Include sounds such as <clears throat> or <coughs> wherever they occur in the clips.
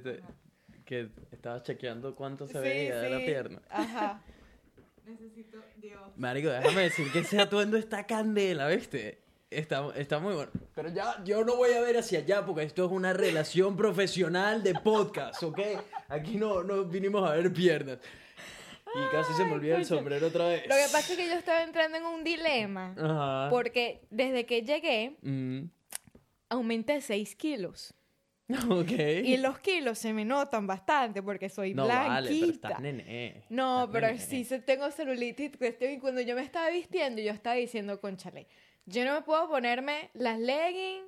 Te- te- que estabas chequeando cuánto se Sí, veía de la sí. pierna. Ajá. <laughs> Necesito, Dios. Marico, déjame decir que ese atuendo está candela, ¿viste? Está, está muy bueno. Pero ya, yo no voy a ver hacia allá porque esto es una relación <laughs> profesional de podcast, ¿ok? Aquí no, no vinimos a ver piernas. Y casi se me olvida el sombrero otra vez. Lo que pasa es que yo estaba entrando en un dilema. Ajá. Porque desde que llegué, Mm. aumenté 6 kilos. <laughs> Y los kilos se me notan bastante porque soy no vale, pero blanquita. estás nene. No, estás pero nene. sí tengo celulitis. Y cuando yo me estaba vistiendo, yo estaba diciendo, conchale, yo no me puedo ponerme las leggings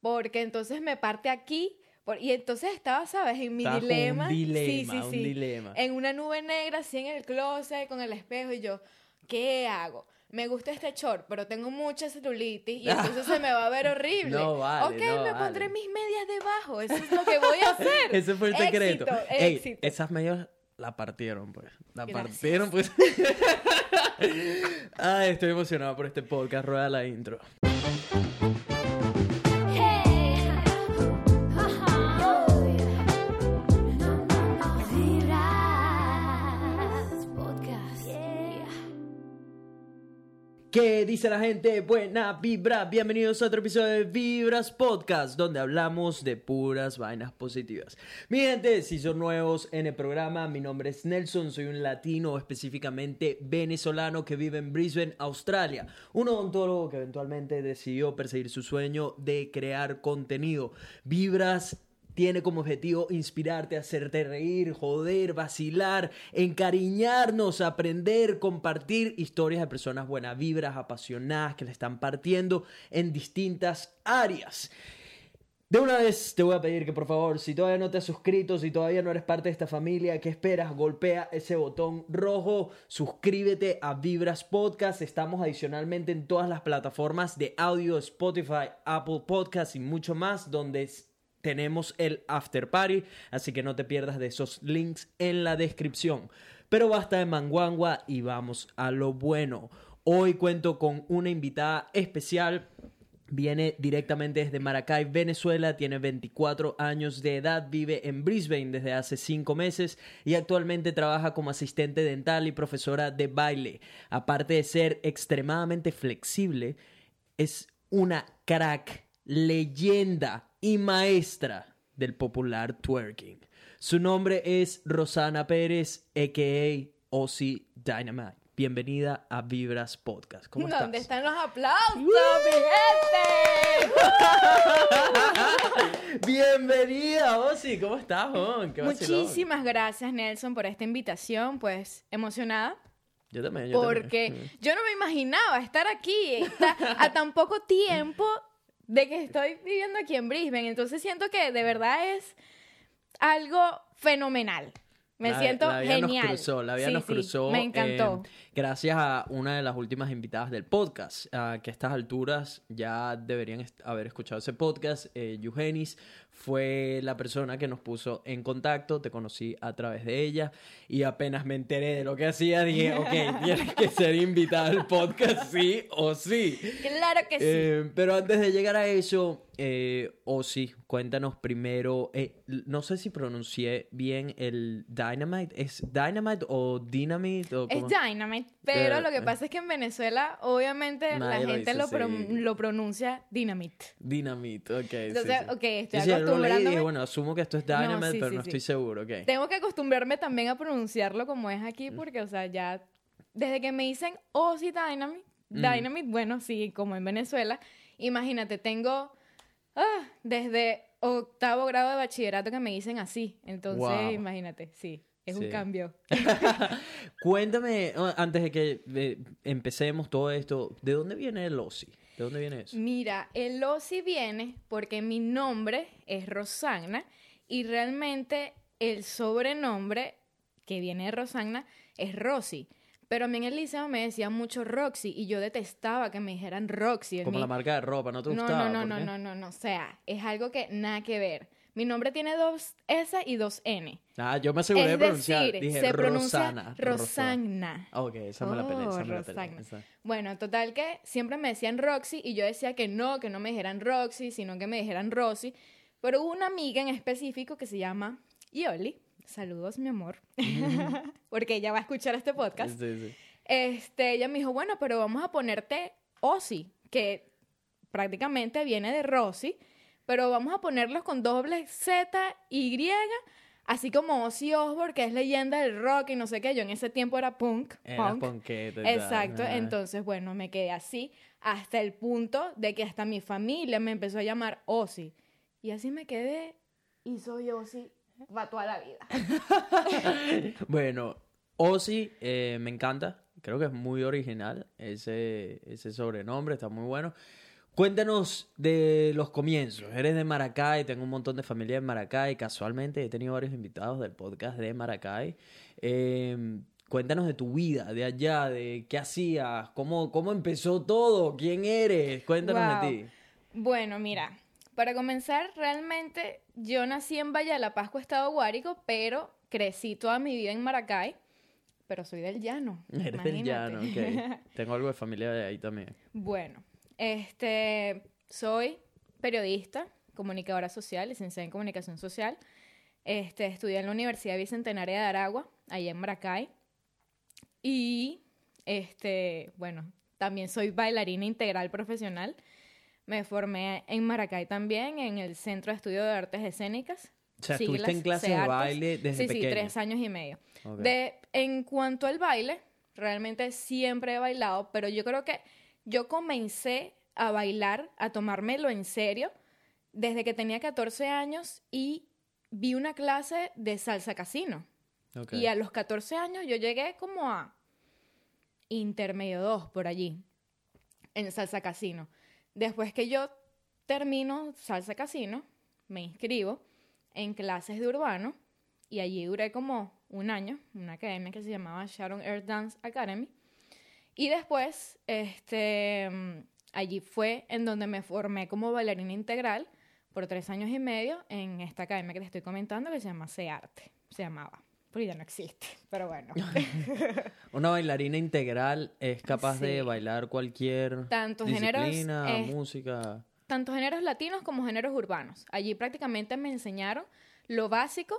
porque entonces me parte aquí. por- y entonces estaba, ¿sabes? En mi dilema. Un dilema, sí, sí, un sí. dilema. En una nube negra, así en el closet, con el espejo. Y yo, ¿qué hago? Me gusta este short, pero tengo mucha celulitis y <laughs> entonces se me va a ver horrible. No vale, Ok, no me vale. pondré mis medias debajo. Eso es lo que voy a <laughs> hacer. Ese fue el secreto. Éxito, Ey, éxito. esas medias la partieron, pues. La Gracias. partieron, pues. <laughs> Ay, estoy emocionado por este podcast. Rueda la intro. ¿Qué dice la gente? Buena vibra. Bienvenidos a otro episodio de Vibras Podcast, donde hablamos de puras vainas positivas. Mi gente, si son nuevos en el programa, mi nombre es Nelson, soy un latino, específicamente venezolano que vive en Brisbane, Australia. Un odontólogo que eventualmente decidió perseguir su sueño de crear contenido. Vibras tiene como objetivo inspirarte, hacerte reír, joder, vacilar, encariñarnos, aprender, compartir historias de personas buenas vibras, apasionadas, que le están partiendo en distintas áreas. De una vez te voy a pedir que por favor, si todavía no te has suscrito, si todavía no eres parte de esta familia, ¿qué esperas? Golpea ese botón rojo, suscríbete a Vibras Podcast. Estamos adicionalmente en todas las plataformas de audio, Spotify, Apple Podcast y mucho más, donde tenemos el after party, así que no te pierdas de esos links en la descripción. Pero basta de manguangua y vamos a lo bueno. Hoy cuento con una invitada especial. Viene directamente desde Maracay, Venezuela, tiene 24 años de edad, vive en Brisbane desde hace 5 meses y actualmente trabaja como asistente dental y profesora de baile. Aparte de ser extremadamente flexible, es una crack, leyenda y maestra del popular twerking. Su nombre es Rosana Pérez, a.k.a. Ozzy Dynamite. Bienvenida a Vibras Podcast. ¿Cómo estás? ¿Dónde están los aplausos, mi gente? <laughs> Bienvenida, Ozzy. ¿Cómo estás, vacilón. Muchísimas gracias, Nelson, por esta invitación. Pues emocionada. Yo también, yo Porque también. yo no me imaginaba estar aquí a tan poco tiempo de que estoy viviendo aquí en Brisbane. Entonces siento que de verdad es algo fenomenal. Me La- siento la vida genial. Nos cruzó, la vida Sí, nos sí, cruzó. me encantó. eh, gracias a una de las últimas invitadas del podcast, que a estas alturas ya deberían haber escuchado ese podcast. Eh, Eugenis fue la persona que nos puso en contacto, te conocí a través de ella y apenas me enteré de lo que hacía, dije, <laughs> ok, tienes que ser invitada al podcast, sí o sí. claro que sí. Eh, pero antes de llegar a eso, eh, Ozzy, cuéntanos primero, eh, no sé si pronuncié bien el Dynamite, ¿es Dynamite o Dynamite? O Es? Dynamite, pero Eh, lo que pasa es que en Venezuela, obviamente, la lo gente lo, pro- así. lo pronuncia Dynamite. Dynamite, ok. sí, Entonces, sí. ok, estoy Sí, sí, leí acostumbrándome. bueno, asumo que esto es Dynamite, sí, pero sí, no sí. estoy seguro, ok. Tengo que acostumbrarme también a pronunciarlo como es aquí, porque, o sea, ya desde que me dicen Ozzy Dynamite, Dynamite, bueno, sí, como en Venezuela, imagínate, tengo ah, desde octavo grado de bachillerato que me dicen así. Entonces, Wow. imagínate, sí, es Sí. un cambio. <laughs> Cuéntame, oh, antes de que eh, empecemos todo esto, ¿de dónde viene el Ozzy? ¿De dónde viene eso? Mira, el Ozzy viene porque mi nombre es Rosagna y realmente el sobrenombre que viene de Rosagna es Rosy. Pero a mí en el liceo me decían mucho Roxy y yo detestaba que me dijeran Roxy. Como mi- la marca de ropa, ¿no te no, gustaba? no, no, ¿Por no, no, no, no. O sea, es algo que nada que ver. Mi nombre tiene dos S y dos N. Ah, yo me aseguré de es pronunciar. decir, Dije se pronuncia Rosana. Ah, Ok, esa me la peleé, esa Oh, me la peleé. Rosagna. esa. Bueno, total que siempre me decían Roxy y yo decía que no, que no me dijeran Roxy, sino que me dijeran Rosy. Pero hubo una amiga en específico que se llama Yoli. Saludos, mi amor. <laughs> Porque ella va a escuchar este podcast. Sí, sí. Este, ella me dijo, bueno, pero vamos a ponerte Ozzy, que prácticamente viene de Rosy, pero vamos a ponerlos con doble Z, Y, así como Ozzy Osbourne, que es leyenda del rock y no sé qué. Yo en ese tiempo era punk. Era punk. tal, Exacto, entonces, bueno, me quedé así hasta el punto de que hasta mi familia me empezó a llamar Ozzy. Y así me quedé y soy Ozzy para toda la vida. <laughs> Bueno, Ozzy eh, me encanta. Creo que es muy original ese, ese sobrenombre, está muy bueno. Cuéntanos de los comienzos. Eres de Maracay, tengo un montón de familia en Maracay. Casualmente he tenido varios invitados del podcast de Maracay. Eh, cuéntanos de tu vida, de allá, de qué hacías, cómo, cómo empezó todo, quién eres. Cuéntanos Wow. de ti. Bueno, mira, para comenzar, realmente yo nací en Valle de la Pascua, Estado Guárico, pero crecí toda mi vida en Maracay, pero soy del llano. Eres del llano, imagínate. ok. <laughs> Tengo algo de familia de ahí también. Bueno, este, soy periodista, comunicadora social, licenciada en comunicación social. Este, estudié en la Universidad Bicentenaria de Aragua, allá en Maracay. Y, este, bueno, también soy bailarina integral profesional. Me formé en Maracay también, en el Centro de Estudio de Artes Escénicas. O sea, estuviste en clases de baile desde sí, pequeña. Sí, tres años y medio. Ok. De, en cuanto al baile, realmente siempre he bailado, pero yo creo que yo comencé a bailar, a tomármelo en serio, desde que tenía 14 años y vi una clase de salsa casino. Ok. Y a los 14 años yo llegué como a intermedio 2 por allí, en salsa casino. Después que yo termino salsa casino, me inscribo en clases de urbano y allí duré como un año, una academia que se llamaba Sharon Air Dance Academy. Y después, este, allí fue en donde me formé como bailarina integral por tres años y medio en esta academia que te estoy comentando que se llama CEARTE, se llamaba, ya no existe, pero bueno. <laughs> Una bailarina integral es capaz de bailar cualquier Tanto géneros, eh, música. tanto géneros latinos como géneros urbanos. Allí prácticamente me enseñaron lo básico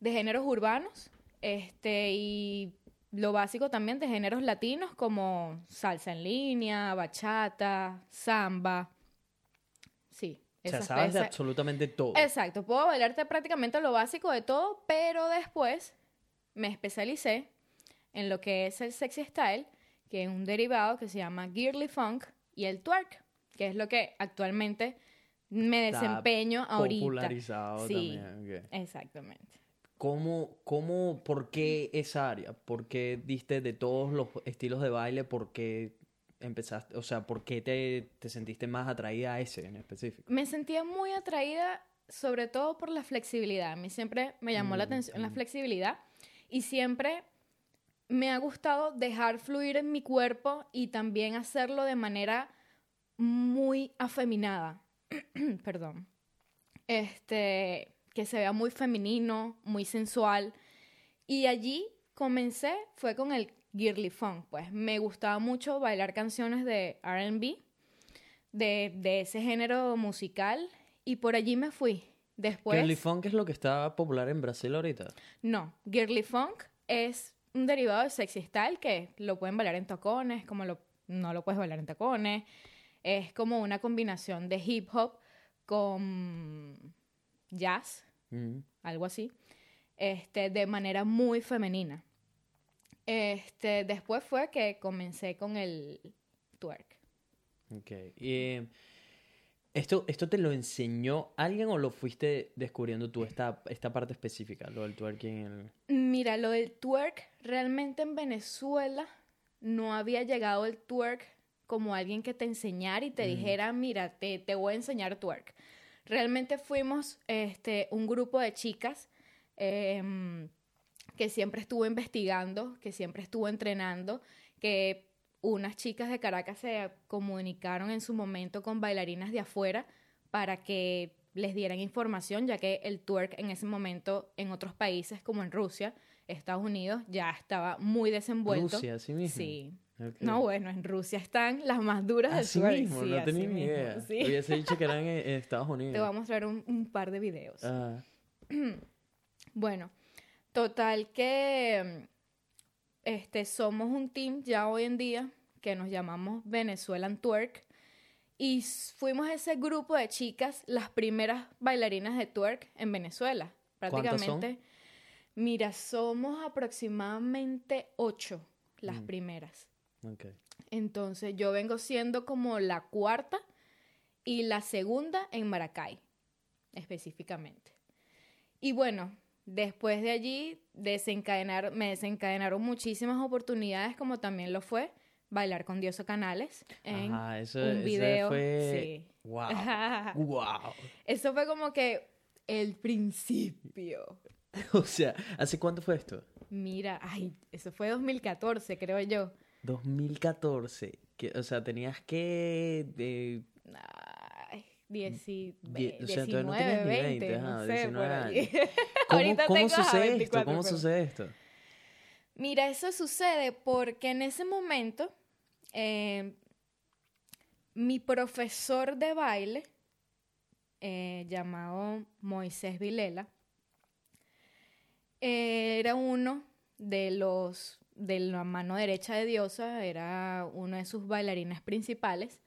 de géneros urbanos este, y lo básico también de géneros latinos como salsa en línea, bachata, samba. O sea, sabes de absolutamente todo. Exacto, puedo bailarte prácticamente lo básico de todo, pero después me especialicé en lo que es el sexy style, que es un derivado que se llama girly funk, y el twerk, que es lo que actualmente me Está desempeño ahorita. Popularizado Sí, también. ok. exactamente. ¿Cómo, cómo, por qué esa área? ¿Por qué diste de todos los estilos de baile? ¿Por qué empezaste, o sea, por qué te, te sentiste más atraída a ese en específico? Me sentía muy atraída sobre todo por la flexibilidad. A mí siempre me llamó la Mm, atención la mm. flexibilidad y siempre me ha gustado dejar fluir en mi cuerpo y también hacerlo de manera muy afeminada. <clears throat> Perdón. Este, que se vea muy femenino, muy sensual. Y allí comencé, fue con el girly funk, pues me gustaba mucho bailar canciones de R&B, de, de ese género musical, y por allí me fui. Después, Girly Funk es lo que está popular en Brasil ahorita. no, girly funk es un derivado de sexy style que lo pueden bailar en tacones, como lo, no lo puedes bailar en tacones. Es como una combinación de hip hop con jazz, Mm. algo así, este, de manera muy femenina. Este, después fue que comencé con el twerk. Ok. Y, eh, ¿esto, ¿Esto te lo enseñó alguien o lo fuiste descubriendo tú, esta, esta parte específica, lo del twerking? el- Mira, lo del twerk, realmente en Venezuela no había llegado el twerk como alguien que te enseñara y te dijera, mira, te, te voy a enseñar twerk. Realmente fuimos este, un grupo de chicas em, que siempre estuvo investigando, que siempre estuvo entrenando, que unas chicas de Caracas se comunicaron en su momento con bailarinas de afuera para que les dieran información, ya que el twerk en ese momento en otros países como en Rusia, Estados Unidos, ya estaba muy desenvuelto. Rusia, así mismo. Sí. No, bueno, en Rusia están las más duras del twerk. mismo, sí, no tenía ni idea. sí. Hubiese dicho que eran en, en Estados Unidos. Te voy a mostrar un, un par de videos. Ah, <clears throat> Bueno, total que mm, este, somos un team ya hoy en día que nos llamamos Venezuelan Twerk y fuimos ese grupo de chicas, las primeras bailarinas de twerk en Venezuela. Prácticamente. Mira, somos aproximadamente ocho las Mm. primeras. Entonces yo vengo siendo como la cuarta y la segunda en Maracay, específicamente. Y bueno, después de allí desencadenar, me desencadenaron muchísimas oportunidades, como también lo fue bailar con Dioso Canales en Ajá, eso, un eso video. fue... Sí. Wow. wow. <laughs> Eso fue como que el principio. <laughs> O sea, ¿hace cuánto fue esto? Mira, ay, eso fue 2014, creo yo. 2014. Que, o sea, tenías que... eh, Ay, dieci- Die- ve- o sea, todavía no 19, tenías ni 20, 20, no sé, por 19 allí. años. <laughs> ¿Cómo, Ahorita cómo tengo, sucede 24, esto? ¿Cómo pero- sucede esto? Mira, eso sucede porque en ese momento eh, mi profesor de baile, eh, llamado Moisés Vilela, eh, era uno de los de la mano derecha de Diosa, era uno de sus bailarines principales.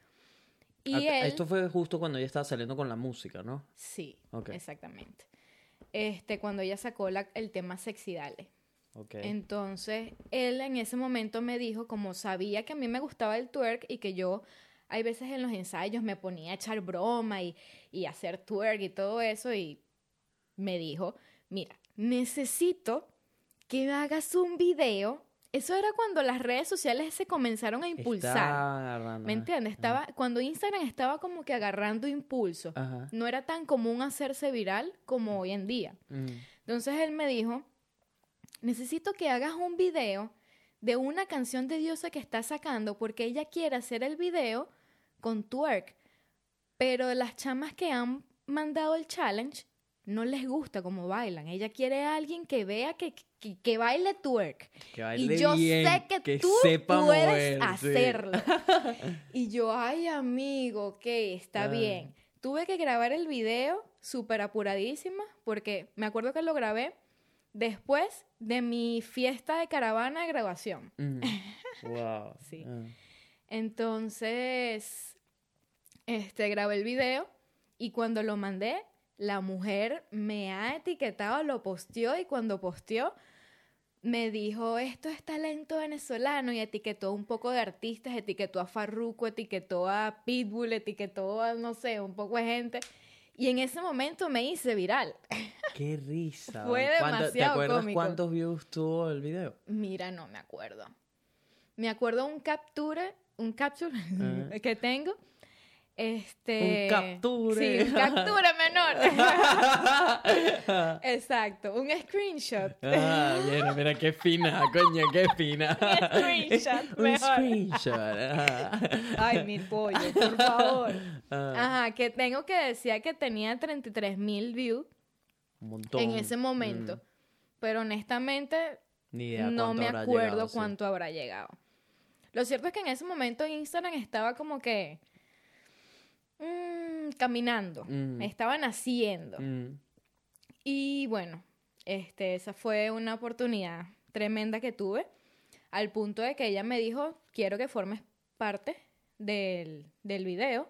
Y Ah, él, Esto fue justo cuando ella estaba saliendo con la música, ¿no? sí, exactamente. Este, cuando ella sacó la- el tema Sexy Dale. Ok. Entonces, él en ese momento me dijo, como sabía que a mí me gustaba el twerk y que yo, hay veces en los ensayos me ponía a echar broma y, y hacer twerk y todo eso, y me dijo, mira, necesito que hagas un video. Eso era cuando las redes sociales se comenzaron a impulsar. Estaba ¿Me entiendes? Estaba, cuando Instagram estaba como que agarrando impulso. Ajá. No era tan común hacerse viral como hoy en día. Mm. Entonces él me dijo, necesito que hagas un video de una canción de Diosa que está sacando porque ella quiere hacer el video con twerk. Pero las chamas que han mandado el challenge no les gusta cómo bailan. Ella quiere a alguien que vea que, que, que baile twerk. Que baile Y yo bien, sé que, tú sepa puedes hacerlo. <laughs> y yo, ay, amigo, ok, está Ah. bien. Tuve que grabar el video súper apuradísima porque me acuerdo que lo grabé después de mi fiesta de caravana de grabación. Mm. <laughs> Wow. Sí. Ah. Entonces, este, grabé el video y cuando lo mandé, la mujer me ha etiquetado, lo posteó y cuando posteó me dijo, esto es talento venezolano y etiquetó un poco de artistas, etiquetó a Farruko, etiquetó a Pitbull, etiquetó a, no sé, un poco de gente. Y en ese momento me hice viral. <laughs> Qué risa. Fue ¿Cuánto- ¿Te demasiado acuerdas cómico. cuántos views tuvo el video? Mira, no me acuerdo. Me acuerdo un capture, un capture Ajá. <laughs> que tengo. Este. Un capture. Sí, un capture menor. <laughs> Exacto, un screenshot. Ah, mira, mira qué fina, coño, qué fina. <laughs> Un screenshot, Un mejor. screenshot. ajá. Ay, mi pollo, por favor. Ah, Ajá, que tengo que decía que tenía 33 mil views un montón. en ese momento. Mm, Pero honestamente, Ni idea no me acuerdo llegado, sí. cuánto habrá llegado. Lo cierto es que en ese momento Instagram estaba como que mm, caminando, Mm. estaba naciendo. Mm, Y bueno, este, esa fue una oportunidad tremenda que tuve, al punto de que ella me dijo, quiero que formes parte del, del video,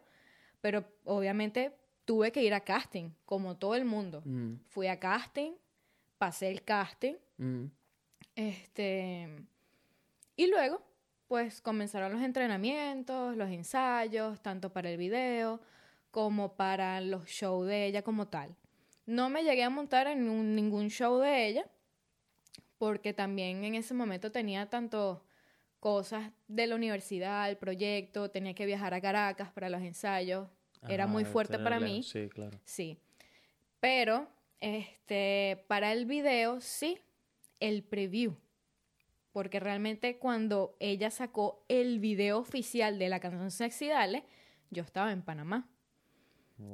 pero obviamente tuve que ir a casting, como todo el mundo. mm, Fui a casting, pasé el casting, mm. este, y luego, pues comenzaron los entrenamientos, los ensayos, tanto para el video como para los shows de ella como tal. No me llegué a montar en un- ningún show de ella, porque también en ese momento tenía tanto cosas de la universidad, el proyecto, tenía que viajar a Caracas para los ensayos, era muy fuerte para mí. Sí, claro. Sí. Pero, este, para el video, sí, el preview. Porque realmente cuando ella sacó el video oficial de la canción Sexy Dale, yo estaba en Panamá.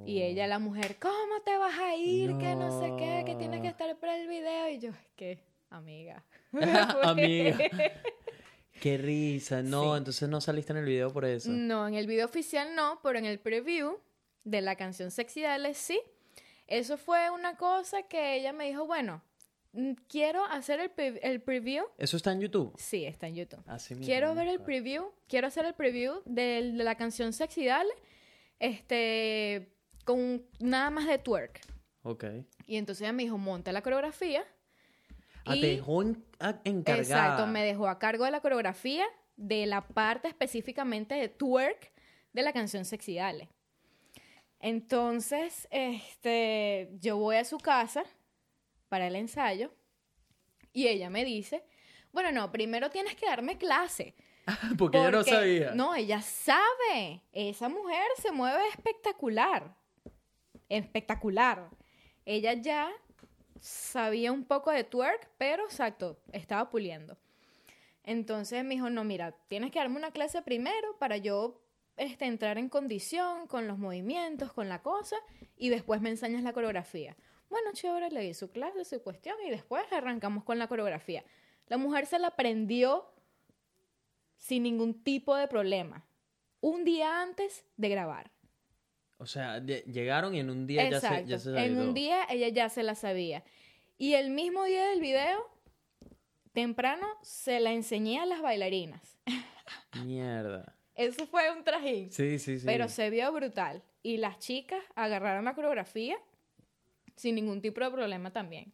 Y ella, la mujer, ¿cómo te vas a ir? Que no sé qué, que tienes que No. estar para el video. Y yo, es que, amiga. <laughs> <laughs> Amiga. <laughs> Qué risa. No, Sí. entonces no saliste en el video por eso. No, en el video oficial no, pero en el preview de la canción Sexy Dale sí. Eso fue una cosa que ella me dijo, bueno, quiero hacer el, pre- el preview. ¿Eso está en YouTube? Sí, está en YouTube. Así mismo, Quiero ver el claro. preview, quiero hacer el preview de, la canción Sexy Dale, este, con nada más de twerk. Ok. Y entonces ella me dijo, monta la coreografía. Ah, y- te dejó encargada. Exacto, me dejó a cargo de la coreografía de la parte específicamente de twerk de la canción Sexy Dale. Entonces, este, yo voy a su casa para el ensayo y ella me dice, bueno, no, primero tienes que darme clase. <laughs> Porque yo no porque- sabía. No, ella sabe. Esa mujer se mueve espectacular. Espectacular. Ella ya sabía un poco de twerk, pero exacto, estaba puliendo. Entonces me dijo, no, mira, tienes que darme una clase primero para yo este, entrar en condición con los movimientos, con la cosa, y después me enseñas la coreografía. Bueno, chévere, le di su clase, su cuestión, y después arrancamos con la coreografía. La mujer se la aprendió sin ningún tipo de problema. Un día antes de grabar. O sea, lle- llegaron y en un día ya se, ya se en sabía un día ella ya se la sabía. Y el mismo día del video, temprano, se la enseñé a las bailarinas. <laughs> Mierda. Eso fue un trajín. Sí, sí, sí. Pero se vio brutal. Y las chicas agarraron la coreografía sin ningún tipo de problema también.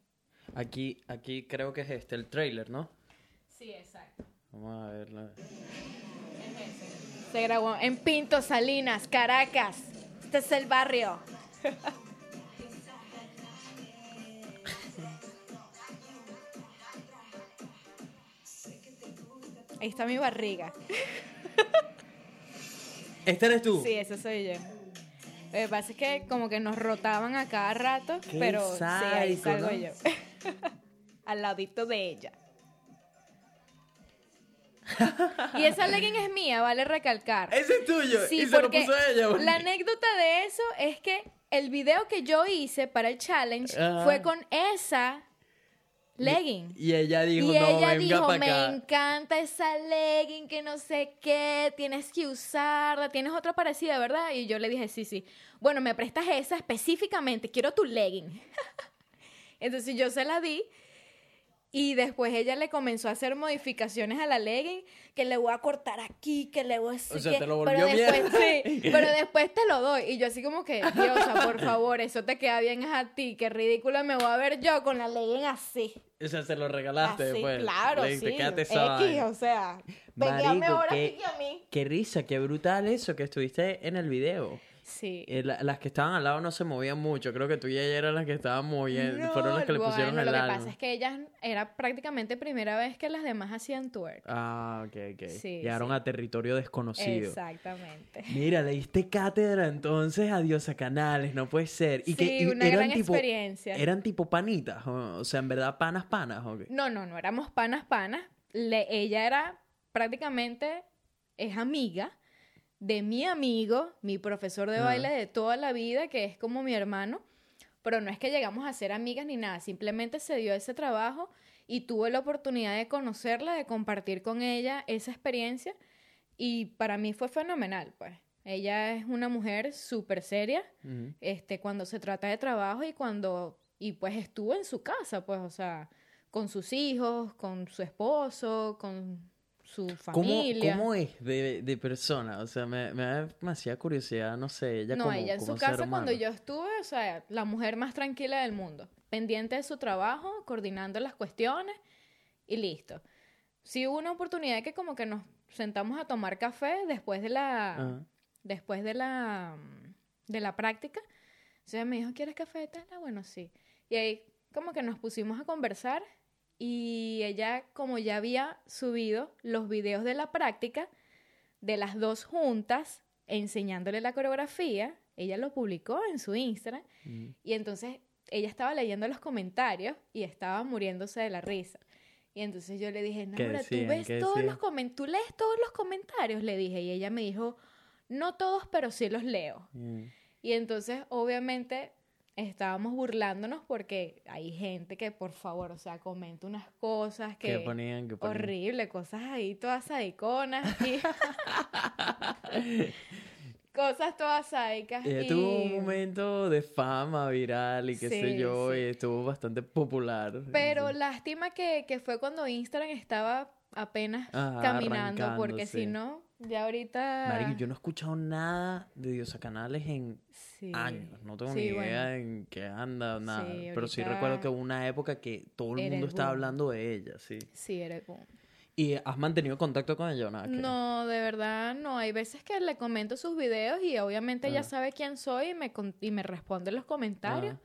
Aquí, aquí creo que es este, el trailer, ¿no? Sí, exacto. Vamos a verlo. Se grabó en Pinto, Salinas, Caracas. Este es el barrio. Ahí está mi barriga. ¿Este eres tú? Sí, ese soy yo. Lo que pasa es que como que nos rotaban a cada rato, Qué pero sí, ahí salgo ¿no? yo. <laughs> Al ladito de ella. y esa legging es mía, vale recalcar. Ese es tuyo. Sí, y se lo puso ella. porque- la anécdota de eso es que el video que yo hice para el challenge fue con esa legging. Y ella dijo, Y no, ella venga dijo, me acá. encanta esa legging, que no sé qué, tienes que usarla, tienes otra parecida, ¿verdad? Y yo le dije, sí, sí. Bueno, me prestas esa específicamente, quiero tu legging. <laughs> Entonces yo se la di y después ella le comenzó a hacer modificaciones a la legging, que le voy a cortar aquí, que le voy a... O sea, que- te lo pero después, mierda. sí, <laughs> pero después te lo doy. Y yo así como que, Diosa, por <laughs> favor, eso te queda bien es a ti, qué ridícula me voy a ver yo con la legging así. O sea, se lo regalaste Así, después. claro, Le sí. "Quédate esa X, vaina". o sea, ahora y a mí. Qué risa, qué brutal eso que estuviste en el video. Sí. Eh, la- las que estaban al lado no se movían mucho. Creo que tú y ella eran las que estaban moviendo. No, fueron las que le pusieron el Lo que alma. pasa es que ellas era prácticamente primera vez que las demás hacían twerk. Ah, ok, ok. Sí, Llegaron sí. a territorio desconocido. Exactamente. Mira, le diste cátedra entonces a Diosa Canales, no puede ser. Y que Sí, y una eran gran tipo, experiencia. Eran tipo panitas, o sea, en verdad panas panas, ¿o qué? No, no, no éramos panas panas. Le- ella era prácticamente, es amiga de mi amigo, mi profesor de Ah. baile de toda la vida, que es como mi hermano. Pero no es que llegamos a ser amigas ni nada, simplemente se dio ese trabajo y tuve la oportunidad de conocerla, de compartir con ella esa experiencia y para mí fue fenomenal, pues. Ella es una mujer súper seria, este, cuando se trata de trabajo y cuando, y pues estuvo en su casa, pues, o sea, con sus hijos, con su esposo, con su ¿Cómo, familia. cómo es de, de persona? O sea, me, me da demasiada curiosidad, no sé, ella no, como, ella en su como casa cuando yo estuve, o sea, la mujer más tranquila del mundo, pendiente de su trabajo, coordinando las cuestiones y listo. Sí hubo una oportunidad que como que nos sentamos a tomar café después de la Ajá. después de la de la práctica. Entonces me dijo, ¿quieres café? Tal, Ah, bueno, sí. Y ahí como que nos pusimos a conversar y ella como ya había subido los videos de la práctica de las dos juntas enseñándole la coreografía, ella lo publicó en su Instagram Ujú. y entonces ella estaba leyendo los comentarios y estaba muriéndose de la risa. Y entonces yo le dije, no, ¿Qué ahora tú ves ¿Qué todos decían? los comentarios, tú lees todos los comentarios, le dije. Y ella me dijo, no todos, pero sí los leo. Mm. Y entonces, obviamente, estábamos burlándonos porque hay gente que, por favor, o sea, comenta unas cosas que... ¿Qué ponían? ¿Qué ponían? Horrible, cosas ahí todas sadiconas <laughs> y... cosas todas sádicas Ella y... tuvo un momento de fama viral y qué sé Sí, yo, sí. y estuvo bastante popular. Pero Sí. lástima que, que fue cuando Instagram estaba apenas Ajá, caminando, porque si no, ya ahorita... Marico, yo no he escuchado nada de Diosa Canales en Sí. años. No tengo Sí, ni idea en qué anda, nada. Sí, Pero sí recuerdo que hubo una época que todo el mundo estaba boom. hablando de ella, sí. Sí, era como... ¿Y has mantenido contacto con ella o nada? No, de verdad no. Hay veces que le comento sus videos y obviamente Ah. ella sabe quién soy y me, con- y me responde los comentarios. Ah,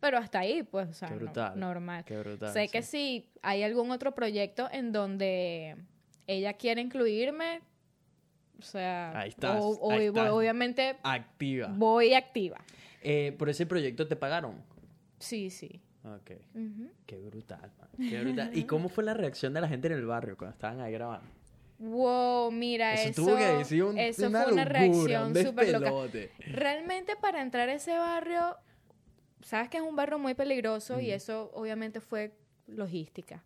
Pero hasta ahí, pues, o sea, Qué no- brutal, normal. qué brutal, sé que si hay algún otro proyecto en donde ella quiere incluirme, o sea, Ahí estás, o- o- ahí estás. obviamente Activa. voy activa. Eh, ¿Por ese proyecto te pagaron? Sí, sí. Ok. Qué brutal, man. Qué brutal. ¿Y cómo fue la reacción de la gente en el barrio cuando estaban ahí grabando? Wow, mira, Eso, eso, tuvo que decir un, eso una fue una locura, reacción un súper loca. Realmente para entrar a ese barrio, sabes que es un barrio muy peligroso y eso obviamente fue logística.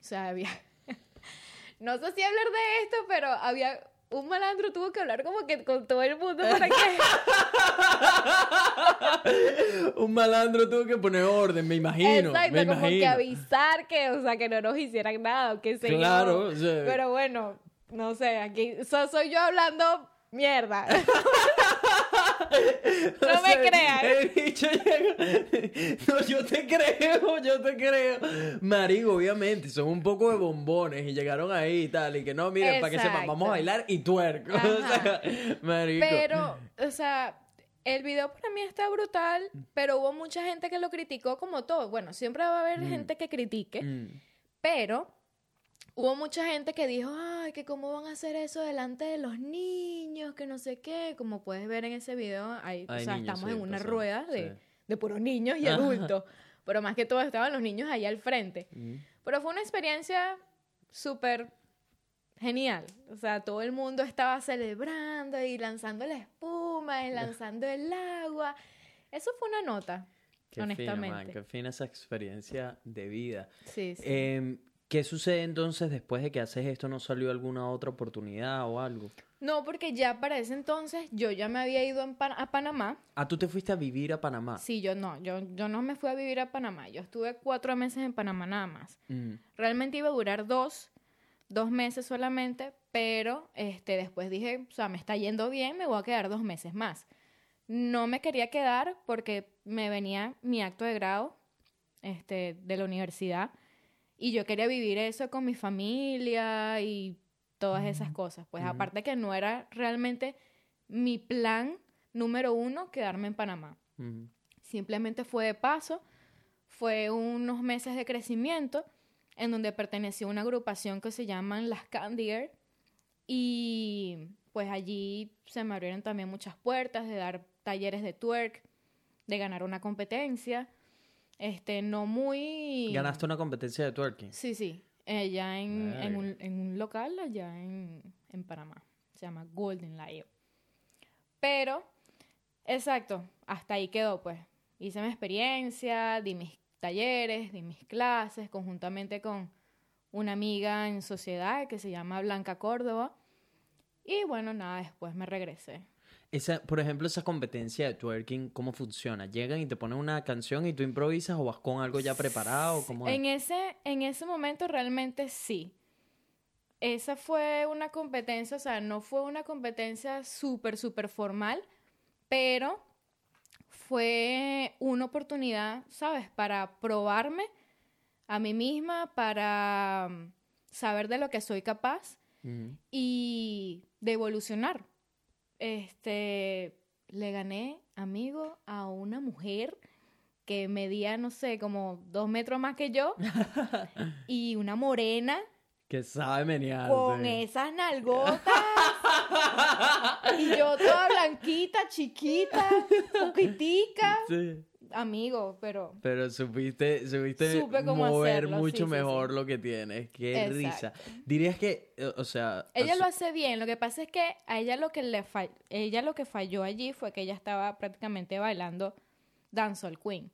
O sea, había... <laughs> no sé si hablar de esto, pero había... Un malandro tuvo que hablar como que con todo el mundo para que... <laughs> Un malandro tuvo que poner orden, me imagino. Exacto, me como que imagino. avisar que, o sea, que no nos hicieran nada, yo. Claro, sea- Pero bueno, no sé, aquí so- soy yo hablando mierda. <laughs> <laughs> O No me sea, creas. El bicho llega. <laughs> No, yo te creo, yo te creo. Marico, obviamente, son un poco de bombones y llegaron ahí y tal. Y que no, miren, para que sepan, vamos a bailar y tuerco. <laughs> O sea, marico. Pero, o sea, el video para mí está brutal, pero hubo mucha gente que lo criticó como todo. Bueno, siempre va a haber Mm. gente que critique, Mm, pero hubo mucha gente que dijo, ay, que cómo van a hacer eso delante de los niños, que no sé qué. Como puedes ver en ese video, ahí, o Hay sea, niños, estamos sí, en una pasó, rueda de, sí. de puros niños y adultos. Pero más que todo estaban los niños allá al frente. mm. Pero fue una experiencia súper genial. O sea, todo el mundo estaba celebrando y lanzando la espuma y lanzando el agua. Eso fue una nota, Qué fina, man, honestamente. qué fina esa experiencia de vida. Sí, sí. Em, ¿Qué sucede entonces después de que haces esto? ¿No salió alguna otra oportunidad o algo? No, porque ya para ese entonces yo ya me había ido en Pan- a Panamá. Ah, tú te fuiste a vivir a Panamá. Sí, yo no, yo, yo no me fui a vivir a Panamá. Yo estuve cuatro meses en Panamá nada más. Mm, Realmente iba a durar dos, dos meses solamente, pero este, después dije, o sea, me está yendo bien, me voy a quedar dos meses más. No me quería quedar porque me venía mi acto de grado este, de la universidad y yo quería vivir eso con mi familia y todas esas cosas. Pues Ujú. aparte que no era realmente mi plan número uno quedarme en Panamá. mm. Simplemente fue de paso, fue unos meses de crecimiento en donde pertenecí a una agrupación que se llaman las Candy y pues allí se me abrieron también muchas puertas de dar talleres de twerk, de ganar una competencia, este, no muy... ¿Ganaste una competencia de twerking? Sí, sí, allá en, en, Verga. un, en un local allá en, en Panamá, se llama Golden Lion. Pero, exacto, hasta ahí quedó pues. Hice mi experiencia, di mis talleres, di mis clases, conjuntamente con una amiga en sociedad que se llama Blanca Córdoba. Y bueno, nada, después me regresé. Esa, por ejemplo, esa competencia de twerking, ¿cómo funciona? ¿Llegan y te ponen una canción y tú improvisas o vas con algo ya preparado? ¿Cómo es? En ese, en ese momento realmente sí. Esa fue una competencia, o sea, no fue una competencia súper, súper formal, pero fue una oportunidad, ¿sabes? Para probarme a mí misma, para mm, saber de lo que soy capaz Ujú. y de evolucionar. Este, le gané, amigo, a una mujer que medía, no sé, como dos metros más que yo <laughs> y una morena Que sabe menear. con esas nalgotas y yo toda blanquita, chiquita, poquitica. Sí. Amigo, pero Pero supiste, supiste mover hacerlo, mucho sí, mejor sí. lo que tienes. Qué Exacto. risa. Dirías que, eh, o sea... ella lo hace bien. Lo que pasa es que a ella lo que le fa- ella lo que falló allí fue que ella estaba prácticamente bailando dancehall queen,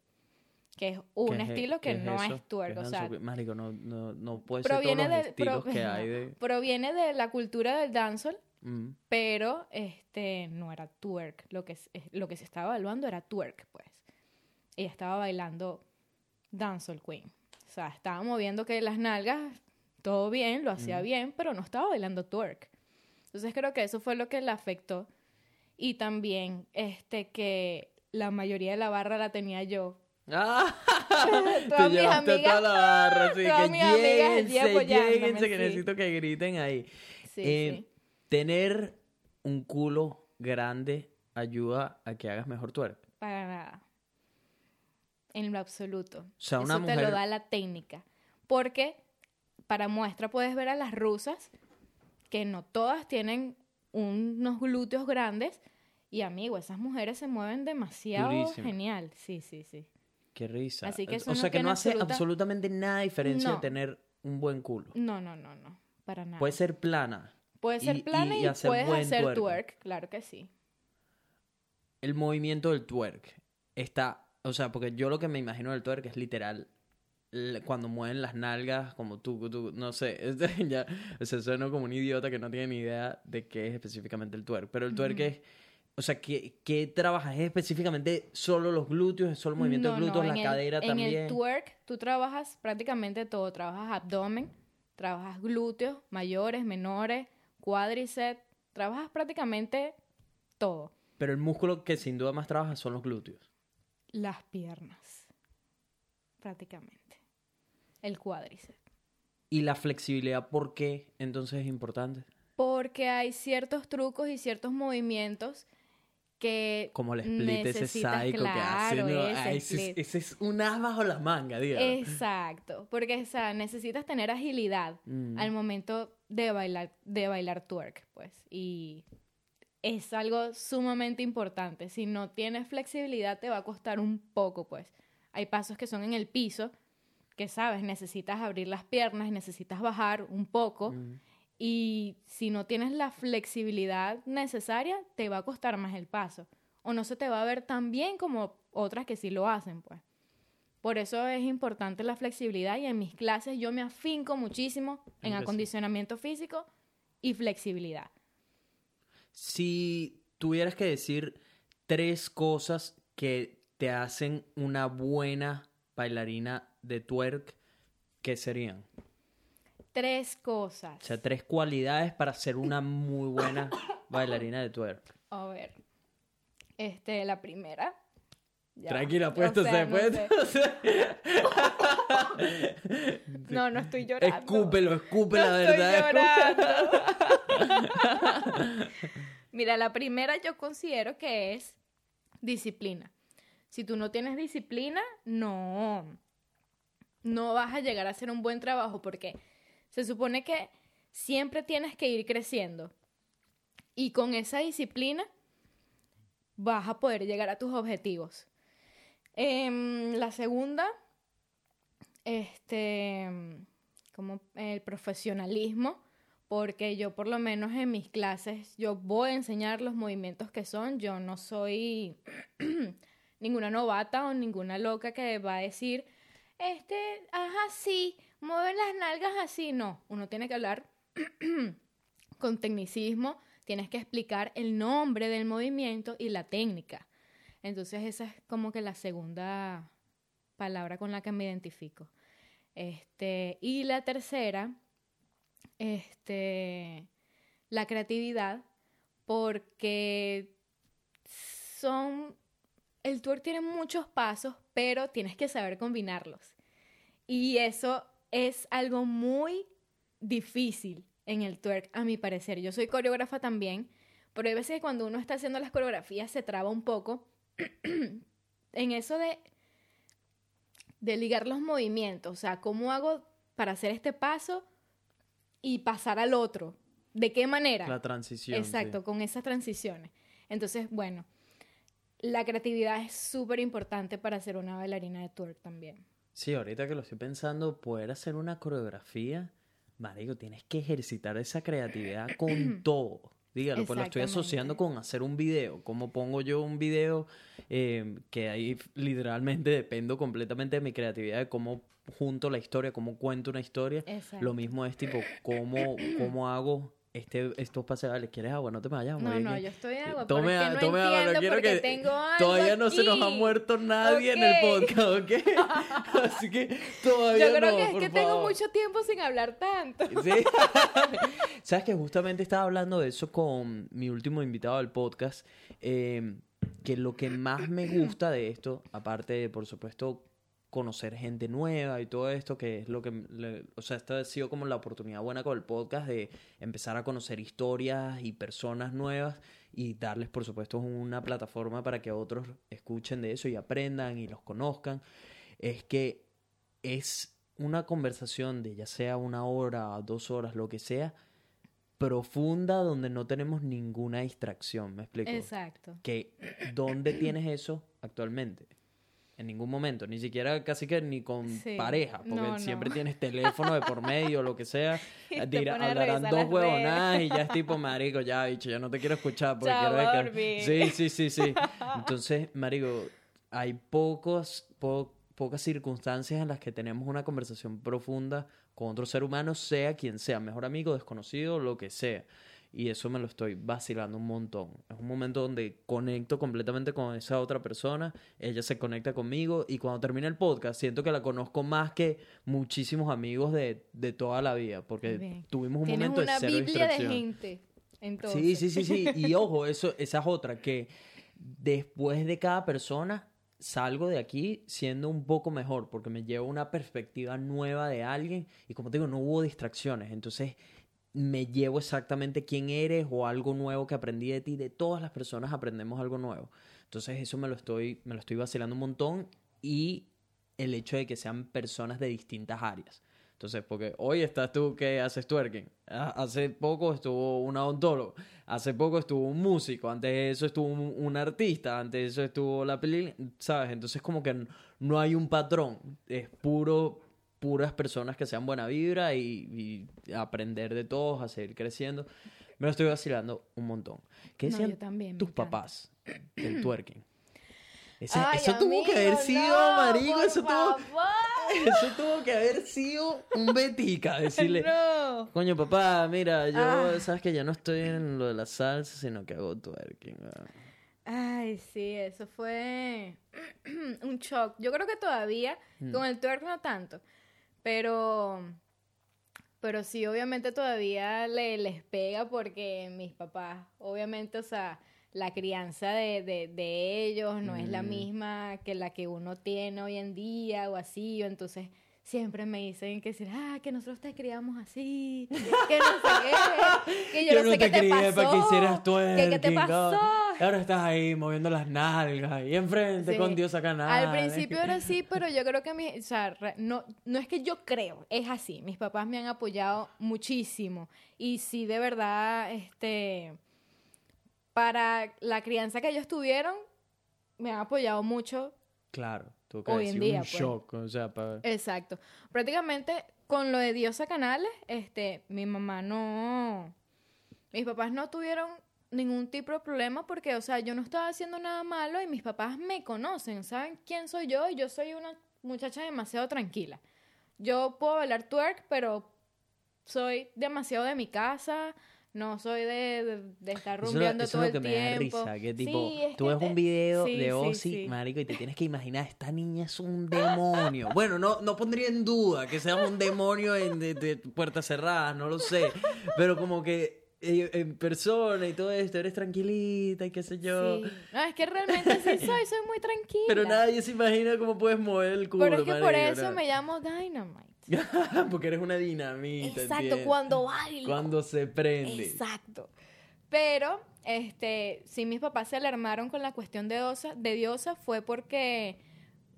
que es un ¿Qué es- estilo que qué no eso? es twerk, ¿Qué o es sea? Marico, no, no, no puede ser todos los de, estilos pro- que hay <laughs> de... proviene de la cultura del dancehall, Mm. pero este no era twerk, lo que, es- lo que se estaba evaluando era twerk, pues. Ella estaba bailando dancehall queen. O sea, estaba moviendo que las nalgas, todo bien, lo hacía bien, pero no estaba bailando twerk. Entonces creo que eso fue lo que la afectó. Y también este que la mayoría de la barra la tenía yo. ¡Ah! Te llevaste amigas- toda la barra, así que lléguense, lléguense, que sí. necesito que griten ahí. Sí, Eh, sí. Tener un culo grande ayuda a que hagas mejor twerk. Para nada. En lo absoluto. sea, Eso una te lo da la técnica. Porque, para muestra, puedes ver a las rusas, que no todas tienen unos glúteos grandes. Y, amigo, esas mujeres se mueven demasiado Durísimo. genial. Sí, sí, sí. Qué risa. Así que eso o no sea que no hace absoluta- absolutamente nada de diferencia No. de tener un buen culo. No, no, no, no. Para nada. Puede ser plana. Puede ser y- plana y y, hacer puedes hacer twerk. twerk. Claro que sí. El movimiento del twerk está, o sea, porque yo lo que me imagino del twerk es literal cuando mueven las nalgas como tú, tú no sé, <laughs> este, ya, o sea, sueno como un idiota que no tiene ni idea de qué es específicamente el twerk, pero el twerk es, o sea, ¿qué, qué trabajas? ¿Es específicamente solo los glúteos, solo el movimiento de No, no, glúteos, en la el- cadera en también? el twerk tú trabajas prácticamente todo. Trabajas abdomen, trabajas glúteos, mayores, menores, cuádriceps. Trabajas prácticamente todo. Pero el músculo que sin duda más trabaja son los glúteos. Las piernas. Prácticamente. El cuádriceps. Y la flexibilidad, ¿por qué entonces es importante? Porque hay ciertos trucos y ciertos movimientos que Como el split ese psycho que hace. claro, ¿no? ese es- split. ese es un as bajo la manga, dígame. Exacto, porque o sea, necesitas tener agilidad Mm. al momento de bailar, de bailar twerk, pues. Y es algo sumamente importante. Si no tienes flexibilidad, te va a costar un poco, pues. Hay pasos que son en el piso, que sabes, necesitas abrir las piernas, necesitas bajar un poco. Mm. Y si no tienes la flexibilidad necesaria, te va a costar más el paso. O no se te va a ver tan bien como otras que sí lo hacen, pues. Por eso es importante la flexibilidad y en mis clases yo me afinco muchísimo en acondicionamiento físico y flexibilidad. Si tuvieras que decir tres cosas que te hacen una buena bailarina de twerk, ¿qué serían? Tres cosas. O sea, tres cualidades para ser una muy buena <coughs> bailarina de twerk. A ver. Este, la primera. Ya. Tranquila, pues, O sea, se no sé. <laughs> <laughs> No, no estoy llorando. Escúpelo, escupe la No verdad. llorando. <laughs> Mira, la primera yo considero que es disciplina. Si tú no tienes disciplina, no, no vas a llegar a hacer un buen trabajo porque se supone que siempre tienes que ir creciendo. Y con esa disciplina vas a poder llegar a tus objetivos. Em, la segunda, este, como el profesionalismo, porque yo por lo menos en mis clases, yo voy a enseñar los movimientos que son, yo no soy <clears throat> ninguna novata o ninguna loca que va a decir, este, ajá, sí, mueve las nalgas así, no, uno tiene que hablar <clears throat> con tecnicismo, tienes que explicar el nombre del movimiento y la técnica. Entonces esa es como que la segunda palabra con la que me identifico. Este, y la tercera, este, la creatividad, porque son, el tour tiene muchos pasos, pero tienes que saber combinarlos. Y eso es algo muy difícil en el twerk, a mi parecer. Yo soy coreógrafa también, pero hay veces que cuando uno está haciendo las coreografías se traba un poco <clears throat> en eso de, de ligar los movimientos. O sea, ¿cómo hago para hacer este paso y pasar al otro? ¿De qué manera? La transición. Exacto, sí. con esas transiciones. Entonces, bueno, la creatividad es súper importante para ser una bailarina de twerk también. Sí, ahorita que lo estoy pensando, poder hacer una coreografía, marico, tienes que ejercitar esa creatividad con <clears throat> todo. Dígalo, pues lo estoy asociando con hacer un video. ¿Cómo pongo yo un video? Eh, que ahí literalmente dependo completamente de mi creatividad, de cómo junto la historia, cómo cuento una historia. Lo mismo es tipo, cómo, cómo hago este, estos paseales, ¿quieres agua? No te vayas. No, no, yo estoy de agua. Tome, no tome agua, no quiero que. Tengo todavía no se nos ha muerto nadie en el podcast, ¿ok? <laughs> Así que todavía no. Yo creo que es que tengo mucho tiempo sin hablar tanto. Sí. <laughs> Sabes que justamente estaba hablando de eso con mi último invitado al podcast. Eh, que lo que más me gusta de esto, aparte de, por supuesto, conocer gente nueva y todo esto, que es lo que, o sea, esta ha sido como la oportunidad buena con el podcast de empezar a conocer historias y personas nuevas y darles, por supuesto, una plataforma para que otros escuchen de eso y aprendan y los conozcan, es que es una conversación de ya sea una hora, dos horas, lo que sea, profunda donde no tenemos ninguna distracción, ¿me explico? Exacto. Que, ¿dónde tienes eso actualmente? En ningún momento, ni siquiera casi que ni con pareja, porque siempre tienes teléfono de por medio, lo que sea, <laughs> hablarán dos huevonadas y ya es tipo, marico, ya, bicho, ya no te quiero escuchar porque quiero que... Sí, sí, sí, sí. Entonces, marico, hay pocos, pocas circunstancias en las que tenemos una conversación profunda con otro ser humano, sea quien sea, mejor amigo, desconocido, lo que sea y eso me lo estoy vacilando un montón. Es un momento donde conecto completamente con esa otra persona, ella se conecta conmigo y cuando termina el podcast siento que la conozco más que muchísimos amigos de, de toda la vida, porque tuvimos un momento de cero Biblia de gente. Entonces. Sí, sí, sí, sí. Y ojo, eso, esa es otra, que después de cada persona salgo de aquí siendo un poco mejor, porque me llevo una perspectiva nueva de alguien y como te digo, no hubo distracciones. Entonces me llevo exactamente quién eres o algo nuevo que aprendí de ti. De todas las personas aprendemos algo nuevo. Entonces eso me lo estoy, me lo estoy vacilando un montón y el hecho de que sean personas de distintas áreas. Entonces, porque hoy estás tú que haces twerking. Ah, hace poco estuvo un odontólogo. Hace poco estuvo un músico. Antes de eso estuvo un, artista. Antes de eso estuvo la película. ¿Sabes? Entonces, como que no hay un patrón. Es puro puras personas que sean buena vibra y, aprender de todos, a seguir creciendo. Me lo estoy vacilando un montón. ¿Qué decían tus papás del twerking? eso tuvo que haber sido, marico, eso tuvo, <laughs> eso tuvo que haber sido un betica, decirle, <laughs> coño papá, mira, yo, ah. sabes que ya no estoy en lo de la salsa, sino que hago twerking. Ay, sí, eso fue <clears throat> un shock. Yo creo que todavking mm. con el twerk no tanto, pero, pero sí, obviamente todavía le, les pega porque mis papás, obviamente, o sea, la crianza de, de, de ellos no es la misma que la que uno tiene hoy en día o así, o entonces siempre me dicen que ah, que nosotros te criamos así, que no sé qué, que yo, <laughs> no, sé qué te pasó, para que hicieras que qué te pasó. Ahora estás ahí moviendo las nalgas y enfrente con Dios acá nada. Al principio era así, pero yo creo que mi, o sea, no, no es que yo creo, es así. Mis papás me han apoyado muchísimo y sí, de verdad, este, para la crianza que ellos tuvieron, me han apoyado mucho. Claro, tú que hoy en día, un pues. shock, o sea, para... Exacto. Prácticamente con lo de Diosa Canales, este, mi mamá no, mis papás no tuvieron ningún tipo de problema porque, o sea, yo no estaba haciendo nada malo y mis papás me conocen, saben quién soy yo y yo soy una muchacha demasiado tranquila. Yo puedo bailar twerk, pero soy demasiado de mi casa, no soy de, de, estar rumbeando todo el tiempo. Eso es lo que me da risa, que tipo, tú ves un video de Ozzy, marico, y te tienes que imaginar, esta niña es un demonio. bueno, no, no pondría en duda que sea un demonio en, de puertas cerradas, no lo sé, pero como que en persona y todo esto, eres tranquilita y qué sé yo. Sí. No, es que realmente sí <laughs> soy, soy muy tranquila. Pero nadie se imagina cómo puedes mover el culo. Pero es que por eso me llamo Dynamite. <laughs> Porque eres una dinamita. Exacto, cuando bailo. Cuando se prende. Exacto. Pero, este, si mis papás se alarmaron con la cuestión de, Diosa, de Diosa fue porque,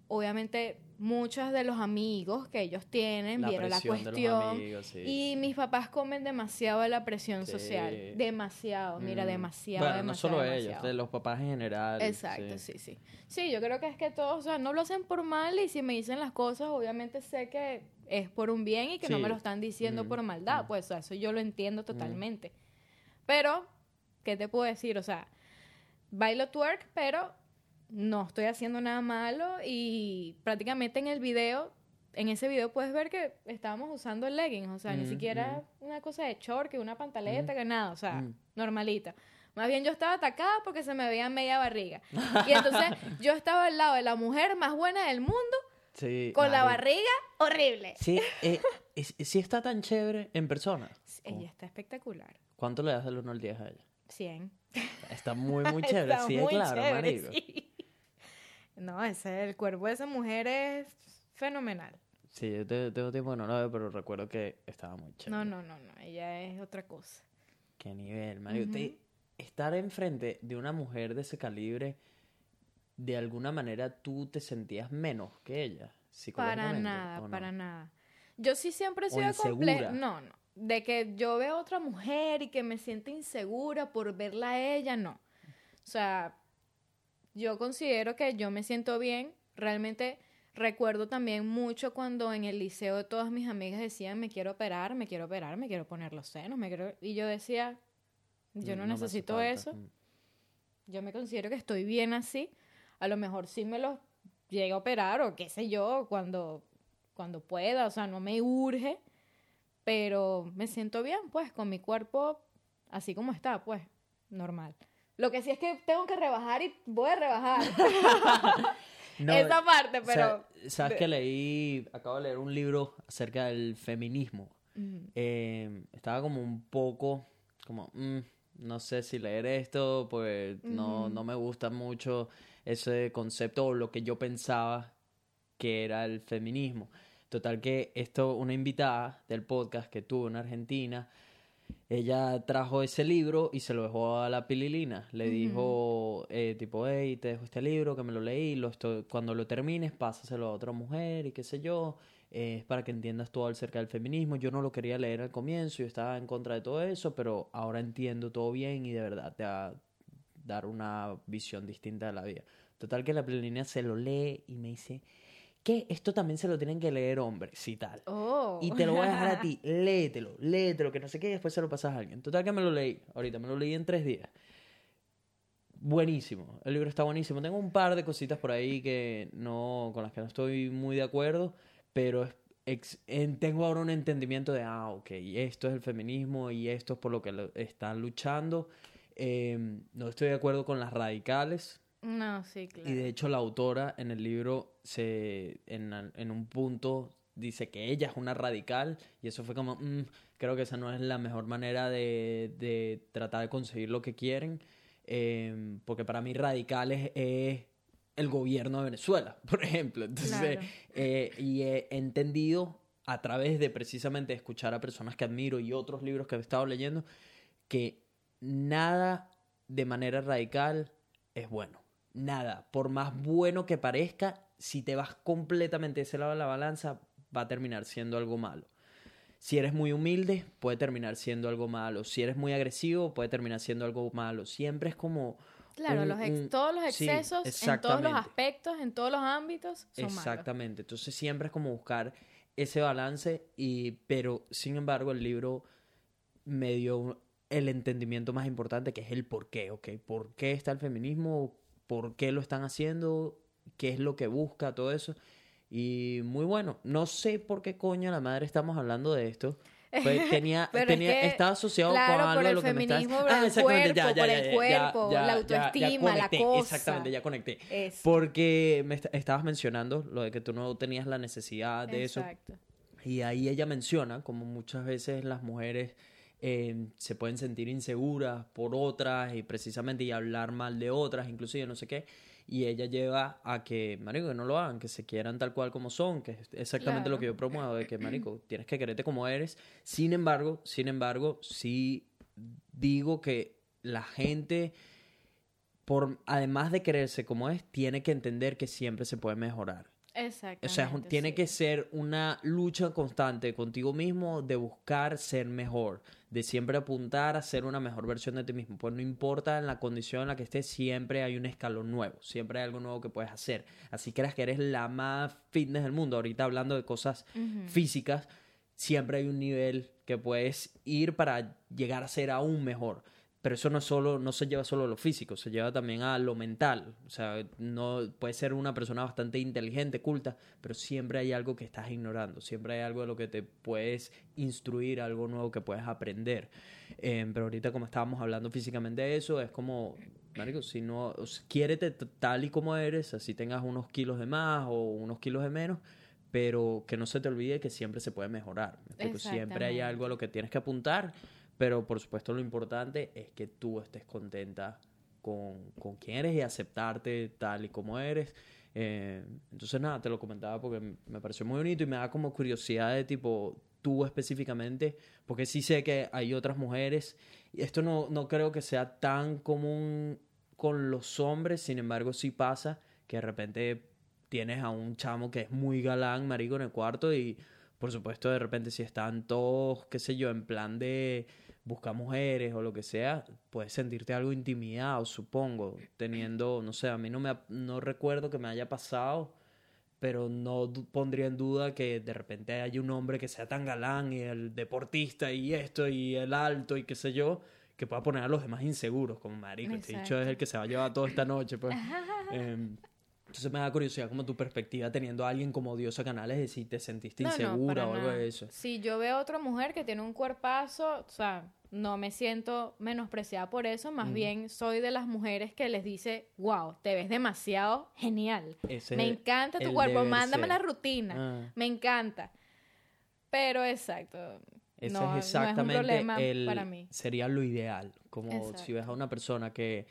obviamente, muchos de los amigos que ellos tienen vieron la cuestión y mis papás comen demasiado de la presión social demasiado mira mm. demasiado bueno, no solo ellos de los papás en general exacto sí. sí sí yo creo que es que todos o sea no lo hacen por mal y si me dicen las cosas obviamente sé que es por un bien y que no me lo están diciendo mm, por maldad mm. pues eso yo lo entiendo totalmente pero ¿qué te puedo decir? O sea, bailo twerk, pero no estoy haciendo nada malo y prácticamente en el video, en ese video puedes ver que estábamos usando el leggings, o sea, ni Mm, siquiera una cosa de short, que una pantaleta, que nada, o sea, Mm. normalita. Más bien yo estaba atacada porque se me veía media barriga. Y entonces yo estaba al lado de la mujer más buena del mundo Sí, con la barriga horrible. Sí, eh, sí está tan chévere en persona. Ella está espectacular. ¿Cuánto le das del 1 al 10 a ella? 100. Está muy, muy <laughs> chévere. Está sí, muy claro, chévere, marico. sí. No, ese, el cuerpo de esa mujer es fenomenal. Sí, yo te- tengo tiempo que no la veo, pero recuerdo que estaba muy chévere. No, no, no, no. Ella es otra cosa. Qué nivel, Mario. Te- estar enfrente de una mujer de ese calibre, de alguna manera tú te sentías menos que ella. Para nada, ¿o no? para nada. Yo sí siempre he sido insegura. No, no. De que yo veo a otra mujer y que me siento insegura por verla a ella, no. O sea, yo considero que yo me siento bien. Realmente recuerdo también mucho cuando en el liceo todas mis amigas decían, me quiero operar, me quiero operar, me quiero poner los senos, me quiero... Y yo decía, yo no, necesito eso. Yo me considero que estoy bien así. A lo mejor sí me los llegue a operar o qué sé yo, cuando, cuando pueda. O sea, no me urge. Pero me siento bien, pues, con mi cuerpo así como está, pues, normal. Lo que sí es que tengo que rebajar y voy a rebajar <laughs> No, <laughs> esa parte, pero... Sabes que leí, acabo de leer un libro acerca del feminismo. Eh, estaba como un poco, como, mm, no sé si leer esto, pues no, no me gusta mucho ese concepto o lo que yo pensaba que era el feminismo. Total que esto, una invitada del podcast que tuve en Argentina, ella trajo ese libro y se lo dejó a la pililina. Le dijo, eh, tipo, hey, te dejo este libro que me lo leí, lo estoy- cuando lo termines, pásaselo a otra mujer y qué sé yo. eh, es para que entiendas todo acerca del feminismo. Yo no lo quería leer al comienzo, yo estaba en contra de todo eso, pero ahora entiendo todo bien y de verdad te va a dar una visión distinta de la vida. Total que la pililina se lo lee y me dice, que esto también se lo tienen que leer hombres y tal. Oh. Y te lo voy a dejar a <laughs> ti, léetelo, léetelo, que no sé qué, y después se lo pasas a alguien. Total que me lo leí, ahorita me lo leí en tres días. Buenísimo, el libro está buenísimo. Tengo un par de cositas por ahí que no, con las que no estoy muy de acuerdo, pero es- ex- en- tengo ahora un entendimiento de, ah, ok, esto es el feminismo y esto es por lo que lo- están luchando. Eh, no estoy de acuerdo con las radicales, No, sí, claro. y de hecho la autora en el libro se en, en un punto dice que ella es una radical y eso fue como, "Mm, creo que esa no es la mejor manera de, de tratar de conseguir lo que quieren, em, porque para mí radical es, el gobierno de Venezuela, <laughs> por ejemplo. Entonces, Claro. eh, y he entendido a través de precisamente escuchar a personas que admiro y otros libros que he estado leyendo, que nada de manera radical es bueno. Nada. Por más bueno que parezca, si te vas completamente de ese lado de la balanza, va a terminar siendo algo malo. Si eres muy humilde, puede terminar siendo algo malo. Si eres muy agresivo, puede terminar siendo algo malo. Siempre es como... Claro, un- los ex- un- todos los sí, excesos en todos los aspectos, en todos los ámbitos, son malos. Exactamente. Entonces siempre es como buscar ese balance y pero sin embargo el libro me dio el entendimiento más importante que es el por qué, ¿ok? ¿Por qué está el feminismo? ¿Por qué lo están haciendo? ¿Qué es lo que busca? Todo eso. Y muy bueno. No sé por qué coño la madre estamos hablando de esto. Pues <laughs> tenía, Pero es tenía, que, estaba asociado claro, con algo por de el lo que me estás... feminismo, por el exactamente, cuerpo, por el cuerpo, la autoestima, la conecté, cosa. Exactamente, ya conecté. Eso. Porque me est- estabas mencionando lo de que tú no tenías la necesidad de eso. Exacto. Y ahí ella menciona como muchas veces las mujeres eh, se pueden sentir inseguras por otras y precisamente y hablar mal de otras, inclusive no sé qué. Y ella lleva a que, marico, que no lo hagan, que se quieran tal cual como son, que es exactamente lo que yo promuevo, de que, marico, tienes que quererte como eres. Sin embargo, sin embargo, sí digo que la gente, por, además de quererse como es, tiene que entender que siempre se puede mejorar. Exactamente. O sea, tiene sí. que ser una lucha constante contigo mismo de buscar ser mejor, de siempre apuntar a ser una mejor versión de ti mismo. Pues no importa en la condición en la que estés, siempre hay un escalón nuevo, siempre hay algo nuevo que puedes hacer. Así creas que eres la más fitness del mundo, ahorita hablando de cosas físicas, siempre hay un nivel que puedes ir para llegar a ser aún mejor. Pero eso no solo, no se lleva solo a lo físico, se lleva también a lo mental. O sea, no puede ser una persona bastante inteligente, culta, pero siempre hay algo que estás ignorando, siempre hay algo de lo que te puedes instruir, algo nuevo que puedes aprender. Eh, pero ahorita como estábamos hablando físicamente de eso, es como, marico, si no, quiérete tal y como eres, así tengas unos kilos de más o unos kilos de menos, pero que no se te olvide que siempre se puede mejorar. ¿me explico? Siempre hay algo a lo que tienes que apuntar, pero por supuesto lo importante es que tú estés contenta con, con quién eres y aceptarte tal y como eres. Eh, entonces nada, te lo comentaba porque me pareció muy bonito y me da como curiosidad de tipo tú específicamente, porque sí sé que hay otras mujeres, y esto no, no creo que sea tan común con los hombres, sin embargo sí pasa que de repente tienes a un chamo que es muy galán, marico, en el cuarto y por supuesto de repente si están todos, qué sé yo, en plan de buscar mujeres o lo que sea, puedes sentirte algo intimidado, supongo, teniendo, no sé, a mí no me no recuerdo que me haya pasado, pero no pondría en duda que de repente haya un hombre que sea tan galán y el deportista y esto y el alto y qué sé yo, que pueda poner a los demás inseguros, como marico, este dicho es el que se va a llevar toda esta noche, pues. <laughs> Em, entonces me da curiosidad como tu perspectiva teniendo a alguien como Diosa Canales de si te sentiste No, insegura o algo nada. de eso. Si yo veo a otra mujer que tiene un cuerpazo, o sea, no me siento menospreciada por eso, más bien soy de las mujeres que les dice, wow, te ves demasiado genial. Ese me es encanta tu cuerpo, mándame ser. la rutina. Ah. Me encanta. Pero exacto. Ese no, es no un exactamente problema el, para mí. sería lo ideal. Como si ves a una persona que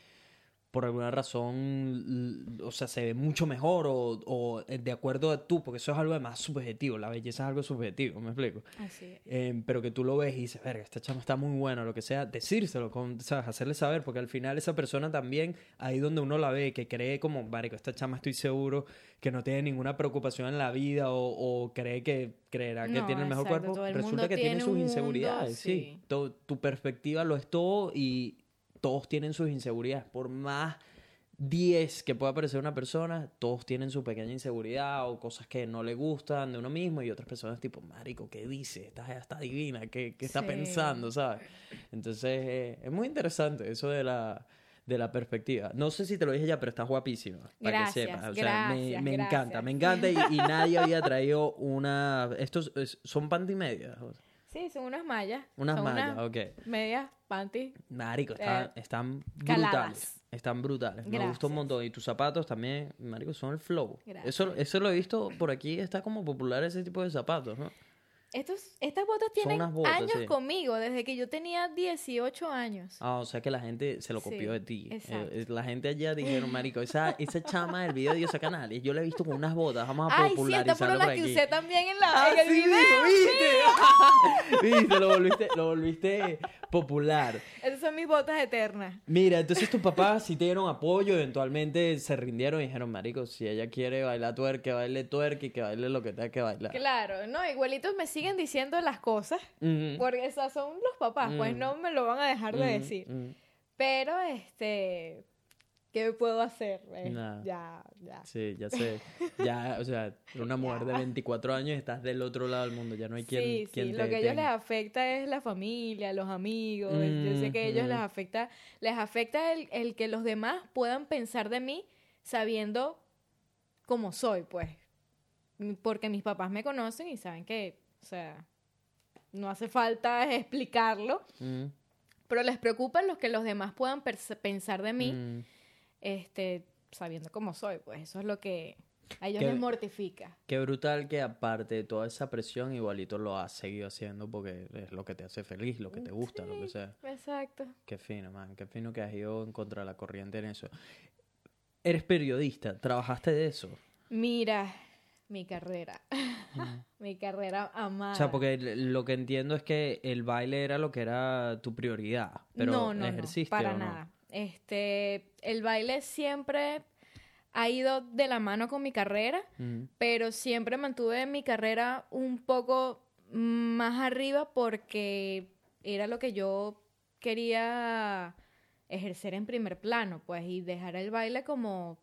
por alguna razón, o sea, se ve mucho mejor o, o de acuerdo a tú, porque eso es algo más subjetivo, la belleza es algo subjetivo, ¿me explico? Así es. Eh, pero que tú lo ves y dices, verga, esta chama está muy buena, lo que sea, decírselo, con, ¿sabes? hacerle saber, porque al final esa persona también, ahí donde uno la ve, que cree como, marico, esta chama estoy seguro que no tiene ninguna preocupación en la vida o, o cree que creerá que No, tiene el mejor exacto, cuerpo, el resulta que tiene sus un mundo, inseguridades, sí. sí. To- tu perspectiva lo es todo y todos tienen sus inseguridades, por más 10 que pueda parecer una persona, todos tienen su pequeña inseguridad o cosas que no le gustan de uno mismo y otras personas tipo, marico, ¿qué dice? Esta está divina, ¿qué, qué está Sí. pensando? ¿Sabes? Entonces, eh, es muy interesante eso de la, de la perspectiva. No sé si te lo dije ya, pero estás guapísima. Para Gracias, que sepas. O sea, me, gracias, me encanta, gracias. me encanta y, y <laughs> nadie había traído una... Estos es- son panty medias. Sí, son unas mallas. Unas son mallas, unas ok. medias, panty. Marico, está- Eh, están caladas. brutales. Están brutales. Me gustó un montón. Y tus zapatos también, Marico, son el flow. Gracias. Eso, eso lo he visto por aquí. Está como popular ese tipo de zapatos, ¿no? Estos, estas botas tienen botas, años sí. conmigo, desde que yo tenía 18 años. Ah, o sea que la gente se lo copió Sí, de ti. Eh, exacto. eh, la gente allá dijeron, marico, esa, esa chama del video de Diosa Canales, yo la he visto con unas botas, vamos a Ay, sí, popularizarlo fueron por las que usé también en, la, Ah, en el sí, video. ¿viste? <laughs> ¿Viste? Lo volviste, lo volviste popular. Esas son mis botas eternas. Mira, entonces tus papás sí te dieron apoyo, eventualmente se rindieron y dijeron, marico, si ella quiere bailar tuerque, que baile tuerque y que baile lo que tenga que bailar. Claro, no, igualitos me siguen diciendo las cosas, Ujú. porque esas son los papás, pues Mm. no me lo van a dejar de decir. Pero, este, ¿qué puedo hacer? Eh, Nada. Ya, ya. Sí, ya sé. Ya, o sea, una <laughs> mujer de 24 años estás del otro lado del mundo, ya no hay quien, sí, quien sí, te lo que a ellos les afecta es la familia, los amigos. Yo sé que a ellos Mm, les afecta, les afecta el, el que los demás puedan pensar de mí sabiendo cómo soy, pues. Porque mis papás me conocen y saben que, o sea, no hace falta <laughs> explicarlo, Mm, pero les preocupa lo que los demás puedan pensar de mí, mm. este, sabiendo cómo soy, pues eso es lo que a ellos Que- les mortifica. Qué brutal que aparte de toda esa presión, igualito lo has seguido haciendo porque es lo que te hace feliz, lo que te gusta, lo que sea. Exacto. Qué fino, man. Qué fino que has ido en contra de la corriente en eso. Eres periodista, ¿trabajaste de eso? Mira, mi carrera. <laughs> mi carrera amada. O sea, porque lo que entiendo es que el baile era lo que era tu prioridad, pero no, no, ejerciste no, para o no? nada. Este, el baile siempre ha ido de la mano con mi carrera, pero siempre mantuve mi carrera un poco más arriba porque era lo que yo quería ejercer en primer plano, pues, y dejar el baile como,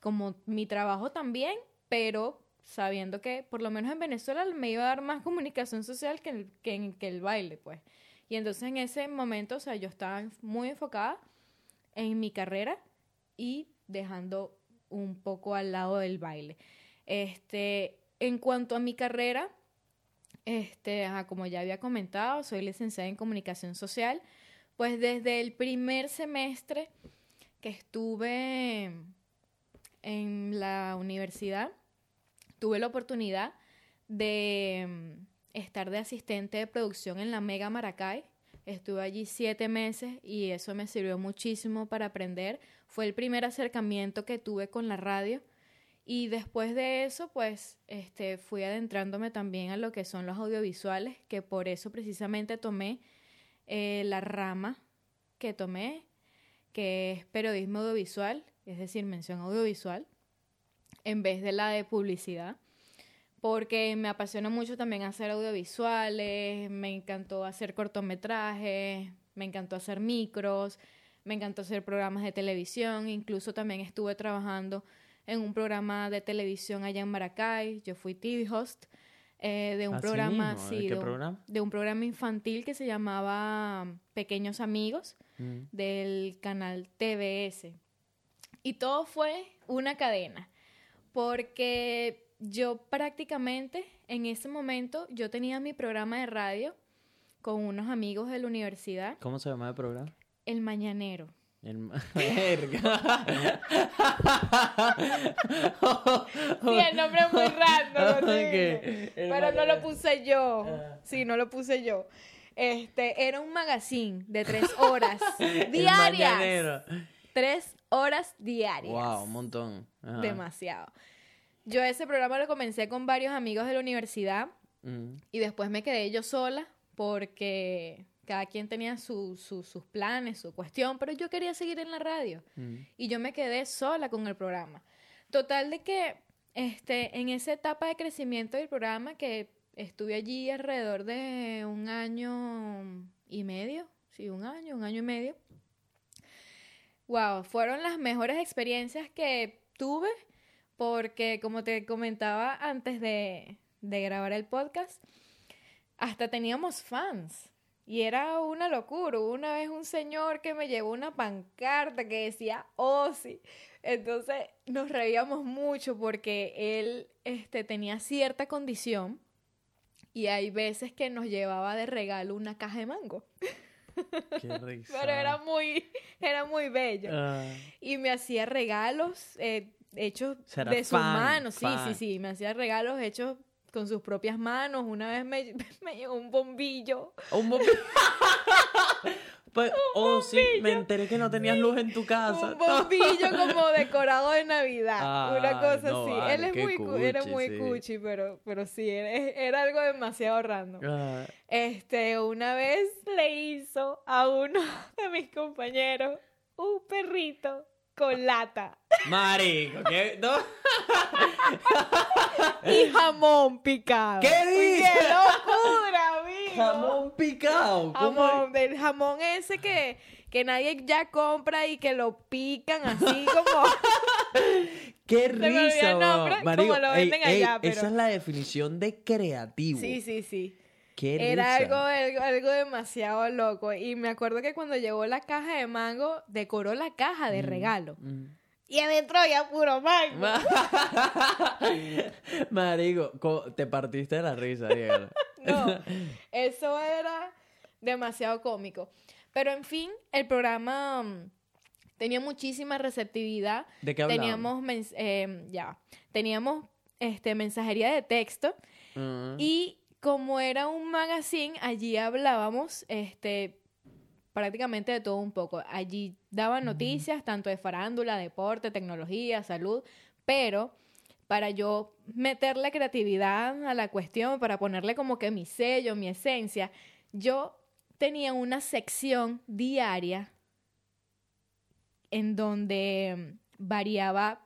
como mi trabajo también, pero sabiendo que por lo menos en Venezuela me iba a dar más comunicación social que el, que, el baile, pues. Y entonces en ese momento, o sea, yo estaba muy enfocada en mi carrera y dejando un poco al lado del baile. Este, en cuanto a mi carrera, este, como ya había comentado, soy licenciada en comunicación social. Pues desde el primer semestre que estuve en la universidad, tuve la oportunidad de mm, estar de asistente de producción en la Mega Maracay. Estuve allí siete meses y eso me sirvió muchísimo para aprender. Fue el primer acercamiento que tuve con la radio. Y después de eso, pues, este, fui adentrándome también a lo que son los audiovisuales, que por eso precisamente tomé eh, la rama que tomé, que es periodismo audiovisual, es decir, mención audiovisual, en vez de la de publicidad porque me apasiona mucho también hacer audiovisuales, me encantó hacer cortometrajes, me encantó hacer micros, me encantó hacer programas de televisión, incluso también estuve trabajando en un programa de televisión allá en Maracay, yo fui TV host eh, de un programa, sí, ¿De, programa? de un programa infantil que se llamaba Pequeños Amigos mm. del canal TBS. Y todo fue una cadena, porque yo prácticamente en ese momento yo tenía mi programa de radio con unos amigos de la universidad. ¿Cómo se llama el programa? El Mañanero. El <laughs> sí, el nombre es muy raro, <laughs> pero no lo puse yo. Ah. Sí, no lo puse yo. Este, era un magazine de tres <laughs> horas diarias. Tres horas diarias. Wow, un montón. Demasiado. Yo ese programa lo comencé con varios amigos de la universidad mm. y después me quedé yo sola porque cada quien tenía sus planes, su cuestión, pero yo quería seguir en la radio mm. y yo me quedé sola con el programa. Total de que este, en esa etapa de crecimiento del programa que estuve allí alrededor de un año y medio, sí, un año, un año y medio. Wow, fueron las mejores experiencias que tuve porque como te comentaba antes de, grabar el podcast, hasta teníamos fans. Y era una locura. una vez un señor que me llevó una pancarta que decía Ozzy. Entonces nos reíamos mucho porque él este, tenía cierta condición y hay veces que nos llevaba de regalo una caja de mango. <laughs> <laughs> Qué risa. Pero era muy, era muy bello. Ah. Y me hacía regalos. Eh, hechos de sus manos. Sí, sí, sí. Me hacía regalos hechos con sus propias manos. Una vez me, <laughs> me llegó un bombillo. Un bombillo. <laughs> Pues, oh, sí, me enteré que no tenías luz en tu casa. Un bombillo como <laughs> decorado de Navidad. una cosa así. Él es muy, era muy cuchi, pero, pero sí, era, algo demasiado random. Ah. Este, una vez le hizo a uno <laughs> de mis compañeros un perrito con lata. Marico, ¿qué? ¿No? <laughs> y jamón picado. ¿Qué dices? ¡Qué locura, amigo! Jamón picado. ¿Cómo jamón, del jamón ese que, que nadie ya compra y que lo pican así como... <laughs> ¡Qué risa, nombre, Marico, como lo venden allá, pero... Esa es la definición de creativo. Sí, sí, sí. Era algo, algo, demasiado loco. Y me acuerdo que cuando llegó la caja de mango, decoró la caja de mm, regalo. Mm. Y adentro había puro mango. <laughs> Marico, te partiste de la risa, Diego. <laughs> no, eso era demasiado cómico. Pero en fin, el programa mm, tenía muchísima receptividad. ¿De qué Teníamos, eh, ya, teníamos este, mensajería de texto. Y como era un magazine, allí hablábamos este, prácticamente de todo un poco. Allí daban noticias tanto de farándula, deporte, tecnología, salud, pero para yo meterle creatividad a la cuestión, para ponerle como que mi sello, mi esencia, yo tenía una sección diaria en donde variaba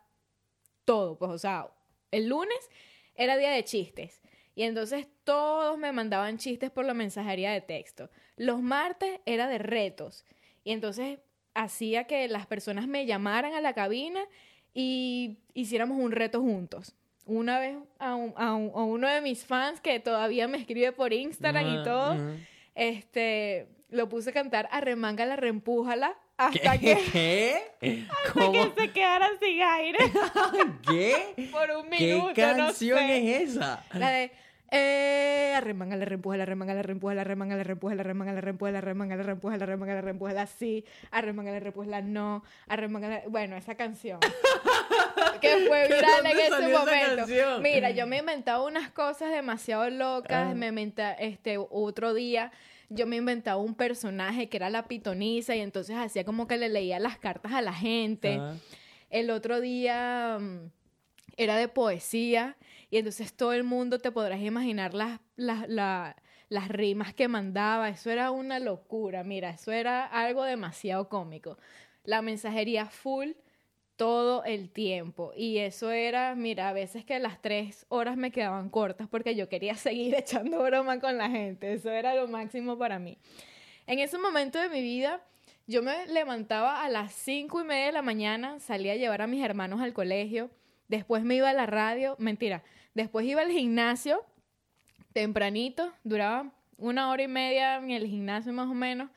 todo, pues o sea, el lunes era día de chistes, y entonces todos me mandaban chistes por la mensajería de texto. Los martes era de retos. Y entonces hacía que las personas me llamaran a la cabina y hiciéramos un reto juntos. Una vez a, uno de mis fans que todavía me escribe por Instagram y todo, este, lo puse a cantar Arremángala, reempújala, ¿Qué? hasta que, <laughs> ¿Qué? hasta ¿Cómo? que se quedara sin aire <laughs> ¿Qué? por un ¿Qué minuto, canción no sé. es esa? La de eh, arremángala, reempújala, arremángala, reempújala, arremángala, reempújala, arremángala, reempújala, arremángala, reempújala, arremángala, reempújala, sí, arremángala, reempújala, no, arremángala, bueno, esa canción. <laughs> que fue ¿De viral en ese momento. Mira, yo me inventaba unas cosas demasiado locas, Ah. me inventaba, este, otro día yo me inventaba un personaje que era la pitonisa y entonces hacía como que le leía las cartas a la gente. Ah. El otro día mm, era de poesía y entonces todo el mundo te podrás imaginar las, las, la- las rimas que mandaba. Eso era una locura, mira, eso era algo demasiado cómico. La mensajería full todo el tiempo y eso era, mira, a veces que las tres horas me quedaban cortas porque yo quería <laughs> seguir echando broma con la gente. Eso era lo máximo para mí. En ese momento de mi vida, yo me levantaba a las cinco y media de la mañana, salía a llevar a mis hermanos al colegio, después me iba a la radio, mentira, después iba al gimnasio tempranito, duraba una hora y media en el gimnasio más o menos,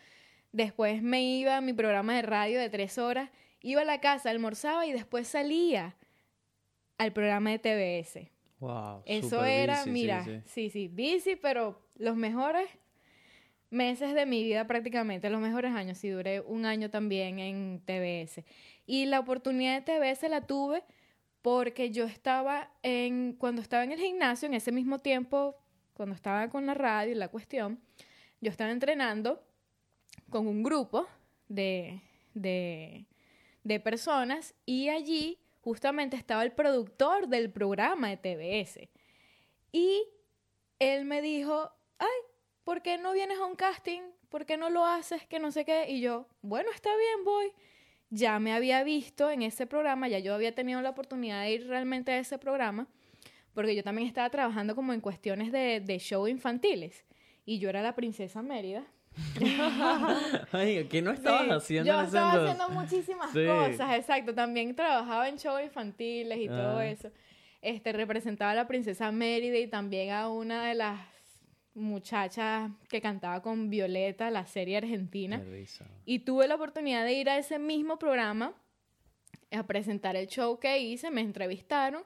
después me iba a mi programa de radio de tres horas, iba a la casa, almorzaba y después salía al programa de TBS. Wow, Eso era, busy, sí, mira, sí. sí, sí, bici, pero los mejores meses de mi vida prácticamente, los mejores años, sí, duré un año también en TBS. Y la oportunidad de TBS la tuve porque yo estaba en, cuando estaba en el gimnasio, en ese mismo tiempo, cuando estaba con la radio y la cuestión, yo estaba entrenando con un grupo de, de, de personas y allí justamente estaba el productor del programa de TBS. Y él me dijo, ay, ¿por qué no vienes a un casting? ¿Por qué no lo haces? Que no sé qué. Y yo, bueno, está bien, voy. Ya me había visto en ese programa, ya yo había tenido la oportunidad de ir realmente a ese programa, porque yo también estaba trabajando como en cuestiones de, de show infantiles. Y yo era la princesa Mérida. <laughs> Ay, ¿qué no estabas Sí, haciendo Yo estaba entonces? haciendo muchísimas Sí. cosas, exacto. También trabajaba en shows infantiles y todo Ah. eso. Este, representaba a la princesa Mérida y también a una de las muchachas que cantaba con Violeta, la serie argentina. Y tuve la oportunidad de ir a ese mismo programa a presentar el show que hice, me entrevistaron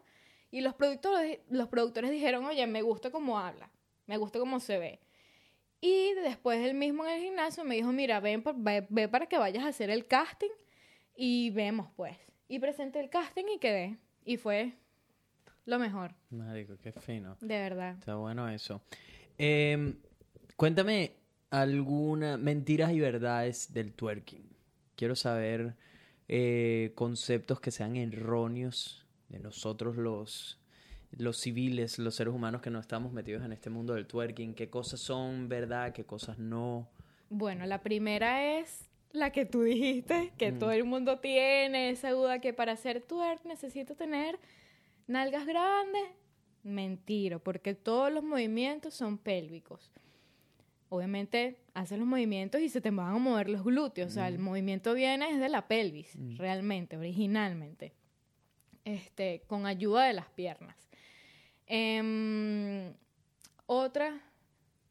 y los productores, los productores dijeron, oye, me gusta cómo habla, me gusta cómo se ve. Y después él mismo en el gimnasio me dijo, mira, ven, ve, ve para que vayas a hacer el casting y vemos pues. Y presenté el casting y quedé. Y fue lo mejor, Marico, qué fino. de verdad. Está bueno eso. Em, cuéntame algunas mentiras y verdades del twerking. Quiero saber eh, conceptos que sean erróneos de nosotros los, los civiles, los seres humanos que no estamos metidos en este mundo del twerking. ¿Qué cosas son verdad? ¿Qué cosas no? Bueno, la primera es la que tú dijiste, que Mm. todo el mundo tiene esa duda que para hacer twerk necesito tener nalgas grandes. Mentira, porque todos los movimientos son pélvicos. Obviamente haces los movimientos y se te van a mover los glúteos. O sea, el movimiento viene desde la pelvis, realmente, originalmente. Este, con ayuda de las piernas. Em, otra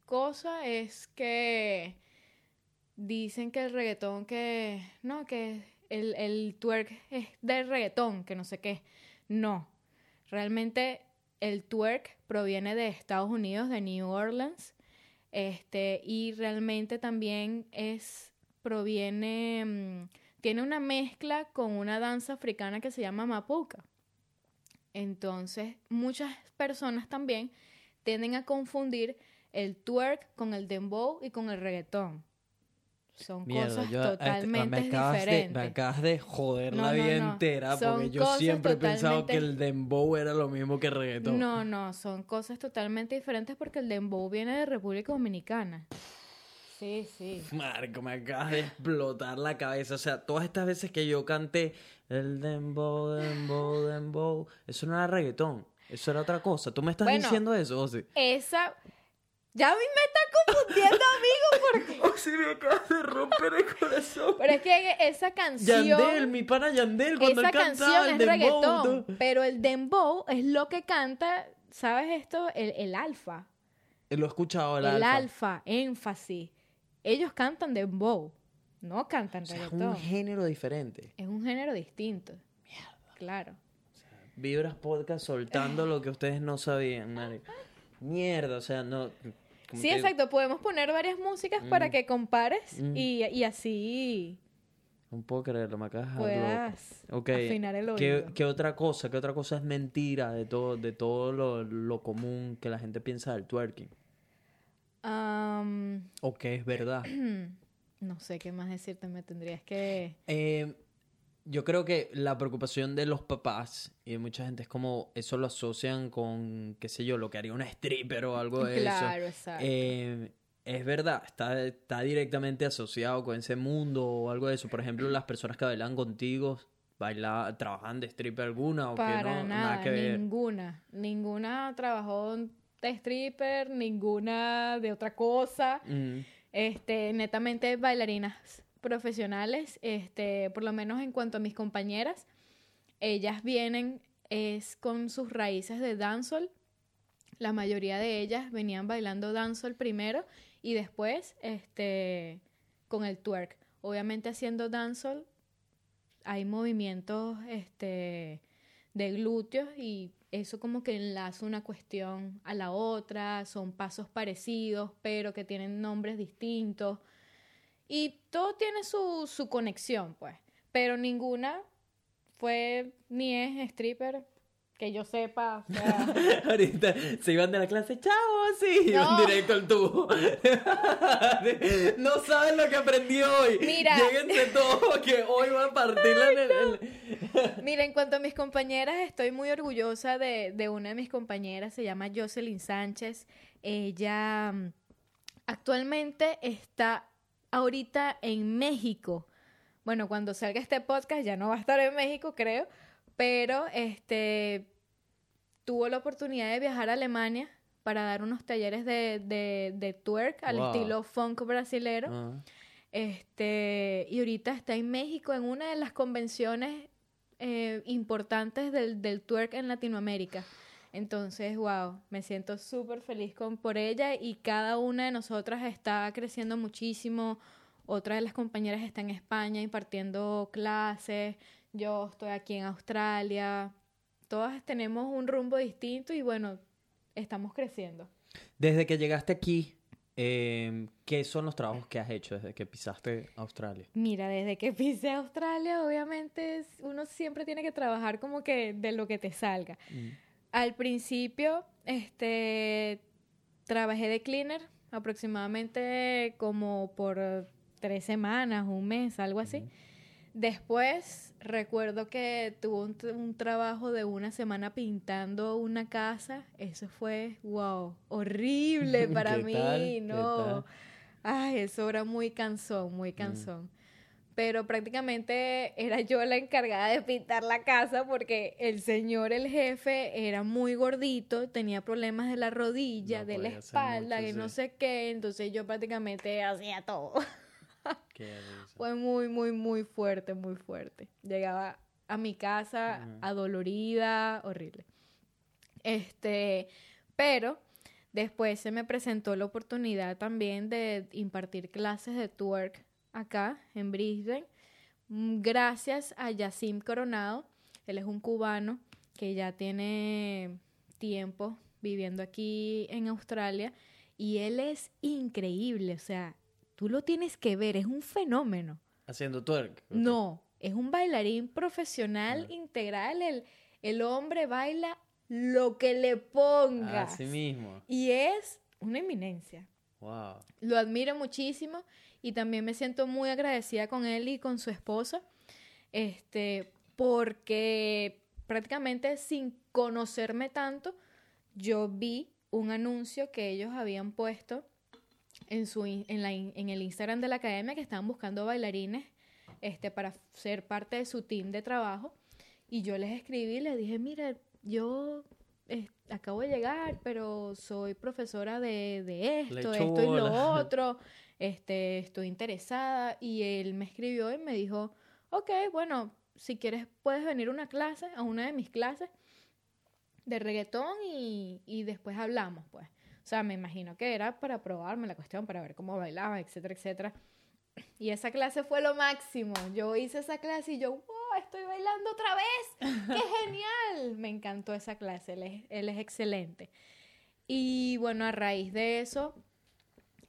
cosa es que dicen que el reggaetón que no que el, el twerk es del reggaetón que no sé qué no realmente el twerk proviene de Estados Unidos de New Orleans este y realmente también es proviene mm, tiene una mezcla con una danza africana que se llama mapuca entonces muchas personas también tienden a confundir el twerk con el dembow y con el reggaetón. Son cosas yo, este, totalmente me acabas, de, diferentes. me acabas de joder No, la no, vida no. entera Son porque yo cosas siempre he pensado totalmente- que el dembow era lo mismo que el reggaetón. No, no, son cosas totalmente diferentes porque el dembow viene de República Dominicana. Sí, sí. Marco, me acabas de explotar la cabeza. O sea, todas estas veces que yo canté el dembow, dembow, dembow, eso no era reggaetón. Eso era otra cosa. ¿Tú me estás Bueno. diciendo eso, Ozzy? Esa... Ya a mí me está confundiendo, <laughs> amigo, porque... Ozzy, me acabas de romper el corazón. Pero es que esa canción... Yandel, mi pana Yandel, cuando esa él cantaba canción el es dembow. reggaetón, pero el dembow es lo que canta, ¿sabes esto? El, el alfa. Lo he escuchado, el, El, alfa. alfa. énfasis. ellos cantan dembow, no cantan O sea, es un género diferente. Es un género distinto. Claro. Vibras Podcast soltando lo que ustedes no sabían, marico. <laughs> Mierda, o sea, no... Sí, exacto. Podemos poner varias músicas para Mm. que compares Mm. y, y así No puedo creerlo, me acabas puedas loco. Ok, afinar el ¿Qué, oído. qué otra cosa? ¿Qué otra cosa es mentira de todo, de todo lo, lo común que la gente piensa del twerking? Am, ¿O qué es verdad? <clears throat> no sé qué más decirte. Me tendrías que... Eh, yo creo que la preocupación de los papás y de mucha gente es como eso lo asocian con, qué sé yo, lo que haría una stripper o algo de Claro, eso. exacto. Eh, es verdad, está, está directamente asociado con ese mundo o algo de eso. Por ejemplo, las personas que bailan contigo, bailan, trabajan de stripper alguna o Para que no, nada, que ver. ninguna. Ninguna trabajó de stripper, ninguna de otra cosa. Mm, Este, netamente bailarinas profesionales, este, por lo menos en cuanto a mis compañeras, ellas vienen es con sus raíces de dancehall. La mayoría de ellas venían bailando dancehall primero y después este con el twerk. Obviamente haciendo dancehall hay movimientos este de glúteos y eso como que enlaza una cuestión a la otra, son pasos parecidos, pero que tienen nombres distintos. Y todo tiene su, su conexión, pues. Pero ninguna fue ni es stripper, que yo sepa. o sea, <laughs> Ahorita se iban de la clase, chao, sí, iban No. directo al tubo. <laughs> no saben lo que aprendí hoy. Mira. Lléguense todos que hoy van a partirla en el- el- Mira, en cuanto a mis compañeras, estoy muy orgullosa de, de una de mis compañeras, se llama Jocelyn Sánchez. Ella mm, actualmente está ahorita en México. Bueno, cuando salga este podcast ya no va a estar en México, creo, pero este tuvo la oportunidad de viajar a Alemania para dar unos talleres de, de, de twerk al Wow. estilo funk brasilero. Ah. Este, y ahorita está en México en una de las convenciones eh, importantes del, del twerk en Latinoamérica. Entonces, wow, me siento súper feliz con, por ella y cada una de nosotras está creciendo muchísimo. Otra de las compañeras está en España impartiendo clases. Yo estoy aquí en Australia. Todas tenemos un rumbo distinto y bueno, estamos creciendo. Desde que llegaste aquí, eh, ¿qué son los trabajos que has hecho desde que pisaste Australia? Mira, desde que pisé Australia, obviamente uno siempre tiene que trabajar como que de lo que te salga. Al principio, este, trabajé de cleaner aproximadamente como por tres semanas, un mes, algo así. Después, recuerdo que tuve un, trabajo de una semana pintando una casa. Eso fue, wow, horrible <laughs> para ¿Qué mí, no. Ay, eso era muy cansón, Mm. muy cansón. Pero prácticamente era yo la encargada de pintar la casa porque el señor, el jefe, era muy gordito, tenía problemas de la rodilla, No de la espalda, mucho, y no sí. sé qué. Entonces yo prácticamente hacía todo. <laughs> Qué. Fue muy, muy, muy fuerte, muy fuerte. Llegaba a mi casa adolorida, horrible. Este, pero después se me presentó la oportunidad también de impartir clases de twerk acá en Brisbane, mm, gracias a Yacim Coronado. Él es un cubano que ya tiene tiempo viviendo aquí en Australia y él es increíble, o sea, tú lo tienes que ver, es un fenómeno. Haciendo twerk. No, es un bailarín profesional integral. El, el hombre baila lo que le pongas. Así mismo. Y es una eminencia. Lo admiro muchísimo y también me siento muy agradecida con él y con su esposa. Este, porque prácticamente sin conocerme tanto, yo vi un anuncio que ellos habían puesto en, su, en, la en el Instagram de la academia que estaban buscando bailarines este, para ser parte de su team de trabajo. Y yo les escribí y les dije, mira, yo acabo de llegar, pero soy profesora de, de esto, esto y lo <laughs> otro, este, estoy interesada. Y él me escribió y me dijo, ok, bueno, si quieres puedes venir a una clase, a una de mis clases de reggaetón y, y después hablamos, pues. O O sea, me imagino que era para probarme la cuestión, para ver cómo bailaba, etcétera, etcétera. Y esa clase fue lo máximo. Yo hice esa clase y yo, wow, estoy bailando otra vez. ¡Qué <laughs> genial! Me encantó esa clase, él es, él es excelente. Y bueno, a raíz de eso,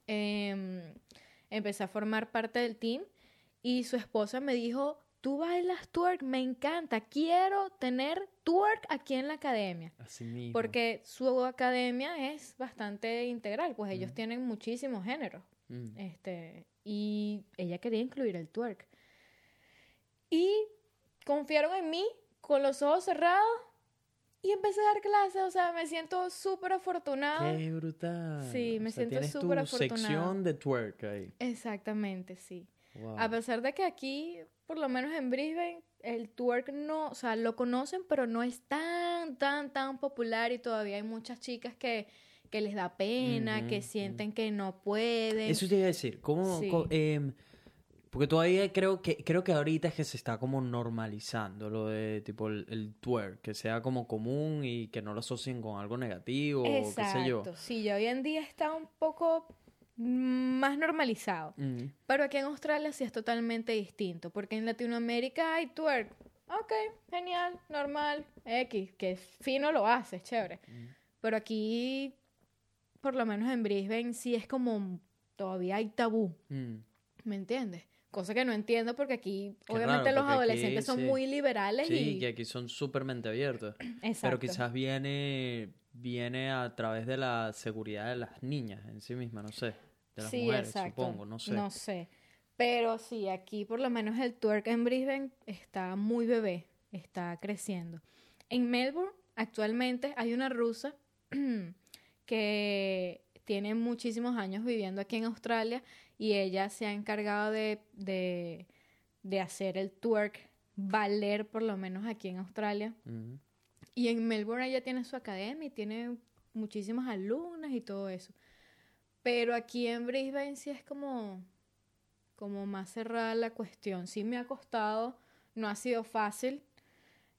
em, empecé a formar parte del team y su esposa me dijo, tú bailas twerk, me encanta, quiero tener twerk aquí en la academia. Así mismo. Porque su academia es bastante integral, pues ellos tienen muchísimos géneros. Mm. Este, y ella quería incluir el twerk. Y confiaron en mí con los ojos cerrados y empecé a dar clases. O sea, me siento súper afortunada. Qué brutal. Sí, me O sea, siento súper afortunada. sección de twerk ahí. Exactamente, sí. Wow. A pesar de que aquí, por lo menos en Brisbane, el twerk no, o sea, lo conocen, pero no es tan, tan, tan popular y todavía hay muchas chicas que, que les da pena, Ujú, que ujú. sienten que no pueden. Eso te iba a decir, ¿cómo, Sí. em, porque todavía creo que creo que ahorita es que se está como normalizando lo de tipo el, el twerk, que sea como común y que no lo asocien con algo negativo o qué sé yo. Exacto, sí, ya hoy en día está un poco más normalizado. Mm, Pero aquí en Australia sí es totalmente distinto, porque en Latinoamérica hay twerk. Ok, genial, normal, X, que fino lo haces, chévere. Pero aquí, por lo menos en Brisbane, sí es como todavía hay tabú, mm. ¿me entiendes? Cosa que no entiendo porque aquí, Qué obviamente, raro, los aquí adolescentes son sí. muy liberales Sí, y... que aquí son súper mente abiertos. <clears throat> Exacto. Pero quizás viene viene a través de la seguridad de las niñas en sí mismas, no sé, de las sí, mujeres, exacto. supongo, no sé. No sé. Pero sí, aquí por lo menos el twerk en Brisbane está muy bebé, está creciendo. En Melbourne actualmente hay una rusa <clears throat> que tiene muchísimos años viviendo aquí en Australia y ella se ha encargado de, de, de hacer el twerk valer por lo menos aquí en Australia. Y en Melbourne ella tiene su academia y tiene muchísimas alumnas y todo eso. Pero aquí en Brisbane sí es como, como más cerrada la cuestión. Sí me ha costado, no ha sido fácil.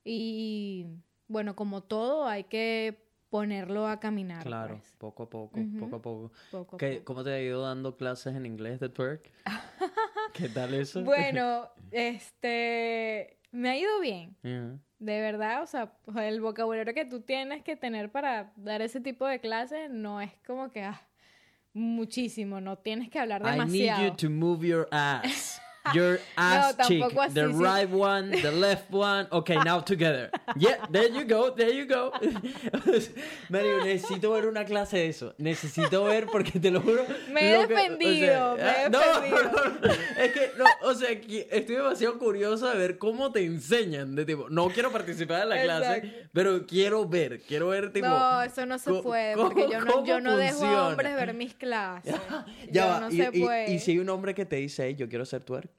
Y bueno, como todo, hay que ponerlo a caminar. Claro, pues, poco a poco, poco a poco. poco a ¿Qué- poco. ¿Cómo te ha ido dando clases en inglés de twerk? <laughs> ¿Qué tal eso? Bueno, <laughs> este, me ha ido bien. De verdad, o sea, el vocabulario que tú tienes que tener para dar ese tipo de clases no es como que ah, muchísimo, no tienes que hablar I need demasiado. you to move your <laughs> ass. <laughs> Your ass cheek. tampoco así, the sí. right one, the left one. Okay, now together. Yeah, there you go, there you go. <laughs> Mario, <laughs> necesito ver una clase de eso. Necesito ver porque te lo juro. Me he lo que- o sea, defendido, me he ah, no, defendido. no, no, es que no, o sea, estoy demasiado curioso de ver cómo te enseñan de tipo, no quiero participar en la clase, Exacto. pero quiero ver, quiero ver tipo no, eso no se puede, porque yo no, yo no dejo a hombres ver mis clases. Ya Yo va, no y, se y- puede. y si hay un hombre que te dice, "Hey, yo quiero ser twerk.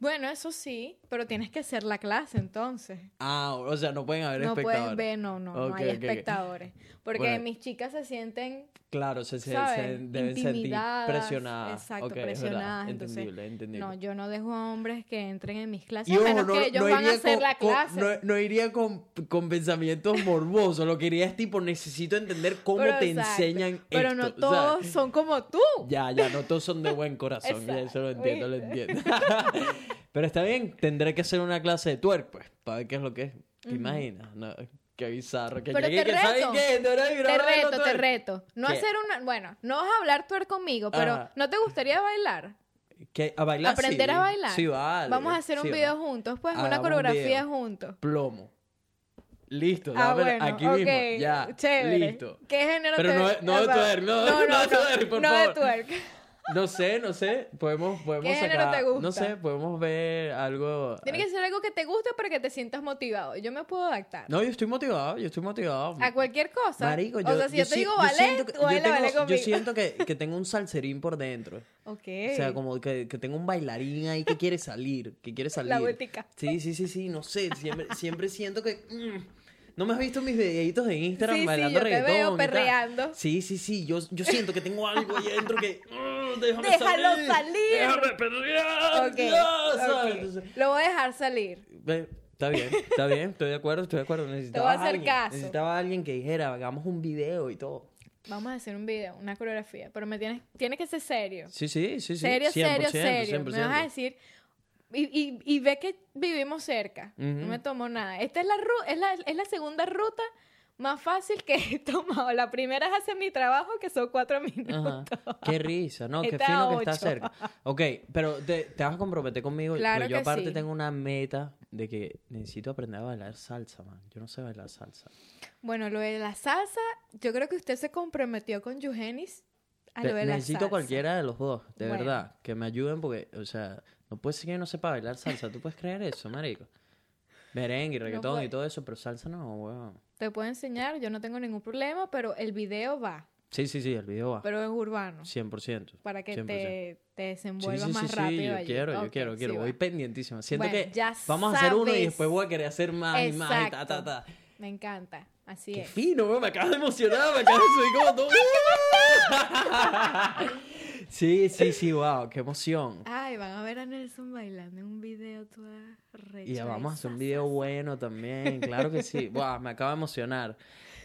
Bueno, eso sí, pero tienes que hacer la clase entonces. Ah, o sea, no pueden haber No espectadores. puedes ver, no, no, no hay espectadores. Porque Bueno. mis chicas se sienten Claro, se, se, se deben sentir presionadas. exacto, presionadas, entonces, Entendible, entendible. No, yo no dejo a hombres que entren en mis clases, Y ojo, menos no, que ellos no van a iría hacer con- la con- clase. no, no iría con, con pensamientos morbosos. Lo que iría es tipo, necesito entender cómo Pero te exacto, enseñan Pero esto. no o sea, todos son como tú. Ya, ya, no todos son de buen corazón. ya, eso lo entiendo, lo entiendo. <laughs> Pero está bien, tendré que hacer una clase de twerk, pues, para ver qué es lo que es. ¿Te imaginas? No, qué bizarro. Que Pero te que, ¿saben reto. qué? Te, Te reto, te reto. No ¿Qué? hacer una, bueno, no vas a hablar tú conmigo, pero Ajá. ¿no te gustaría bailar? ¿Qué? ¿A bailar? Aprender sí. a bailar. Sí, vale. Vamos a hacer un video juntos, pues, Hagamos una un coreografía juntos. Plomo. Listo, Ah, bueno, aquí ok, mismo. Ya, chévere. listo. ¿Qué género Pero te- no no de twerk, <laughs> no, no de twerk, por no favor. de twerk. No sé, no sé. Podemos, podemos ¿Qué género sacar. te gusta? No sé, podemos ver algo. Tiene que ser algo que te guste para que te sientas motivado. Yo me puedo adaptar. No, yo estoy motivado, yo estoy motivado. A cualquier cosa. Marico, yo, o sea, si yo, te si- digo ballet, tú yo baila tengo- ballet Yo siento que, <laughs> que tengo un salserín por dentro. Ok. O sea, como que, que tengo un bailarín ahí que quiere salir, que quiere salir. La vueltica. Sí, sí, sí, sí, no sé. Siempre, siempre siento que. mm, ¿No me has visto mis videitos de Instagram Sí, sí, bailando yo te reggaetón? veo y tal? perreando. Sí, sí, sí. Yo, yo siento que tengo algo ahí adentro que. mm, déjame Déjalo salir. salir. Déjame perrear. Ok, ya, ok. ¿sabes? Entonces, Lo voy a dejar salir. Está bien, está bien, estoy de acuerdo, estoy de acuerdo. Necesitaba voy a hacer alguien, caso. necesitaba alguien que dijera, hagamos un video y todo. vamos a hacer un video, una coreografía, pero me tienes, tiene que ser serio. Sí, sí, sí, sí. Serio, serio, 100%, serio. Me vas a 100%. decir, y, y, y ve que vivimos cerca, no Ujú. me tomo nada. Esta es la, es la, es la segunda ruta más fácil que <laughs> he tomado. La primera es hacer mi trabajo, que son cuatro minutos. Ajá. Qué risa, ¿no? Qué fino que está cerca. Ok, pero te, te vas a comprometer conmigo. Claro porque yo que aparte sí. tengo una meta de que necesito aprender a bailar salsa, man. Yo no sé bailar salsa. Bueno, lo de la salsa, yo creo que usted se comprometió con Eugenis a Te- lo de la necesito salsa. cualquiera de los dos, de Bueno. verdad. Que me ayuden porque, o sea, no puede ser que yo no sepa bailar salsa. ¿Tú puedes creer eso, marico? Merengue, reggaetón y todo eso, pero salsa no, weón. Te puedo enseñar, yo no tengo ningún problema, pero el video va, Sí, sí, sí, el video va. pero es urbano. 100%. Para que 100%. te, te Sí, desenvuelvas sí, sí, más sí, rápido yo allí. quiero, yo quiero, quiero. sí Voy va. pendientísima. Siento Bueno, que ya vamos a hacer uno y después voy a querer hacer más y más y ta, ta, ta. Me encanta, así Qué es. fino, weón, me acabas de emocionar, me acabas de subir como todo. <laughs> sí, sí, sí, wow, qué emoción. Ay, van a ver a Nelson bailando en un video toda recha. Y ya vamos a hacer un video bueno también, claro que sí. Wow, me acaba de emocionar.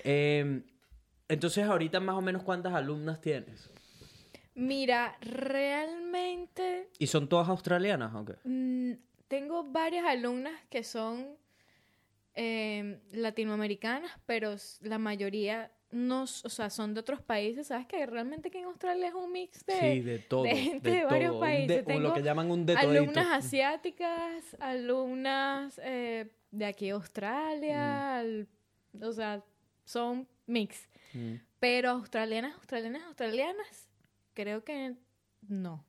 Eh, entonces, ahorita más o menos cuántas alumnas tienes. Mira, realmente ¿Y son todas australianas o qué? mm, tengo varias alumnas que son eh, latinoamericanas, pero la mayoría no, o sea, son de otros países. ¿Sabes que realmente que en Australia es un mix de, sí, de todo. de gente de, varios todo, países? de- o lo Tengo que llaman un de alumnas asiáticas, alumnas eh, de aquí de Australia, al- o sea, son mix. Mm. Pero australianas, australianas, australianas, creo que no.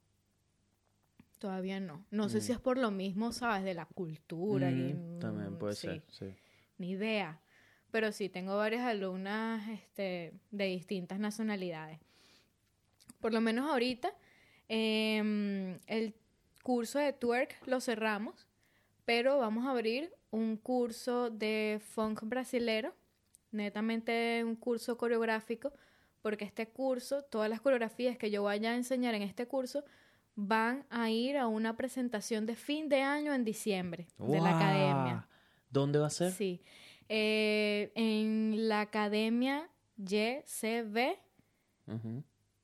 Todavía no. No sé Mm. si es por lo mismo, ¿sabes? De la cultura. y, Mm, También mm, puede sí, ser, sí. Ni idea. Pero sí, tengo varias alumnas este, de distintas nacionalidades. Por lo menos ahorita, em, el curso de twerk lo cerramos, pero vamos a abrir un curso de funk brasilero, netamente un curso coreográfico, porque este curso, todas las coreografías que yo vaya a enseñar en este curso, van a ir a una presentación de fin de año en diciembre de la academia. ¿Dónde va a ser? Sí. Eh, en la academia YCB, Ujú.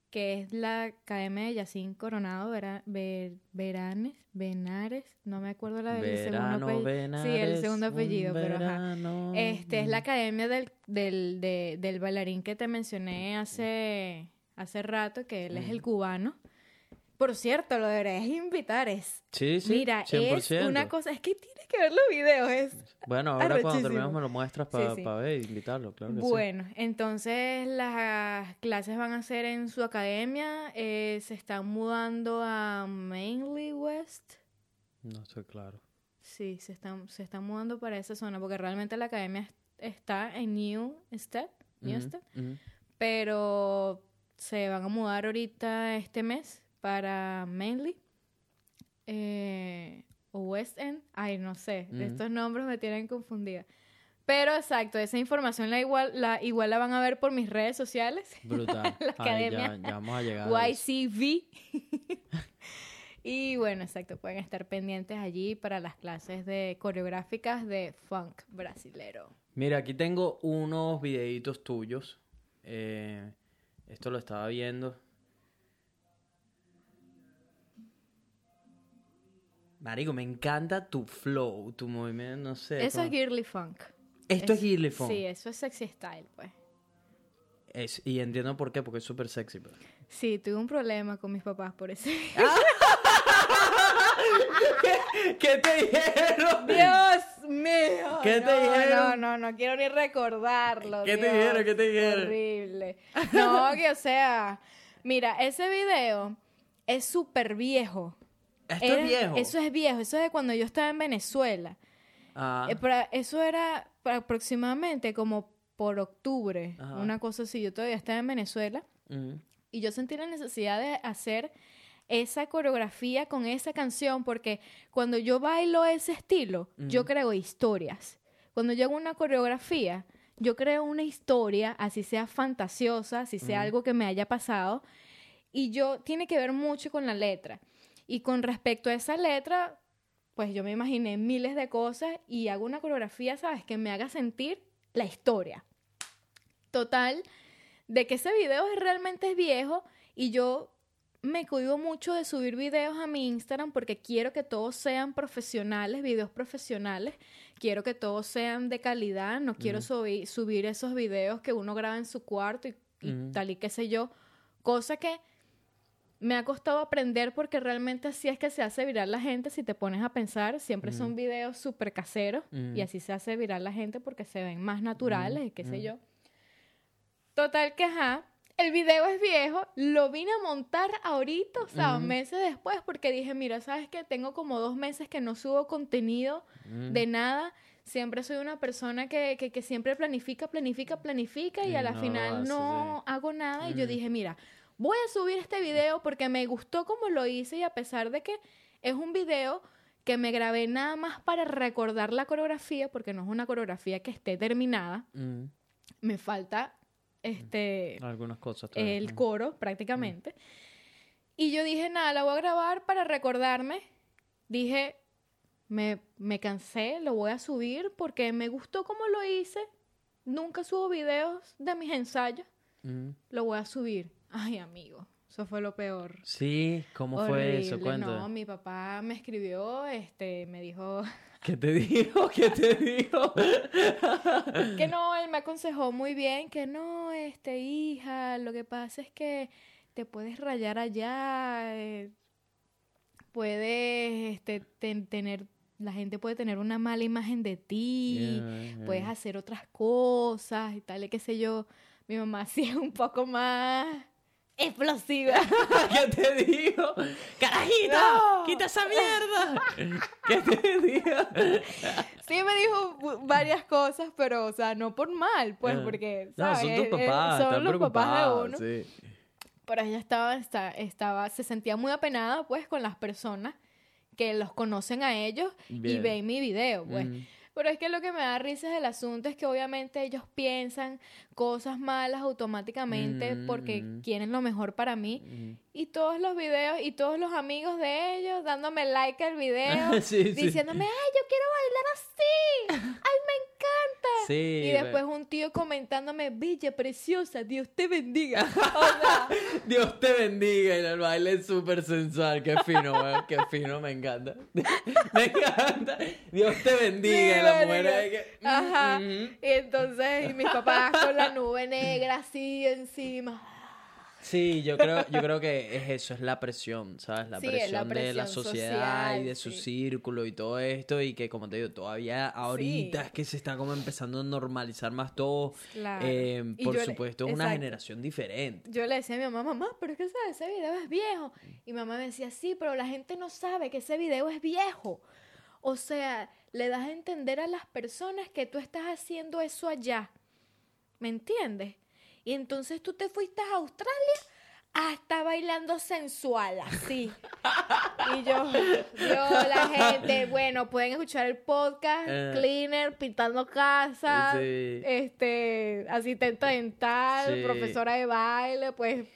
que es la academia de Yacín Coronado Vera- Ver- Veranes, Benares, no me acuerdo la del segundo apellido. Sí, el segundo un apellido, pero ajá. Este es la academia del, del, de- del bailarín que te mencioné hace, hace rato, que él es el cubano. Por cierto, lo deberías invitar. Es, Sí, sí, mira, es 100%. una cosa, es que tienes que ver los videos, es Bueno, ahora cuando terminemos me lo muestras para Sí, sí. ver e invitarlo, claro que sí. Bueno, entonces las clases van a ser en su academia. eh, se están mudando a Mainly West. No estoy claro. Sí, se están, se están mudando para esa zona, porque realmente la academia es- está en Ujú, ujú. pero se van a mudar ahorita este mes para Mainly eh, o West End. Ay, no sé, estos nombres me tienen confundida. Pero exacto, esa información la igual, la igual la van a ver por mis redes sociales. <laughs> Brutal. La Ay, ya, academia. ya vamos a llegar. a. YCV. <laughs> y bueno, exacto, pueden estar pendientes allí para las clases de coreográficas de funk brasilero. Mira, aquí tengo unos videitos tuyos. Eh, esto lo estaba viendo. Marico, me encanta tu flow, tu movimiento, no sé. Eso es girly funk. Esto es girly funk. Sí, eso es sexy style, pues. Es- y entiendo por qué, porque es súper sexy. pues. Sí, tuve un problema con mis papás por eso. <laughs> ¿Qué te dijeron? Dios mío. ¿Qué te no, dijeron? No, no, no quiero ni recordarlo. ¿Qué te dijeron? ¿Qué te dijeron? Horrible. <laughs> No, que o sea, mira, ese video es súper viejo. Esto Era- es viejo. Eso es viejo, eso es de cuando yo estaba en Venezuela. Ah, Eh, para- eso era para aproximadamente como por octubre, Ajá. una cosa así. Yo todavía estaba en Venezuela ujú. y yo sentí la necesidad de hacer esa coreografía con esa canción porque cuando yo bailo ese estilo, yo creo historias. Cuando yo hago una coreografía, yo creo una historia, así sea fantasiosa, así sea algo que me haya pasado, y yo tiene que ver mucho con la letra. Y con respecto a esa letra, pues yo me imaginé miles de cosas y hago una coreografía, ¿sabes? Que me haga sentir la historia. Total, de que ese video realmente es viejo y yo me cuido mucho de subir videos a mi Instagram porque quiero que todos sean profesionales, videos profesionales. Quiero que todos sean de calidad. No quiero subir, subir esos videos que uno graba en su cuarto y, tal y qué sé yo. Cosa que me ha costado aprender porque realmente así es que se hace viral la gente. Si te pones a pensar, siempre son videos súper caseros y Ujú. así se hace viral la gente porque se ven más naturales y qué sé ujú. yo. Total que, ajá, el video es viejo, lo vine a montar ahorita, o sea, meses después, porque dije, mira, ¿sabes qué? Tengo como dos meses que no subo contenido Mm. de nada. Siempre soy una persona que, que, que siempre planifica, planifica, planifica y Y a la no final no hago nada. Y yo dije, mira, voy a subir este video porque me gustó como lo hice y a pesar de que es un video que me grabé nada más para recordar la coreografía, porque no es una coreografía que esté terminada, Mm. me falta este Algunas cosas. todavía. el Mm. coro prácticamente. Y yo dije, nada, la voy a grabar para recordarme. Dije, me, me cansé, lo voy a subir porque me gustó como lo hice. Nunca subo videos de mis ensayos. Mm. Lo voy a subir. Ay, amigo, eso fue lo peor. Sí, ¿cómo fue eso? Cuenta. No, mi papá me escribió, este, me dijo <laughs> ¿Qué te dijo? ¿Qué te dijo? que no, él me aconsejó muy bien que no, este, hija, lo que pasa es que te puedes rayar allá, eh, puedes, este, ten- tener, la gente puede tener una mala imagen de ti, Yeah, puedes hacer otras cosas y tal, y qué sé yo. Mi mamá <laughs> sí es un poco más explosiva. <laughs> ¿Qué te dijo? ¡Carajita! No. ¡Quita esa mierda! ¿Qué te dijo? Sí me dijo varias cosas, pero, o sea, no por mal, pues, Ah. porque, No, ¿sabes? son tus Eh, papás, son los papás de uno. sí. Pero ella estaba, esta- estaba, se sentía muy apenada, pues, con las personas que los conocen a ellos y Bien. ven mi video, pues. Mm. Pero es que lo que me da risa del asunto es que obviamente ellos piensan cosas malas automáticamente porque Mm. quieren lo mejor para mí. Mm. Y todos los videos y todos los amigos de ellos dándome like al video, <laughs> Sí, sí. diciéndome, ay, yo quiero bailar así, ay, me encanta. Sí, y después un tío comentándome, Villa, preciosa, Dios te bendiga. <laughs> O sea, <laughs> Dios te bendiga y el baile es súper sensual. Qué fino, weón. Qué fino, me encanta. me encanta. Dios te bendiga. Y la mujer ahí que... mm, Ajá. mm. Y entonces y mis papás con la nube negra así encima. Sí, yo creo, yo creo que es eso, es la presión, ¿sabes? La Sí, presión, la de la presión sociedad social, y de su sí. círculo y todo esto y que como te digo, todavía ahorita Sí. es que se está como empezando a normalizar más todo. Claro. Eh, por yo supuesto, es una generación diferente. Yo le decía a mi mamá, mamá, pero es que ¿sabes? ese video es viejo. Y mamá me decía, sí, pero la gente no sabe que ese video es viejo. O sea, le das a entender a las personas que tú estás haciendo eso allá. ¿Me entiendes? Y entonces tú te fuiste a Australia hasta bailando sensual, así. Y yo, yo, la gente, bueno, pueden escuchar el podcast, Eh. Cleaner, Pintando Casa, Sí. este, asistente dental, Sí. profesora de baile, pues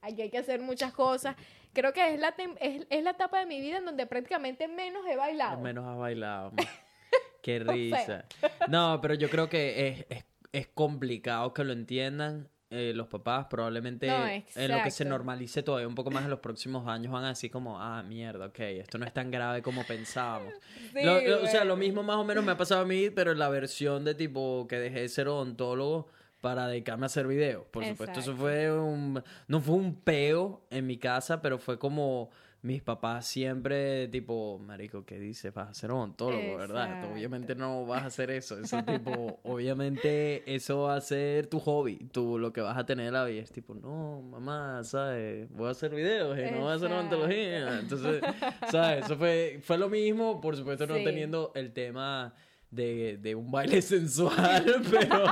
aquí hay que hacer muchas cosas. Creo que es la, es, es la etapa de mi vida en donde prácticamente menos he bailado. Menos has bailado. <laughs> Qué risa. No, pero yo creo que es, es, es complicado que lo entiendan. eh, los papás probablemente No, en lo que se normalice todavía un poco más en los próximos años van a decir como, ah, mierda, ok, esto no es tan grave como pensábamos. <laughs> Sí, Lo- lo- o sea, lo mismo más o menos me ha pasado a mí, pero en la versión de tipo que dejé de ser odontólogo para dedicarme a hacer videos. Por supuesto, eso fue un... No fue un peo en mi casa, pero fue como... Mis papás siempre, tipo, marico, ¿qué dices? Vas a ser odontólogo, ¿verdad? Exacto. Obviamente no vas a hacer eso. Eso, tipo, obviamente eso va a ser tu hobby, tú lo que vas a tener en la vida. Es tipo, no, mamá, ¿sabes? Voy a hacer videos y no voy a hacer odontología. Entonces, ¿sabes? Eso fue, fue lo mismo, por supuesto, no Sí. teniendo el tema de, de un baile <laughs> sensual, pero,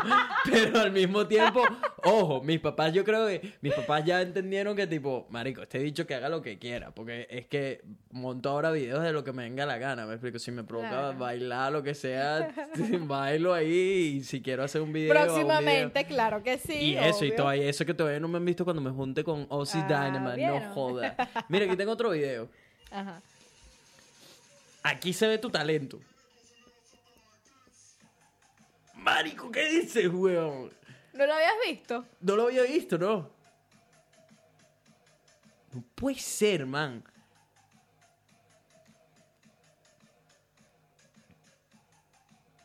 pero al mismo tiempo, ojo, mis papás, yo creo que mis papás ya entendieron que tipo, marico, este dicho que haga lo que quiera, porque es que monto ahora videos de lo que me venga la gana, me explico, si me provoca Claro. bailar, lo que sea, <laughs> <laughs> bailo ahí, y si quiero hacer un video. hago un video. Próximamente, claro que sí. Y eso, y todavía, eso que todavía no me han visto cuando me junte con Ozzy Ah, Dynamite, no joda. Mira, aquí tengo otro video. Ajá. Aquí se ve tu talento. Marico, ¿qué dices, weón? ¿No lo habías visto? No lo había visto, ¿no? No puede ser, man.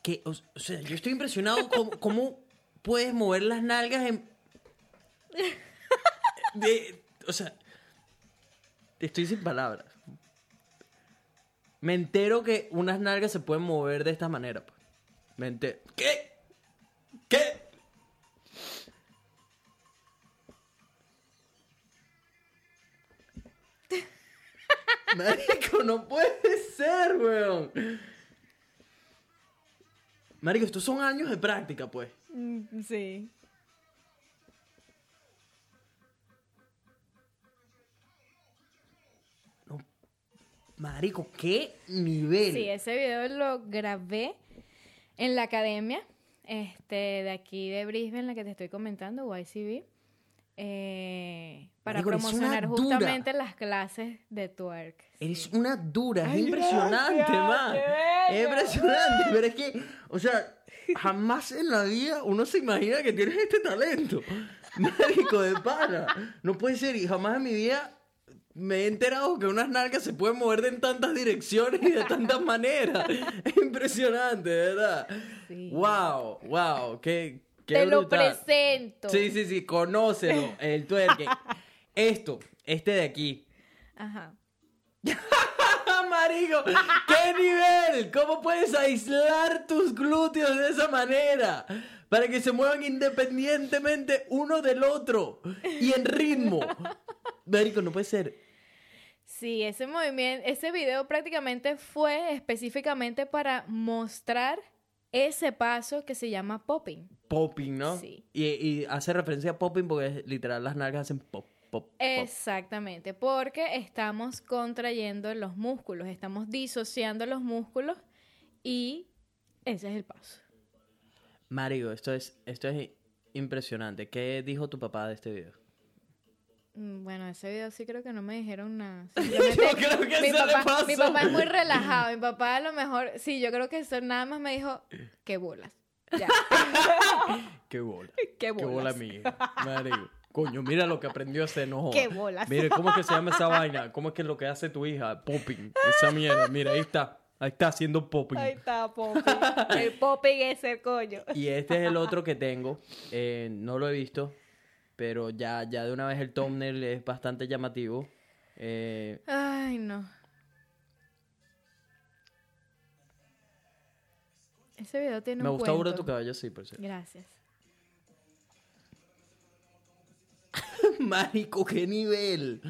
Que, o, o sea, yo estoy impresionado cómo, <laughs> cómo puedes mover las nalgas en... <laughs> De- o sea, estoy sin palabras. Me entero que unas nalgas se pueden mover de esta manera. pues. Me entero. ¿Qué? Marico, no puede ser, weón. Marico, estos son años de práctica, pues. Mm, Sí. Marico, qué nivel. Sí, ese video lo grabé en la academia este, de aquí de Brisbane, la que te estoy comentando, YCB, eh, para promocionar dura. justamente las clases de twerk. Eres una dura, es Ay, impresionante, gracias, man. qué Es impresionante, pero es que, o sea, jamás en la vida uno se imagina que tienes este talento. <laughs> Marico, de pana. No puede ser, y jamás en mi vida me he enterado que unas nalgas se pueden mover de en tantas direcciones y de tantas <laughs> maneras. Es impresionante, ¿verdad? Sí. Wow, wow, qué, qué Te lo presento. Sí, sí, sí, conócelo, el twerking. <laughs> Esto, este de aquí. Ajá. <laughs> Marico, ¿qué nivel? ¿Cómo puedes aislar tus glúteos de esa manera? Para que se muevan independientemente uno del otro y en ritmo. Marico, no puede ser. Sí, ese movimiento, ese video prácticamente fue específicamente para mostrar ese paso que se llama popping. Popping, ¿no? Sí. Y, y hace referencia a popping porque literal las nalgas hacen pop, pop, pop. Exactamente, porque estamos contrayendo los músculos, estamos disociando los músculos y ese es el paso. Marico, esto es, esto es impresionante. ¿Qué dijo tu papá de este video? Mm, Bueno, ese video sí creo que no me dijeron nada. <laughs> Yo creo que mi, se le papá, pasó. mi papá es muy relajado. Mi papá a lo mejor, sí, yo creo que eso nada más me dijo, qué bolas. Ya, <laughs> Qué bola. <laughs> qué Qué bolas. bola mía. Marico. Coño, mira lo que aprendió ese enojo. Qué bolas. Mire, ¿cómo es que se llama esa vaina? ¿Cómo es que es lo que hace tu hija? Popping. Esa mierda. Mira, ahí está. Ahí está haciendo popping. Ahí está, popping. <laughs> El popping es el coño. Y este es el otro que tengo. Eh, no lo he visto. Pero ya, ya de una vez el thumbnail es bastante llamativo. Eh, Ay, no. Ese video tiene me un gusta burda cuento. tu cabello, sí, por cierto. Gracias. <laughs> Marico, qué nivel.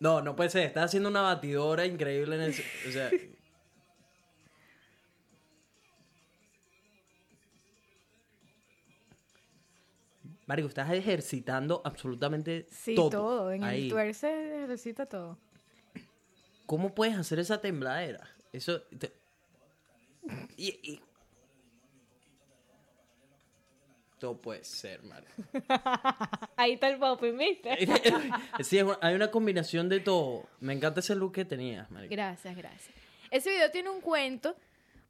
No, no puede ser. Está haciendo una batidora increíble en el. O sea. Marico, estás ejercitando absolutamente Sí, todo. todo. En ahí. el twerk se recita todo. ¿Cómo puedes hacer esa tembladera? Eso. te- Y, y- No puede ser, marico. <laughs> Ahí está el popping, ¿viste? <laughs> Sí, hay una combinación de todo. Me encanta ese look que tenías, marico. Gracias, gracias. Ese video tiene un cuento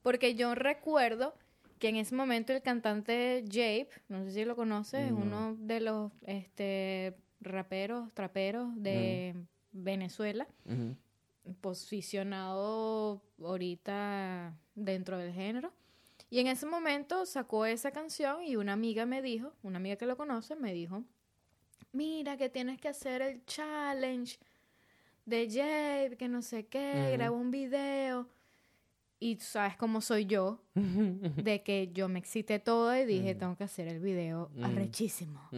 porque yo recuerdo que en ese momento el cantante Jape, no sé si lo conoces, es No. uno de los este, raperos, traperos de Venezuela, posicionado ahorita dentro del género. Y en ese momento sacó esa canción y una amiga me dijo, una amiga que lo conoce, me dijo, mira que tienes que hacer el challenge de Jabe, que no sé qué, Ujú. graba un video. Y tú sabes cómo soy yo, <laughs> de que yo me excité todo y dije, tengo que hacer el video Ujú. arrechísimo.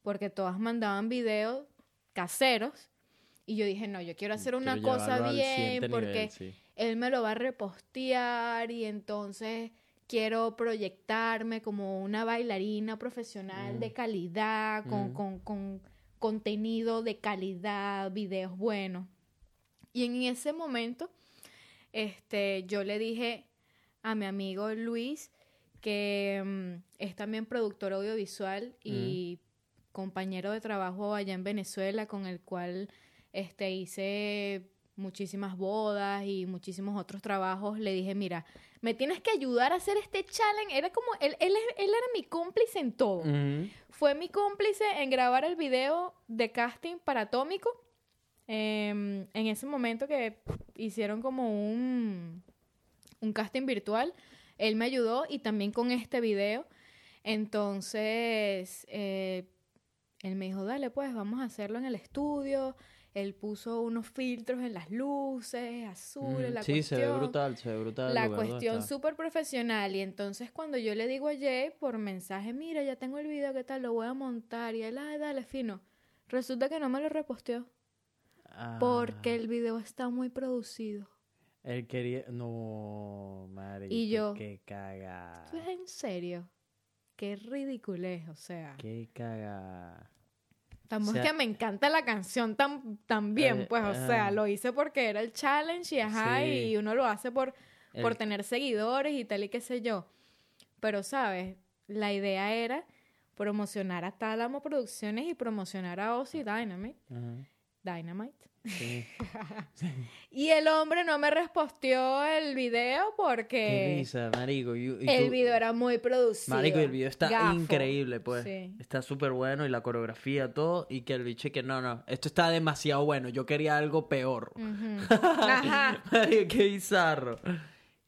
Porque todas mandaban videos caseros. Y yo dije, no, yo quiero hacer una Quiero cosa bien porque nivel, sí. él me lo va a repostear y entonces quiero proyectarme como una bailarina profesional Mm. de calidad, con, Mm. con- con contenido de calidad, videos buenos. Y en ese momento, este, yo le dije a mi amigo Luis, que mm, es también productor audiovisual y compañero de trabajo allá en Venezuela, con el cual este, hice muchísimas bodas y muchísimos otros trabajos, le dije, mira, me tienes que ayudar a hacer este challenge. Era como, él, él, él era mi cómplice en todo. Fue mi cómplice en grabar el video de casting para Atómico. Em, en ese momento que hicieron como un, un casting virtual, él me ayudó y también con este video. Entonces, eh, él me dijo, dale, pues vamos a hacerlo en el estudio. Él puso unos filtros en las luces, azules, Mm, la sí, se ve cuestión brutal, se ve brutal. la cuestión súper profesional. Y entonces cuando yo le digo a Jay por mensaje, mira, ya tengo el video, ¿qué tal? Lo voy a montar. Y él, ay, dale, fino. Resulta que no me lo reposteó Ah, porque el video está muy producido. Él quería... No, marico, Y yo- Qué caga. ¿Eso es en serio? Qué ridiculez, o sea. Qué caga. Tampoco sea- es que me encanta la canción tan, tan bien, Eh, pues, o sea, ah. lo hice porque era el challenge y ajá, Sí. y uno lo hace por, tener seguidores y tal y qué sé yo. Pero, ¿sabes? La idea era promocionar a Tálamo Producciones y promocionar a Ozzy Dynamite. Ajá, Dynamite. sí. <laughs> Y el hombre no me respostió el video Qué porque risa, marico. y- y el tú- video era muy producido. Marico, y el video está Gafo. increíble, pues. Sí. Está súper bueno y la coreografía, todo. Y que el bicho que no, no, esto está demasiado bueno. Yo quería algo peor. Ujú. <laughs> Ajá. Marico, qué bizarro.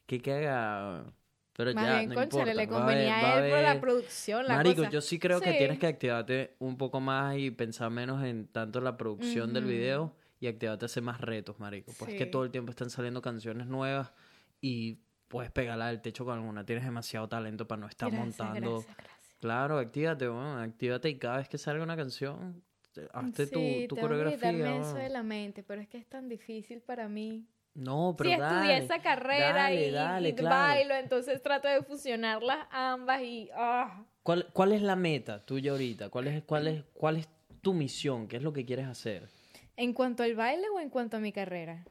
Qué cagado. Pero Más ya, bien, no conchale, importa, le convenía va a a él por la producción, la Marico, cosa. yo sí creo que Sí. tienes que activarte un poco más y pensar menos en tanto la producción del video y activarte a hacer más retos, marico. Pues es que Sí. todo el tiempo están saliendo canciones nuevas y puedes pegarla del techo con alguna. Tienes demasiado talento para no estar Gracias, montando. gracias, gracias. Claro, actívate, bueno, actívate y cada vez que salga una canción, te- hazte Sí, tu, tu tengo que coreografía. quitarme eso de la mente, pero es que es tan difícil para mí. No, pero si estudié dale, esa carrera dale, y, dale, y claro. bailo, entonces trato de fusionarlas ambas y... ah. ¿Cuál, ¿Cuál es la meta tuya ahorita? ¿Cuál es, cuál, es, ¿Cuál es tu misión? ¿Qué es lo que quieres hacer? ¿En cuanto al baile o en cuanto a mi carrera?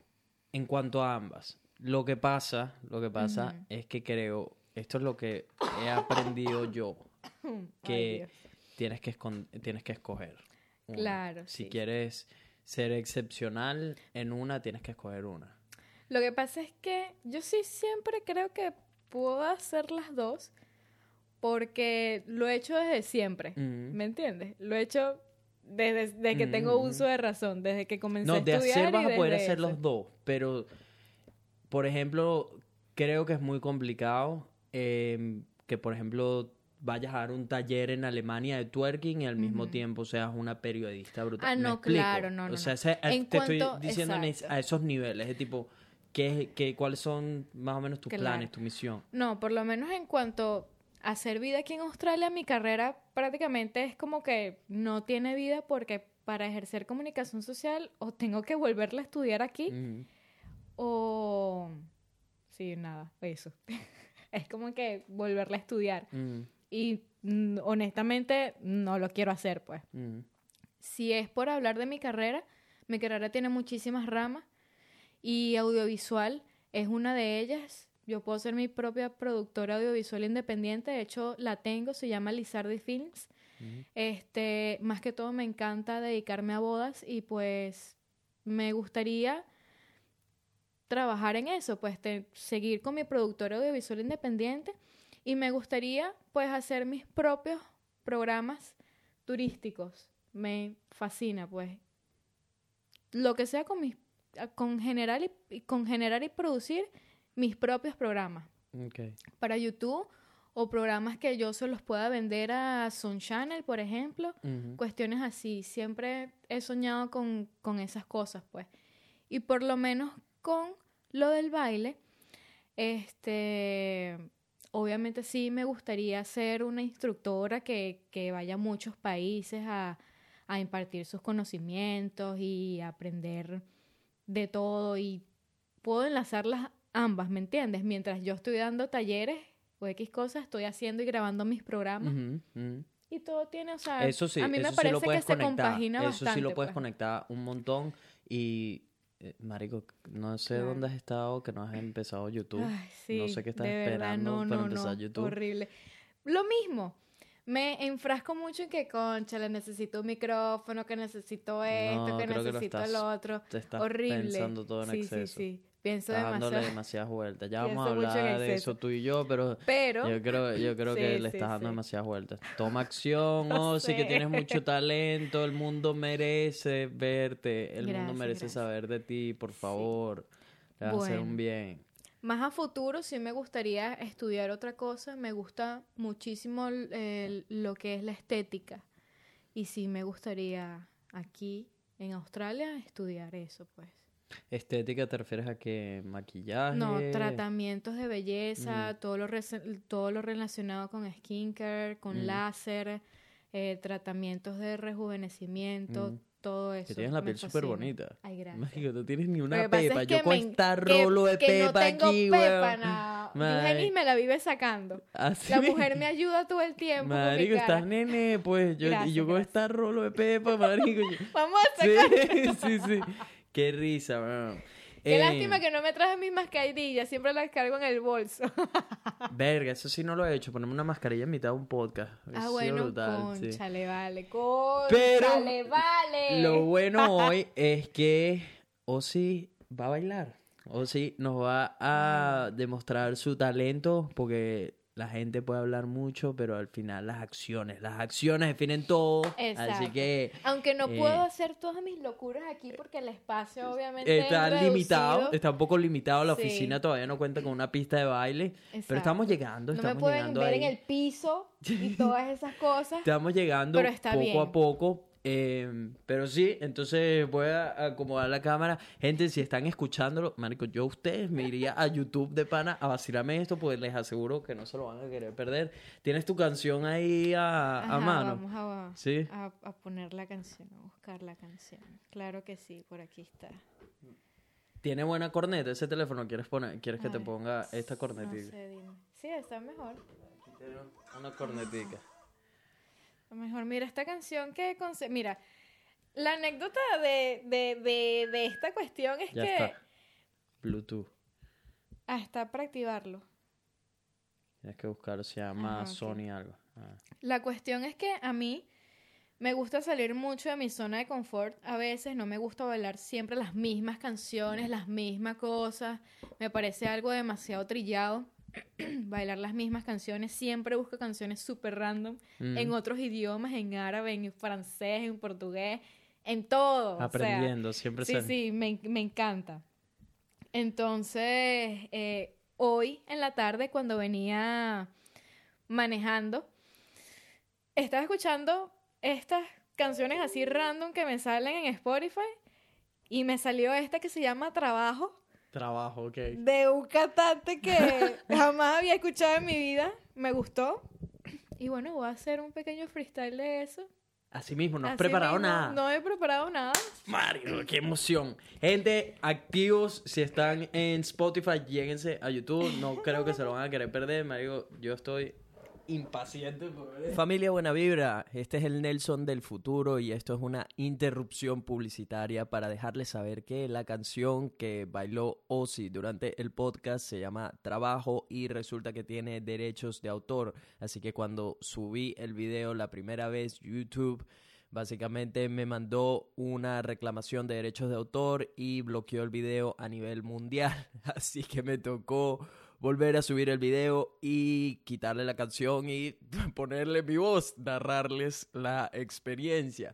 En cuanto a ambas, lo que pasa, lo que pasa Ujú. es que creo, esto es lo que he aprendido yo, <coughs> Ay, que Dios. tienes que, tienes que escoger. una. Claro, Si sí. quieres ser excepcional en una, tienes que escoger una. Lo que pasa es que yo sí siempre creo que puedo hacer las dos porque lo he hecho desde siempre. Mm. ¿Me entiendes? Lo he hecho desde, desde que tengo Mm. uso de razón, desde que comencé a No, de estudiar. hacer vas a poder hacer eso. los dos, pero, por ejemplo, creo que es muy complicado eh, que, por ejemplo, vayas a dar un taller en Alemania de twerking y al mismo tiempo seas una periodista brutal. Ah, ¿Me no, claro, no, O no, sea, no. ese- En te estoy diciendo exacto. a esos niveles, de tipo, ¿qué, qué, ¿cuáles son más o menos tus Claro. planes, tu misión? No, por lo menos en cuanto a hacer vida aquí en Australia, mi carrera prácticamente es como que no tiene vida porque para ejercer comunicación social o tengo que volverla a estudiar aquí o... Sí, nada, eso. <laughs> es como que volverla a estudiar. Y mm, honestamente no lo quiero hacer, pues. Si es por hablar de mi carrera, mi carrera tiene muchísimas ramas y audiovisual es una de ellas. Yo puedo ser mi propia productora audiovisual independiente, de hecho la tengo, se llama Lizardi Films. Este, más que todo me encanta dedicarme a bodas y pues me gustaría trabajar en eso, pues te- seguir con mi productora audiovisual independiente y me gustaría pues hacer mis propios programas turísticos. Me fascina pues lo que sea con mis con generar y, con generar y producir mis propios programas para YouTube o programas que yo se los pueda vender a Sun Channel, por ejemplo, cuestiones así. Siempre he soñado con, con esas cosas, pues. Y por lo menos con lo del baile, este, obviamente sí me gustaría ser una instructora que, que vaya a muchos países a, a impartir sus conocimientos y aprender de todo y puedo enlazarlas ambas, ¿me entiendes? Mientras yo estoy dando talleres o X cosas, estoy haciendo y grabando mis programas y todo tiene, o sea, Eso sí, a mí me eso sí parece lo puedes que se conectar. compagina eso bastante. sí lo puedes pues. conectar un montón. Y, eh, marico, no sé Claro. dónde has estado, que no has empezado YouTube. Ay, sí, no sé qué estás verdad, esperando no, para no, empezar no, YouTube. Horrible. Lo mismo. Me enfrasco mucho en que, concha, le necesito un micrófono, que necesito esto, No, que creo que lo necesito estás- lo otro. Te estás Horrible. pensando todo en sí, exceso. Sí, sí, Pienso Estás dándole demasiado. demasiadas vueltas. Ya <laughs> vamos a hablar de eso tú y yo, pero Pero, yo creo, yo creo que <laughs> Sí, le sí, estás dando sí. demasiadas vueltas. Toma acción, <laughs> Lo Ozzy, que sé. tienes mucho talento. El mundo merece verte. El mundo merece gracias. saber de ti, por favor. Le vas a hacer un bien. Más a futuro sí me gustaría estudiar otra cosa. Me gusta muchísimo el- el- lo que es la estética. Y sí me gustaría aquí en Australia estudiar eso, pues. Estética, ¿te refieres a que maquillaje? No, tratamientos de belleza, Mm. todo, lo todo lo relacionado con skincare, con Mm. láser, eh, tratamientos de rejuvenecimiento, Mm. Todo eso. Que tienes la piel súper bonita. Ay, gracias. Mágico, no tienes ni una es pepa. que Yo con esta que- rolo de pepa no tengo aquí, pepa, nada. <laughs> Me la vive sacando. Así La mujer me ayuda todo el tiempo Marico, estás nene, pues. Yo, y Gracias, yo con esta rolo de pepa, marico. <laughs> Vamos a Sí, sacar. sí, sí. Qué risa, weón. Qué Eh, lástima que no me traje mis mascarillas, siempre las cargo en el bolso. <laughs> Verga, eso sí no lo he hecho. Ponerme una mascarilla en mitad de un podcast. ah, Eso bueno, brutal, sí. conchale, vale, Pero conchale, vale. Lo bueno <laughs> hoy es que Ozzy va a bailar. Ozzy nos va a demostrar su talento porque la gente puede hablar mucho, pero al final las acciones, las acciones definen todo. Así Exacto. que Aunque no Eh, puedo hacer todas mis locuras aquí porque el espacio obviamente está es limitado, está un poco limitado. La Sí. oficina todavía no cuenta con una pista de baile, pero Exacto. estamos llegando, No me estamos pueden llegando ver ahí. en el piso y todas esas cosas. <laughs> Estamos llegando Pero está poco bien. a poco. Eh, pero sí, entonces voy a acomodar la cámara. Gente, si están escuchándolo, marico, yo a ustedes me iría a YouTube de pana a vacilarme esto, pues les aseguro que no se lo van a querer perder. ¿Tienes tu canción ahí a, mano? Vamos a, Sí. a, a poner la canción, a buscar la canción. Claro que sí, por aquí está. ¿Tiene buena corneta ese teléfono? ¿Quieres, poner, ¿quieres que te ponga esta No cornetita? sé, dime. Sí, está mejor. Tiene Una cornetica. A lo mejor, mira, esta canción que... Mira, la anécdota de, de, de, de esta cuestión es Ya que... está. Bluetooth. Ah, está para activarlo. Tienes que buscar, se llama Ajá. Sony algo. Ah. La cuestión es que a mí me gusta salir mucho de mi zona de confort. A veces no me gusta bailar siempre las mismas canciones, las mismas cosas. Me parece algo demasiado trillado. <clears throat> bailar las mismas canciones. Siempre busco canciones súper random. Mm. En otros idiomas, en árabe, en francés, en portugués, en todo. o sea, Aprendiendo, siempre Sí, sí, me, me encanta. Entonces, eh, hoy en la tarde, cuando venía manejando, estaba escuchando estas canciones así random que me salen en Spotify y me salió esta que se llama Trabajo Trabajo, ok. de un cantante que <laughs> jamás había escuchado en mi vida. Me gustó. Y bueno, voy a hacer un pequeño freestyle de eso. Así mismo, no has Así preparado mismo, nada. No he preparado nada. Mario, qué emoción. Gente, activos, si están en Spotify, lléguense a YouTube. No creo que se lo van a querer perder, Mario. Yo estoy impaciente por esto. Familia Buena Vibra, este es el Nelson del futuro y esto es una interrupción publicitaria para dejarles saber que la canción que bailó Ozzy durante el podcast se llama Trabajo y resulta que tiene derechos de autor. Así que cuando subí el video la primera vez, YouTube Básicamente me mandó una reclamación de derechos de autor y bloqueó el video a nivel mundial. <laughs> Así que me tocó volver a subir el video y quitarle la canción y <laughs> ponerle mi voz, narrarles la experiencia.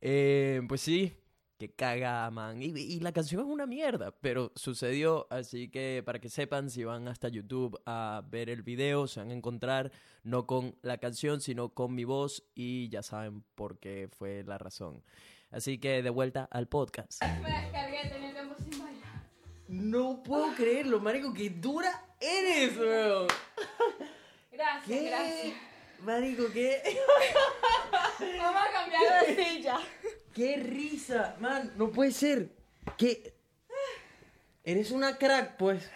Eh, pues sí, que caga, man. Y, la canción es una mierda, pero sucedió, así que para que sepan, si van hasta YouTube a ver el video, se van a encontrar no con la canción, sino con mi voz y ya saben por qué fue la razón. Así que de vuelta al podcast. No puedo creerlo, marico, que dura eres, weón. Gracias, gracias. Marico, qué... <laughs> Vamos a cambiar de silla. ¡Qué risa! Man, no puede ser. ¿Qué? Eres una crack, pues.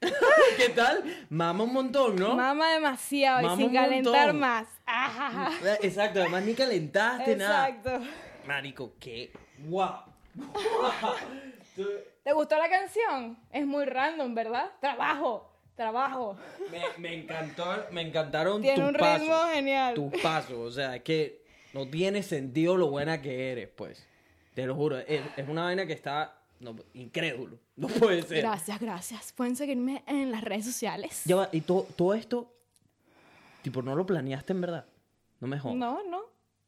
<laughs> ¿Qué tal? Mama un montón, ¿no? Mama demasiado Mama y sin calentar montón. más. Ajá. Exacto, además ni calentaste nada. Exacto. Marico, qué guau. <laughs> ¿Te gustó la canción? Es muy random, ¿verdad? Trabajo. trabajo. Me, me encantó, me encantaron Tiene tus un pasos. ritmo genial. Tus pasos, o sea, es que no tiene sentido lo buena que eres, pues. Te lo juro, es, es una vaina que está no, incrédulo. No puede ser. Gracias, gracias. Pueden seguirme en las redes sociales. Ya va, y to- todo esto, tipo, no lo planeaste en verdad. No me jodas. No, no.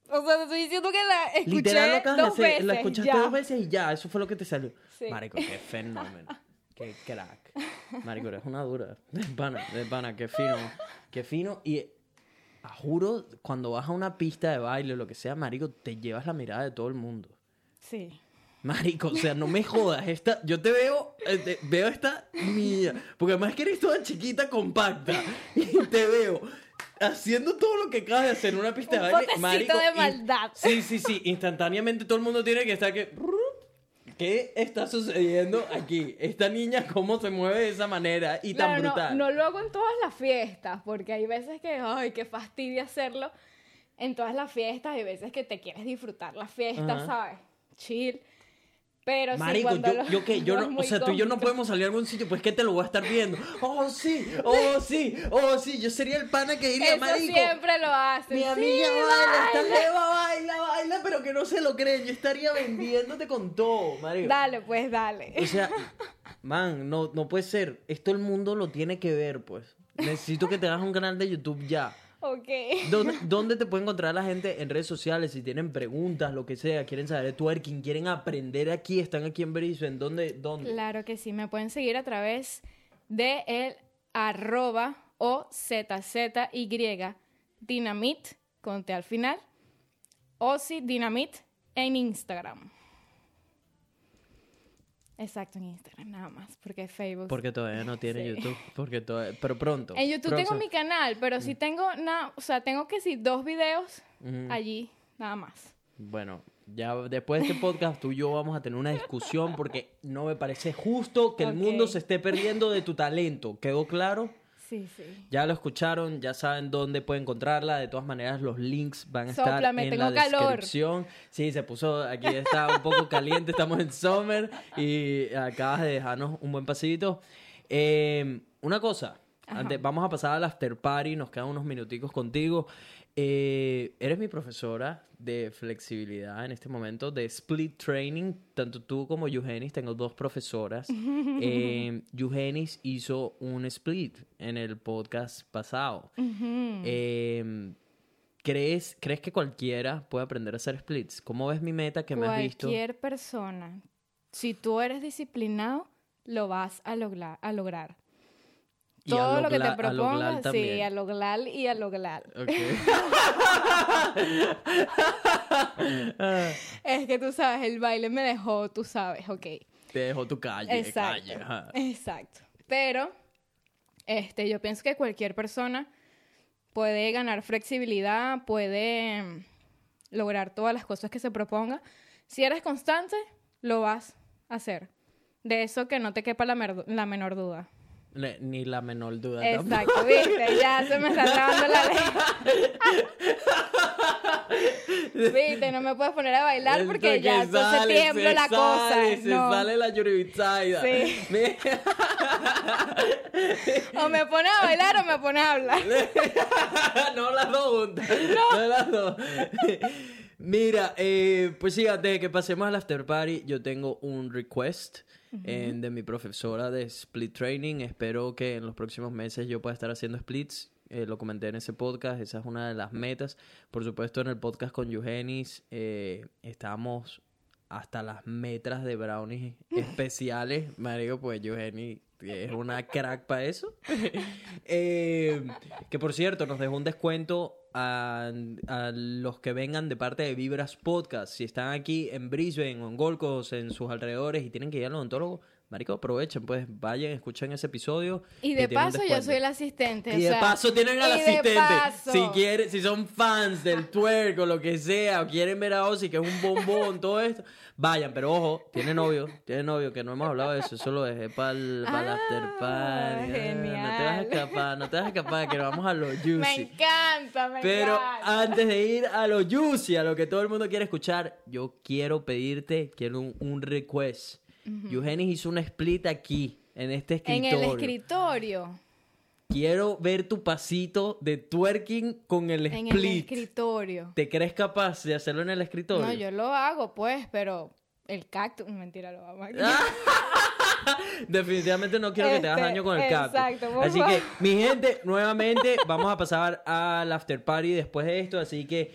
O sea, te estoy diciendo que la escuché Literal lo acabas de dos hacer, veces. la escuchaste ya. dos veces y ya, eso fue lo que te salió. Sí. Marico, qué fenómeno. <laughs> qué crack. Marico, eres una dura. De pana, de pana, qué fino. Qué fino. Y juro, cuando vas a una pista de baile o lo que sea, Marico, te llevas la mirada de todo el mundo. Sí. Marico, o sea, no me jodas. Esta, yo te veo, eh, te- veo esta niña. Porque además que eres toda chiquita, compacta. Y te veo haciendo todo lo que acabas de hacer en una pista Un de baile. potecito de y- maldad. sí, sí, sí. Instantáneamente todo el mundo tiene que estar que. ¿Qué está sucediendo aquí? Esta niña, ¿cómo se mueve de esa manera y tan Claro, no- brutal? No, lo hago en todas las fiestas, porque hay veces que, ay, qué fastidio hacerlo en todas las fiestas, hay veces que te quieres disfrutar la fiesta, Ajá. ¿sabes? Chill. Pero sí, Marico, cuando yo, lo- yo que yo <laughs> no, o sea, tú y yo no podemos salir a algún sitio, pues que te lo voy a estar viendo. Oh, sí, oh, sí, oh, sí, yo sería el pana que diría, Eso marico. siempre lo hacen. Mi sí, amiga baila, esta baila. jeva baila, baila, pero que no se lo creen. Yo estaría vendiéndote con todo, marico. Dale, pues dale. O sea, man, no, no puede ser. Esto el mundo lo tiene que ver, pues. Necesito que te hagas un canal de YouTube ya. Ok. ¿Dónde, <laughs> dónde te puede encontrar la gente en redes sociales? Si tienen preguntas, lo que sea, quieren saber de twerking, quieren aprender aquí, están aquí en Brisbane. ¿Dónde? dónde? Claro que sí, me pueden seguir a través de el arroba o ZZY Dinamit, con T al final, o si Dinamit en Instagram. Exacto, en Instagram, nada más, porque Facebook. Porque todavía no tiene <laughs> Sí. YouTube. Porque todavía, pero pronto. en YouTube tengo mi canal, pero Mm. sí tengo, nada, o sea, tengo que sí dos videos allí, nada más. Bueno, ya después de este podcast tú y yo vamos a tener una discusión porque no me parece justo que el mundo se esté perdiendo de tu talento. ¿Quedó claro? Sí, sí. Ya lo escucharon, ya saben dónde pueden encontrarla. De todas maneras, los links van a estar en tengo la calor. descripción. Sí, se puso, aquí está un poco caliente, estamos en summer y acabas de dejarnos un buen pasito. Eh, una cosa, antes, vamos a pasar al after party, nos quedan unos minuticos contigo. Eh, eres mi profesora de flexibilidad en este momento, de split training. Tanto tú como Eugenis, tengo dos profesoras. <laughs> Eh, Eugenis hizo un split en el podcast pasado. Eh, ¿crees, ¿Crees que cualquiera puede aprender a hacer splits? ¿Cómo ves mi meta que me has visto? Cualquier persona, si tú eres disciplinado, lo vas a, lograr a lograr. Todo lo que te propongas, sí, a lograr y a. Ok. <laughs> Es que tú sabes, el baile me dejó, tú sabes, ok. Te dejo tu calle, Exacto. calle. ajá. Exacto. Pero, este, yo pienso que cualquier persona puede ganar flexibilidad, puede mm, lograr todas las cosas que se proponga. Si eres constante, lo vas a hacer. De eso que no te quepa la, la menor duda. Ni la menor duda. tampoco. Exacto, viste, ya se me está trabando la ley. <laughs> viste, no me puedes poner a bailar porque Esto ya entonces sale, tiemblo se la sale, cosa. Se no. sale la yuribitsaida. Sí. <laughs> O me pones a bailar o me pones a hablar. <laughs> no las dos juntas. No, las dos. Mira, eh, pues sí, antes de que pasemos al after party, yo tengo un request eh, de mi profesora de split training. Espero que en los próximos meses yo pueda estar haciendo splits. Eh, lo comenté en ese podcast, esa es una de las metas. Por supuesto, en el podcast con Eugenis eh, estamos hasta las metras de brownies especiales. <laughs> Marico, pues Eugenis es una crack para eso. <laughs> Eh, que por cierto, nos dejó un descuento a, a los que vengan de parte de Vibras Podcast. Si están aquí en Brisbane o en Gold Coast, en sus alrededores y tienen que ir al odontólogo, marico, aprovechen, pues vayan, escuchen ese episodio. Y de paso yo soy el asistente. Y o de sea, paso tienen al asistente. paso. Si quieren, si son fans del <laughs> twerk o lo que sea, o quieren ver a Ozzy, que es un bombón, todo esto, vayan, pero ojo, tiene novio, tiene novio, que no hemos hablado de eso, eso lo dejé para el, Ah, after party. Ah, No te vas a genial. escapar, no te vas a escapar, que nos vamos a los <laughs> juicy. Me encanta, me Pero encanta. antes de ir a lo juicy, a lo que todo el mundo quiere escuchar, yo quiero pedirte, quiero un, un request. Eugenis hizo una split aquí, en este En escritorio. el escritorio. quiero ver tu pasito de twerking con el En el split. escritorio. ¿Te crees capaz de hacerlo en el escritorio? No, yo lo hago, pues, pero el cactus, mentira, lo vamos <laughs> a Definitivamente no quiero que te hagas Este, daño con el cactus. exacto, por Así favor. que, mi gente, <laughs> nuevamente vamos a pasar al after party después de esto. Así que,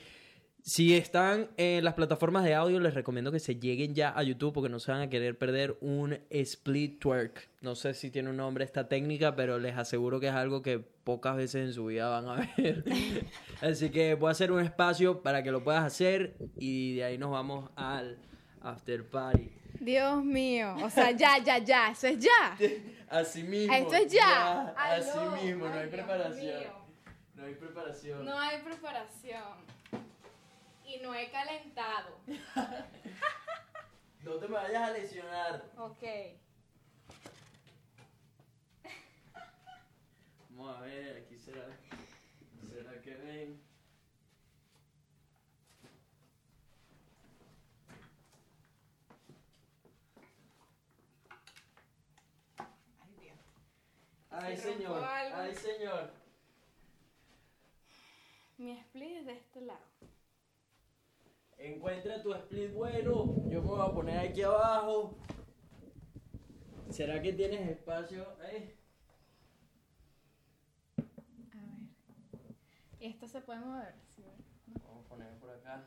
si están en las plataformas de audio, les recomiendo que se lleguen ya a YouTube porque no se van a querer perder un split twerk. No sé si tiene un nombre esta técnica, pero les aseguro que es algo que pocas veces en su vida van a <laughs> ver. Así que voy a hacer un espacio para que lo puedas hacer y de ahí nos vamos al after party. Dios mío. O sea, ya, ya, ya. Eso es ya. <laughs> Así mismo. Esto es ya. Ay, así mismo, no Ay, hay preparación. No hay preparación. No hay preparación. Y no he calentado. <laughs> No te me vayas a lesionar. Ok. Vamos a ver, aquí será. ¿Será que ven? Ay, Dios. Ay, Se señor. Ay, señor. Mi split es de este lado. Encuentra tu split bueno. Yo me voy a poner aquí abajo. ¿Será que tienes espacio? Eh. A ver. Y esto se puede mover. ¿sí? Vamos a poner por acá.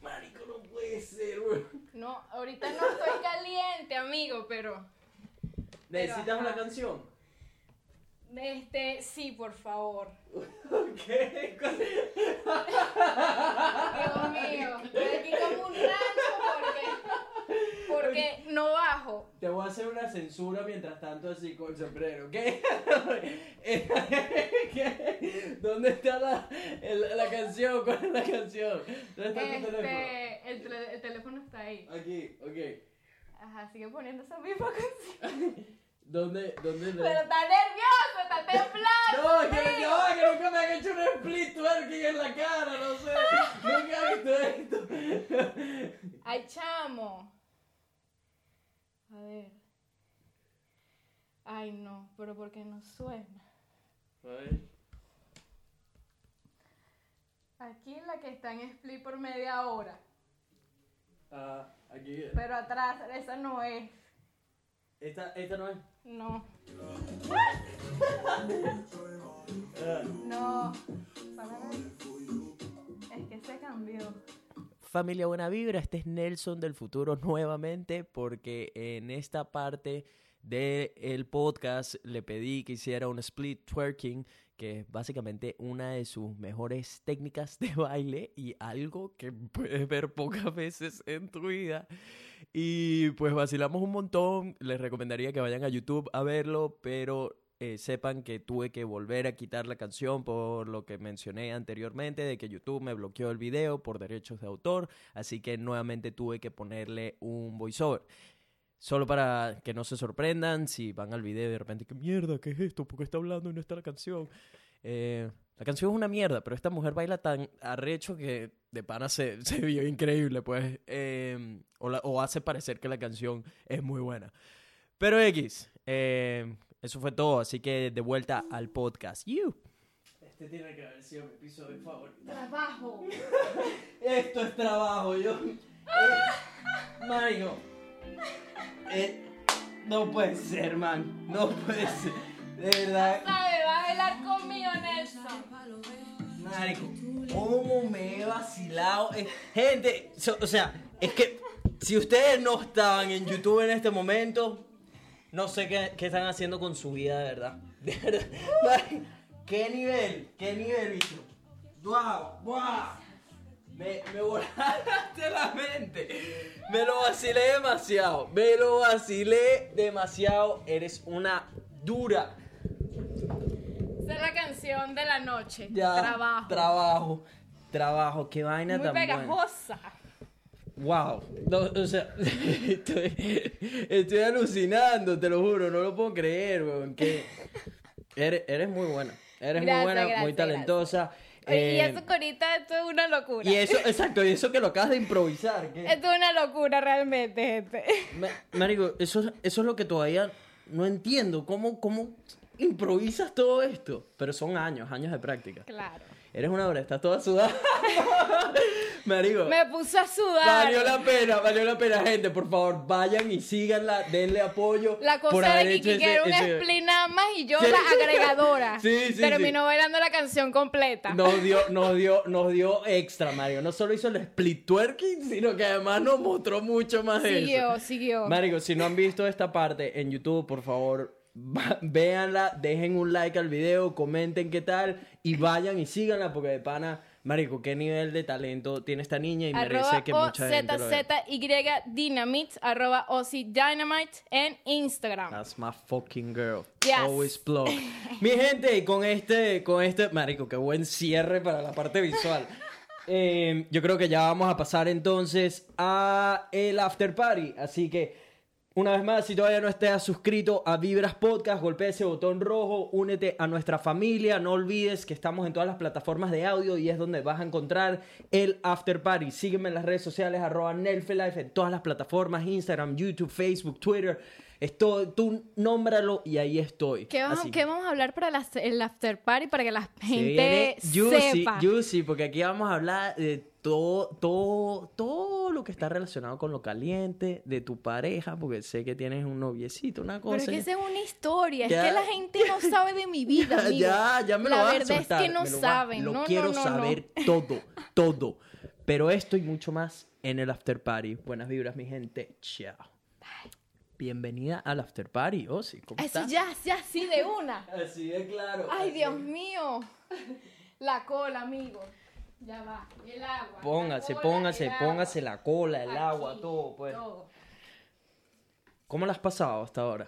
Marico, no puede ser, güey. No, ahorita no estoy caliente, amigo, pero. ¿Necesitas una canción? Este, sí, por favor. ¿Qué? Dios mío. Aquí como un rancho porque. Porque no bajo. Te voy a hacer una censura mientras tanto así con el sombrero, ¿ok? ¿Qué? ¿Dónde está la, el- la canción? ¿Cuál es la canción? ¿Dónde está tu teléfono? Este, el, el teléfono está ahí. Aquí, ok. Ajá, sigue poniendo esa misma canción. ¿Dónde? ¿Dónde? Pero está nervioso, está temblando. No, que, no, que nunca me han hecho un split twerking en la cara, no sé. Nunca he visto esto. Ay, chamo. A ver. Ay, no, pero porque no suena. A ver. Aquí la que está en split por media hora. Ah, aquí. Pero atrás, esa no es. Esta, esta no es. No, no. Es que se cambió. Familia Buena Vibra, este es Nelson del futuro nuevamente porque en esta parte del podcast le pedí que hiciera un split twerking que es básicamente una de sus mejores técnicas de <laughs> baile y algo que puedes ver pocas veces en tu vida. Y pues vacilamos un montón, les recomendaría que vayan a YouTube a verlo, pero eh, sepan que tuve que volver a quitar la canción por lo que mencioné anteriormente, de que YouTube me bloqueó el video por derechos de autor, así que nuevamente tuve que ponerle un voiceover. Solo para que no se sorprendan si van al video y de repente, ¿qué mierda? ¿Qué es esto? ¿Por qué está hablando y no está la canción? Eh, la canción es una mierda, pero esta mujer baila tan arrecho que de pana se, <laughs> se vio increíble, pues. eh, o, la- o hace parecer que la canción es muy buena. Pero X, eh, eso fue todo, así que de vuelta al podcast. You. Este tiene que haber sido mi episodio favorito. Trabajo. <laughs> Esto es trabajo, yo. Eh, <laughs> Marico. Eh, no puede ser, man. No puede ser. De verdad. ¿Sabe? Va a bailar conmigo, Nelson. Marico, ¿cómo me he vacilado? Eh, gente, so- o sea, es que si ustedes no estaban en YouTube en este momento, no sé qué, qué están haciendo con su vida, de verdad. De verdad. ¿Qué nivel? ¿Qué nivel, bicho? ¡Wow! ¡Wow! Me, me mente. Me lo vacilé demasiado. Me lo vacilé demasiado. Eres una dura. Esa es la canción de la noche. Ya, Trabajo. Trabajo. Trabajo. Qué vaina Muy tan buena. pegajosa. Wow. No, o sea, <laughs> estoy, estoy alucinando, te lo juro. No lo puedo creer, weón. Que <laughs> eres, eres muy buena. Eres muy Gracias, buena, muy gracias, y Eh, eso que ahorita esto es una locura. y eso, exacto, y eso que lo acabas de improvisar. Esto es una locura realmente, gente. Ma- Marico, eso, eso es lo que todavía no entiendo. ¿Cómo, ¿Cómo improvisas todo esto? Pero son años, años de práctica. Claro. Eres una hora, estás toda sudada. <laughs> Marico, Me puso a sudar. valió la pena, valió la pena, gente. Por favor, vayan y síganla, denle apoyo. La cosa de Kiki que era una ese- split nada más y yo Sí. la agregadora. <laughs> Sí, sí, Terminó bailando la canción completa. Nos dio, nos dio, nos dio extra, Mario. No solo hizo el split twerking, sino que además nos mostró mucho más de eso. Siguió, siguió. Marico, si no han visto esta parte en YouTube, por favor, véanla, dejen un like al video, comenten qué tal y vayan y síganla porque de pana, Marico, qué nivel de talento tiene esta niña y merece Arroba que mucha gente lo vea. Dynamite, arroba Ozzy Dynamite en Instagram. That's my fucking girl. Yes. Always plug. <laughs> Mi gente, y con este, con este, marico, qué buen cierre para la parte visual. <laughs> Eh, yo creo que ya vamos a pasar entonces a el after party. Así que, una vez más, si todavía no estás suscrito a Vibras Podcast, golpea ese botón rojo, únete a nuestra familia. No olvides que estamos en todas las plataformas de audio y es donde vas a encontrar el after party. Sígueme en las redes sociales, arroba Nelfelife, en todas las plataformas, Instagram, YouTube, Facebook, Twitter. Esto, tú nómbralo y ahí estoy. ¿Qué vamos, Así qué vamos a hablar para las- el after party para que la se gente viene juicy, sepa? juicy, porque aquí vamos a hablar de todo, todo, todo lo que está relacionado con lo caliente de tu pareja, porque sé que tienes un noviecito, una Pero es cosa. que esa es una historia, Ya. es que la gente no sabe de mi vida, <laughs> amigo. ya, ya me lo La vas a verdad soltar, es que no lo saben. Lo no, quiero no, no, no. saber todo, todo. Pero esto y mucho más en el after party. Buenas vibras, mi gente. Chao. Bienvenida al after party, Osi. ¿Cómo Eso estás? ya, ya, sí, de una. <laughs> Así de claro. Ay, así Dios mío. La cola, amigo. Ya va. Y el agua. Póngase, la cola, póngase, el agua. póngase la cola, el Aquí, agua, todo, pues. todo. ¿Cómo la has pasado hasta ahora?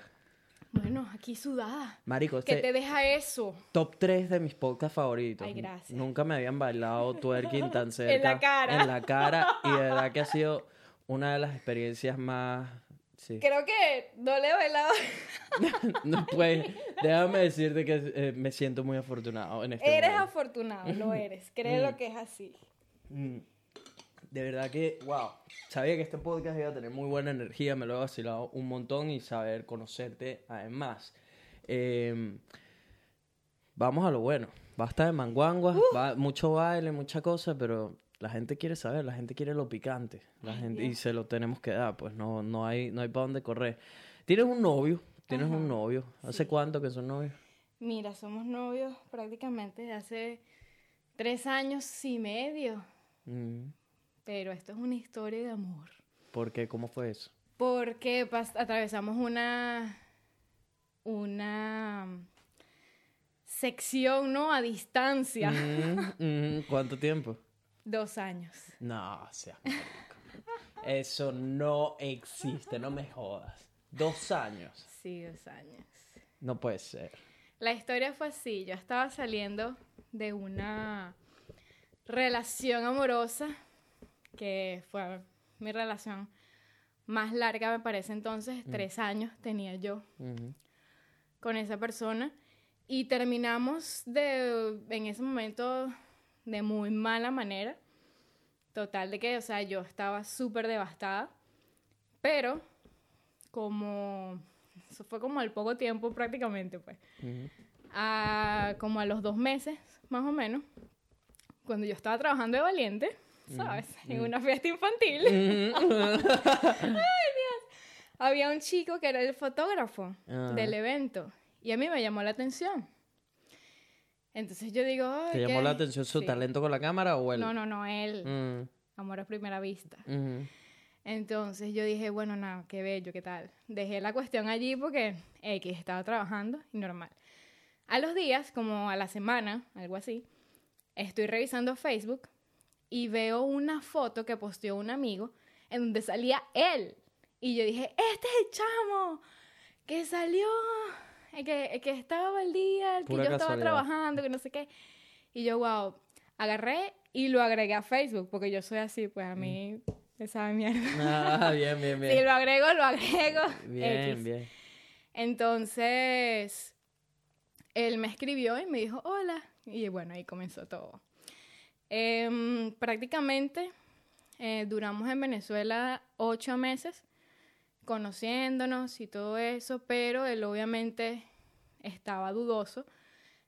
Bueno, aquí sudada. Marico, ¿Qué este te deja eso? top 3 de mis podcasts favoritos. Ay, gracias. Nunca me habían bailado twerking tan cerca. <laughs> En la cara. En la cara. Y de verdad que ha <laughs> sido una de las experiencias más... Sí. Creo que no le he bailado. <laughs> No, pues, déjame decirte que eh, me siento muy afortunado en este Eres momento. afortunado, lo eres. <laughs> Créelo que es así. Mm. De verdad que, wow, sabía que este podcast iba a tener muy buena energía, me lo he vacilado un montón y saber conocerte además. Eh, vamos a lo bueno, basta de manguanguas, va- mucho baile, mucha cosa, pero la gente quiere saber, la gente quiere lo picante, la gente, y se lo tenemos que dar, pues no, no hay, no hay para dónde correr. ¿Tienes un novio? ¿Tienes un novio? ¿Hace cuánto que son novios? Mira, somos novios prácticamente de hace tres años y medio. Mm, Pero esto es una historia de amor. ¿Por qué? ¿Cómo fue eso? Porque atravesamos una. una. sección, ¿no? A distancia. Mm, <laughs> mm, ¿Cuánto tiempo? Dos años. No, seas marico. Eso no existe, no me jodas. Dos años. Sí, dos años. No puede ser. La historia fue así. Yo estaba saliendo de una relación amorosa que fue mi relación más larga, me parece entonces. Tres años tenía yo con esa persona y terminamos de en ese momento de muy mala manera. Total de que, o sea, yo estaba súper devastada, pero como eso fue como al poco tiempo prácticamente, pues. Ujú. A- como a los dos meses, más o menos, cuando yo estaba trabajando de valiente, ¿sabes? En una fiesta infantil. <laughs> Había un chico que era el fotógrafo Ah. del evento y a mí me llamó la atención. Entonces yo digo, "Ay, ¿Te llamó ¿qué?". la atención su Sí. talento con la cámara o él? No, no, no, él. Mm, Amor a primera vista. Entonces yo dije, bueno, nada, qué bello, qué tal. Dejé la cuestión allí porque X estaba trabajando y normal. A los días, como a la semana, algo así, estoy revisando Facebook y veo una foto que posteó un amigo en donde salía él. Y yo dije, este es el chamo que salió, que, el que estaba al día, el que Pura yo estaba casualidad. trabajando, que no sé qué. Y yo, wow, agarré y lo agregué a Facebook, porque yo soy así, pues a mí me sabe mierda. Ah, bien, bien, <laughs> Si bien. lo agrego, lo agrego. Bien, X. bien. Entonces, él me escribió y me dijo, hola. Y bueno, ahí comenzó todo. Em, prácticamente eh, duramos en Venezuela ocho meses conociéndonos y todo eso, pero él obviamente estaba dudoso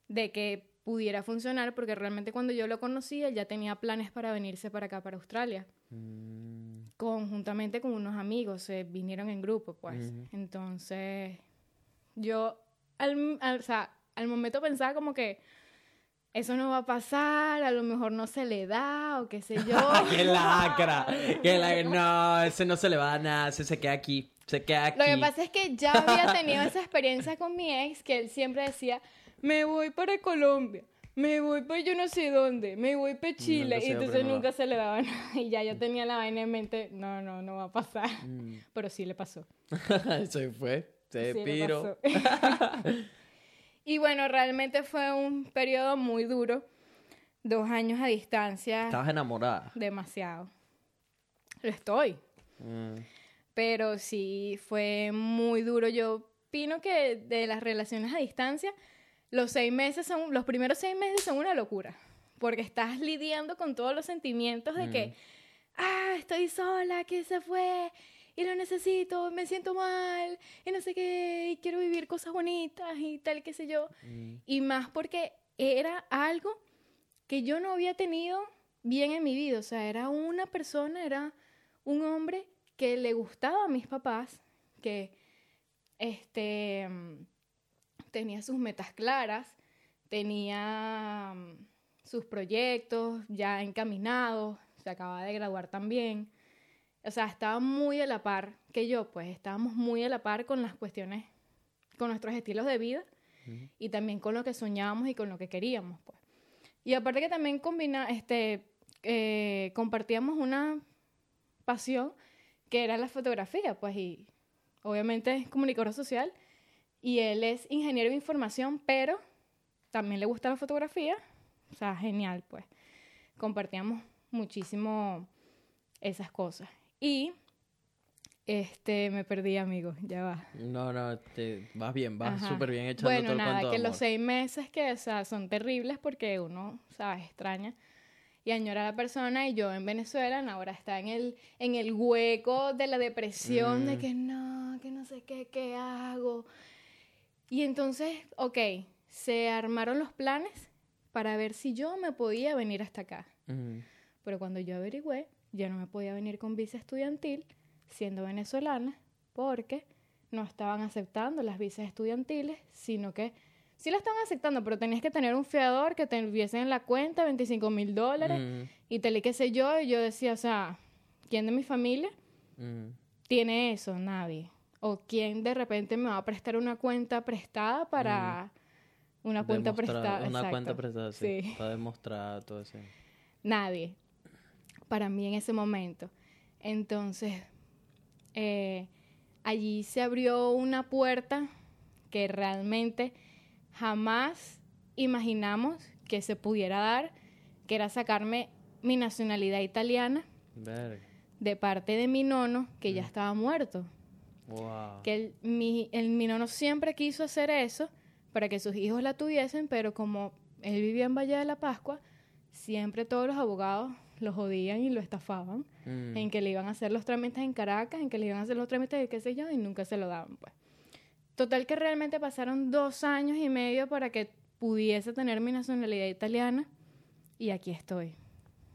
de que pudiera funcionar porque realmente cuando yo lo conocí él ya tenía planes para venirse para acá, para Australia. Mm, Conjuntamente con unos amigos, se vinieron en grupo, pues. Ujú. Entonces, yo al, al- o sea, al momento pensaba como que eso no va a pasar, a lo mejor no se le da o qué sé yo. <laughs> ¡Qué lacra! ¡Qué lacra! <laughs> No, ese no se le va a dar nada, ese se queda aquí. Se queda aquí. Lo que pasa es que ya había tenido esa experiencia con mi ex, que él siempre decía, me voy para Colombia, me voy para yo no sé dónde, me voy para Chile, y entonces no nunca se le daba <laughs> nada. Y ya yo tenía la vaina en mente, no, no, no va a pasar. Mm. <laughs> Pero sí le pasó. <laughs> se fue. Se Sí piró. y bueno, realmente fue un periodo muy duro. Dos años a distancia, Estabas enamorada. demasiado. Lo estoy. Mm. Pero sí fue muy duro. Yo opino que de las relaciones a distancia, los seis meses son, los primeros seis meses son una locura. Porque estás lidiando con todos los sentimientos de que, ah, estoy sola, que se fue, y lo necesito, me siento mal, y no sé qué, y quiero vivir cosas bonitas y tal, qué sé yo. Mm. Y más porque era algo que yo no había tenido bien en mi vida. O sea, era una persona, era un hombre que le gustaba a mis papás, que este, tenía sus metas claras, tenía mm, sus proyectos ya encaminados, se acaba de graduar también. O sea, estaba muy a la par que yo, pues estábamos muy a la par con las cuestiones, con nuestros estilos de vida y también con lo que soñábamos y con lo que queríamos, pues. Y aparte que también combina, este, eh, compartíamos una pasión que era la fotografía, pues, y obviamente es comunicador social y él es ingeniero de información, pero también le gusta la fotografía, o sea, genial, pues. Compartíamos muchísimo esas cosas. Y, este, me perdí, amigo, ya va. No, no, te, vas bien, vas súper bien echando Bueno, todo el cuento de que los amor. seis meses que, o sea, son terribles porque uno, ¿sabes? Extraña y añora a la persona y yo en Venezuela ahora está en el, en el hueco de la depresión de Mm. que no, que no sé qué, qué hago. Y entonces, ok, se armaron los planes para ver si yo me podía venir hasta acá. Mm. Pero cuando yo averigüé, ya no me podía venir con visa estudiantil siendo venezolana porque no estaban aceptando las visas estudiantiles, sino que sí la estaban aceptando, pero tenías que tener un fiador que te tuviese en la cuenta 25 mil dólares Mm, y te le qué sé yo, y yo decía, o sea, ¿quién de mi familia mm. tiene eso? Nadie. O quién de repente me va a prestar una cuenta prestada para una cuenta Demostrar- prestada. Una exacto. cuenta prestada, sí. Sí. Para demostrar todo eso. Nadie. Para mí en ese momento. Entonces, eh, allí se abrió una puerta que realmente jamás imaginamos que se pudiera dar, que era sacarme mi nacionalidad italiana Verga. de parte de mi nono, que ya Mm. estaba muerto. Wow. Que el, mi, el, mi nono siempre quiso hacer eso para que sus hijos la tuviesen, pero como él vivía en Valle de la Pascua, siempre todos los abogados lo jodían y lo estafaban, Mm. en que le iban a hacer los trámites en Caracas, en que le iban a hacer los trámites de qué sé yo, y nunca se lo daban, pues. Total que realmente pasaron dos años y medio para que pudiese tener mi nacionalidad italiana, y aquí estoy,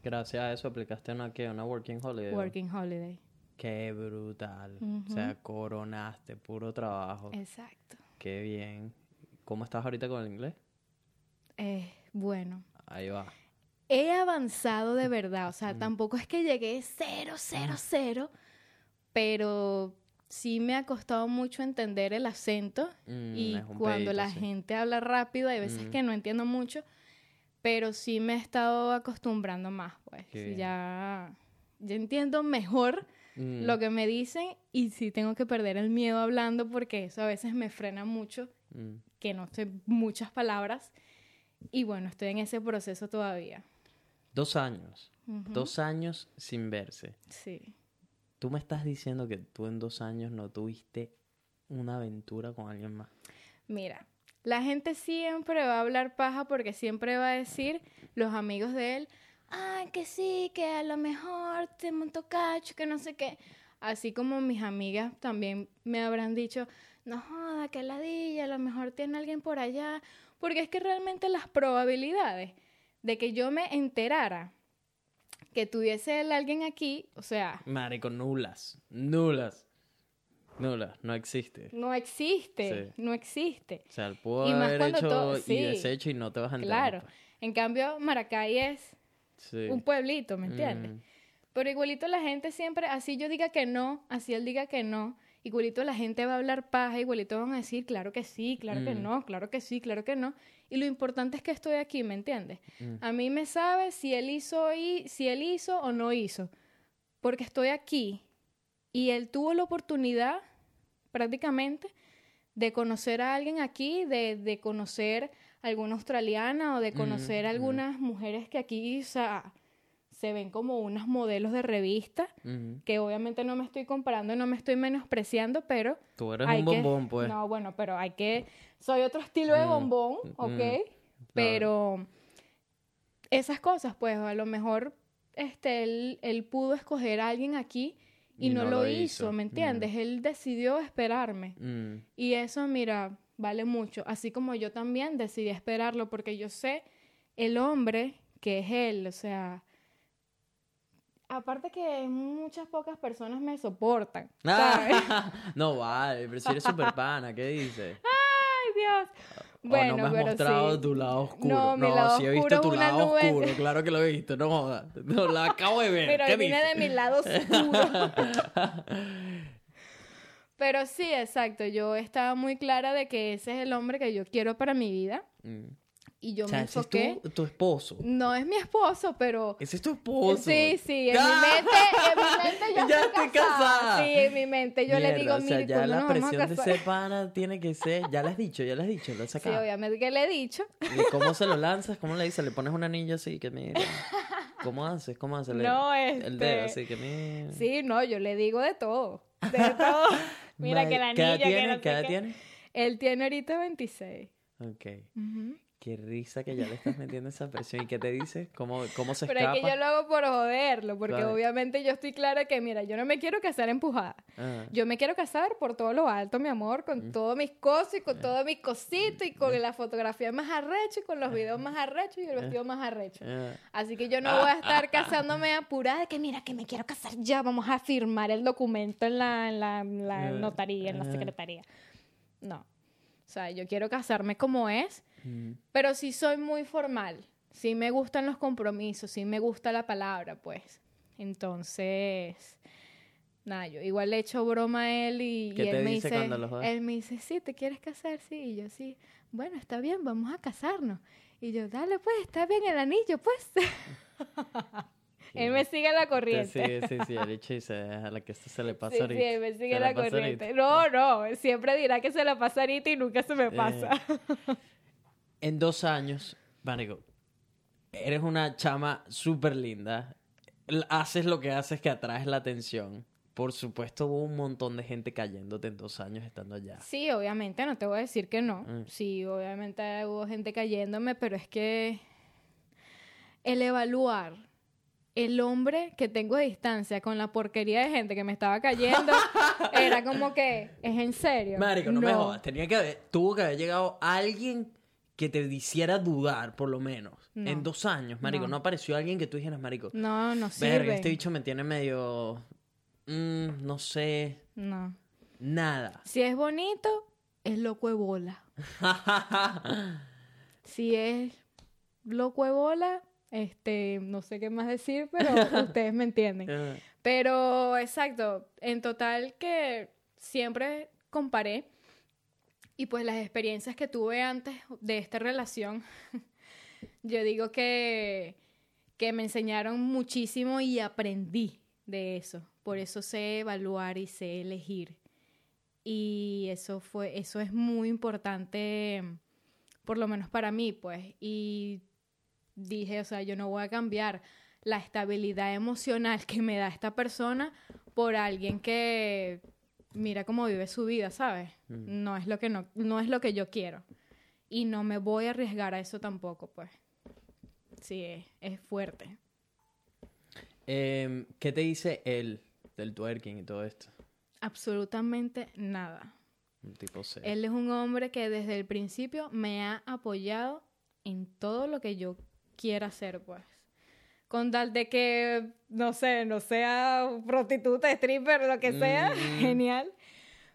Gracias a eso aplicaste una, ¿qué? una Working Holiday. working holiday. Qué brutal. O sea, coronaste, puro trabajo. Exacto. Qué bien. ¿Cómo estás ahorita con el inglés? Eh, bueno, Ahí va. he avanzado de verdad. O sea, tampoco es que llegué cero, cero, cero. Pero sí me ha costado mucho entender el acento. Mm, y cuando pedito, la sí. gente habla rápido, hay veces Mm. que no entiendo mucho. Pero sí me he estado acostumbrando más, pues. Sí, ya, ya entiendo mejor Mm, lo que me dicen y sí tengo que perder el miedo hablando porque eso a veces me frena mucho, que no sé muchas palabras. Y bueno, estoy en ese proceso todavía. Dos años. Dos años sin verse. Sí. Tú me estás diciendo que tú en dos años no tuviste una aventura con alguien más. Mira, la gente siempre va a hablar paja porque siempre va a decir los amigos de él, ay, que sí, que a lo mejor te montó cacho, que no sé qué. Así como mis amigas también me habrán dicho, no joda, que ladilla, a lo mejor tiene alguien por allá. Porque es que realmente las probabilidades de que yo me enterara que tuviese el alguien aquí, o sea, Marico, nulas. Nulas. Nulas. No existe. no existe, Sí. no existe. O sea, él pudo Y haber hecho todo- y deshecho y no te vas a enterar. Claro. En cambio, Maracay es Sí. un pueblito, ¿me entiendes? Mm. Pero igualito la gente siempre, así yo diga que no, así él diga que no, igualito la gente va a hablar paja, igualito van a decir, claro que sí, claro que Mm. no, claro que sí, claro que no. Y lo importante es que estoy aquí, ¿me entiendes? Mm. A mí me sabe si él hizo y si él hizo o no hizo, porque estoy aquí y él tuvo la oportunidad prácticamente de conocer a alguien aquí, de, de conocer a alguna australiana o de conocer a mm. algunas mujeres que aquí, o sea, se ven como unas modelos de revista, que obviamente no me estoy comparando, no me estoy menospreciando, pero... Tú eres hay un que- bombón, pues. No, bueno, pero hay que... Soy otro estilo de Mm, bombón, ¿ok? mm, Pero esas cosas, pues a lo mejor este, él, él pudo escoger a alguien aquí y, no, lo hizo, ¿me Mm. entiendes? Él decidió esperarme. Mm. Y eso, mira, vale mucho. Así como yo también decidí esperarlo porque yo sé el hombre que es él, o sea... Aparte que muchas pocas personas me soportan, ¿sabes? <laughs> no vale, pero si eres super pana, ¿qué dices? <laughs> ¡Ay, Dios! Bueno, no me has pero mostrado sí. tu lado oscuro. No, mi lado sí he visto tu lado nube. oscuro, claro que lo he visto, no jodas. <laughs> No, la acabo de ver. Pero ¿Qué viene de mi lado oscuro. <laughs> Pero sí, exacto. Yo estaba muy clara de que ese es el hombre que yo quiero para mi vida. Mm. Y yo o sea, me ese es enfoqué. tu, tu esposo. No es mi esposo, pero. Ese es tu esposo. Sí, sí, en mi ¡Ah! mente, en mi mente yo <laughs> Ya estoy casada. casada. Sí, en mi mente yo le digo, o sea, ya ¿cuándo la presión de ser pana tiene que ser, ya le has dicho, ya le has dicho, lo has Sí, sacado. obviamente que le he dicho. ¿Y <laughs> cómo se lo lanzas? ¿Cómo le dices? ¿Le pones un anillo así que mira? ¿Cómo haces? ¿Cómo haces? No, El dedo este, así que mira. Sí, no, yo le digo de todo. De <laughs> todo. Mira que el Madre, ¿Qué edad anillo, que tiene? no sé ¿Qué edad tiene? Él tiene ahorita 26. Ok. Ujú. Qué risa que ya le estás metiendo esa presión. ¿Y qué te dice? ¿Cómo, cómo se <laughs> Pero escapa? es que yo lo hago por joderlo, porque obviamente yo estoy clara que, mira, yo no me quiero casar empujada. Ah, Yo me quiero casar por todo lo alto, mi amor, Mm. con todas mis cosas y con todos mis cositas y con la fotografía más arrecho y con los videos más arrechos y el vestido más arrecho. ah. Así que yo no voy a estar casándome apurada de que, mira, que me quiero casar ya, vamos a firmar el documento en la, en la, en la Ah, notaría, en la ah. secretaría. No. O sea, yo quiero casarme como es, Mm. pero sí soy muy formal. Sí me gustan los compromisos, sí me gusta la palabra, pues. Entonces, nada, yo igual le echo broma a él y, ¿Qué y te él me dice cuando los él me dice, sí, ¿te quieres casar? Sí, y yo sí, bueno, está bien, vamos a casarnos. Y yo, dale, pues, está bien el anillo, pues. <laughs> él me sigue la Te corriente. sigue, sí, sí, el hecho dice, a la que esto se le pasa Sí, ahorita. sí, él me sigue la pasa corriente. ahorita. No, no, siempre dirá que se la pasa ahorita y nunca se Eh. me pasa. <laughs> En dos años, Marico, eres una chama súper linda. Haces lo que haces que atraes la atención. Por supuesto, hubo un montón de gente cayéndote en dos años estando allá. Sí, obviamente, no te voy a decir que no. Mm. Sí, obviamente hubo gente cayéndome, pero es que el evaluar el hombre que tengo de distancia con la porquería de gente que me estaba cayendo <laughs> era como que, ¿es en serio? Marico, no, me jodas. Tenía que haber, tuvo que haber llegado alguien que te hiciera dudar, por lo menos. No. En dos años, Marico. No. No. apareció alguien que tú dijeras, Marico. No, no Verga, sirve. este bicho me tiene medio. mm, no sé. No. Nada. Si es bonito, es loco de bola. <laughs> Si es loco de bola, este, no sé qué más decir, pero <laughs> ustedes me entienden. Eh, Pero, exacto, en total que siempre comparé y pues las experiencias que tuve antes de esta relación, <laughs> yo digo que, que me enseñaron muchísimo y aprendí de eso. Por eso sé evaluar y sé elegir. Y eso fue, eso es muy importante, por lo menos para mí, pues. Y dije, o sea, yo no voy a cambiar la estabilidad emocional <laughs> que me da esta persona por alguien que mira cómo vive su vida, ¿sabes? Mm. No es lo que no, no es lo que yo quiero. Y no me voy a arriesgar a eso tampoco, pues. Sí, es, es fuerte. Em, ¿Qué te dice él del twerking y todo esto? Absolutamente nada. Un tipo serio. Él es un hombre que desde el principio me ha apoyado en todo lo que yo quiera hacer, pues. Con tal de que, no sé, no sea prostituta, stripper, lo que sea, Mm. <laughs> genial.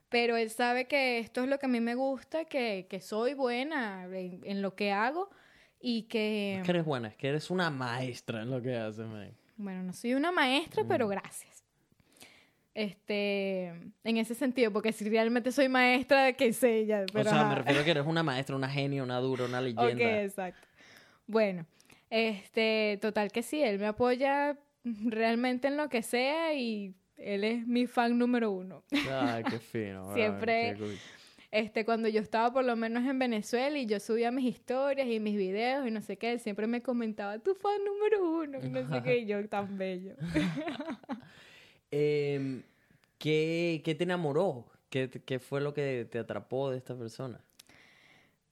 Pero él sabe que esto es lo que a mí me gusta, que, que soy buena en, en lo que hago y que... Es que eres buena, es que eres una maestra en lo que haces, man. Bueno, no soy una maestra, pero gracias. Este, en ese sentido, porque si realmente soy maestra, que sé ya. Pero o sea, me ajá. refiero a que eres una maestra, una genia, una dura, una <laughs> leyenda. Ok, exacto. Bueno, este, total que sí, él me apoya realmente en lo que sea y él es mi fan número uno. Ay, qué <laughs> fino. Siempre- qué. Este, cuando yo estaba por lo menos en Venezuela y yo subía mis historias y mis videos y no sé qué, él siempre me comentaba, tu fan número uno, y no sé qué, y yo <laughs> tan bello. <laughs> Em, ¿qué, qué te enamoró? ¿Qué, ¿Qué fue lo que te atrapó de esta persona?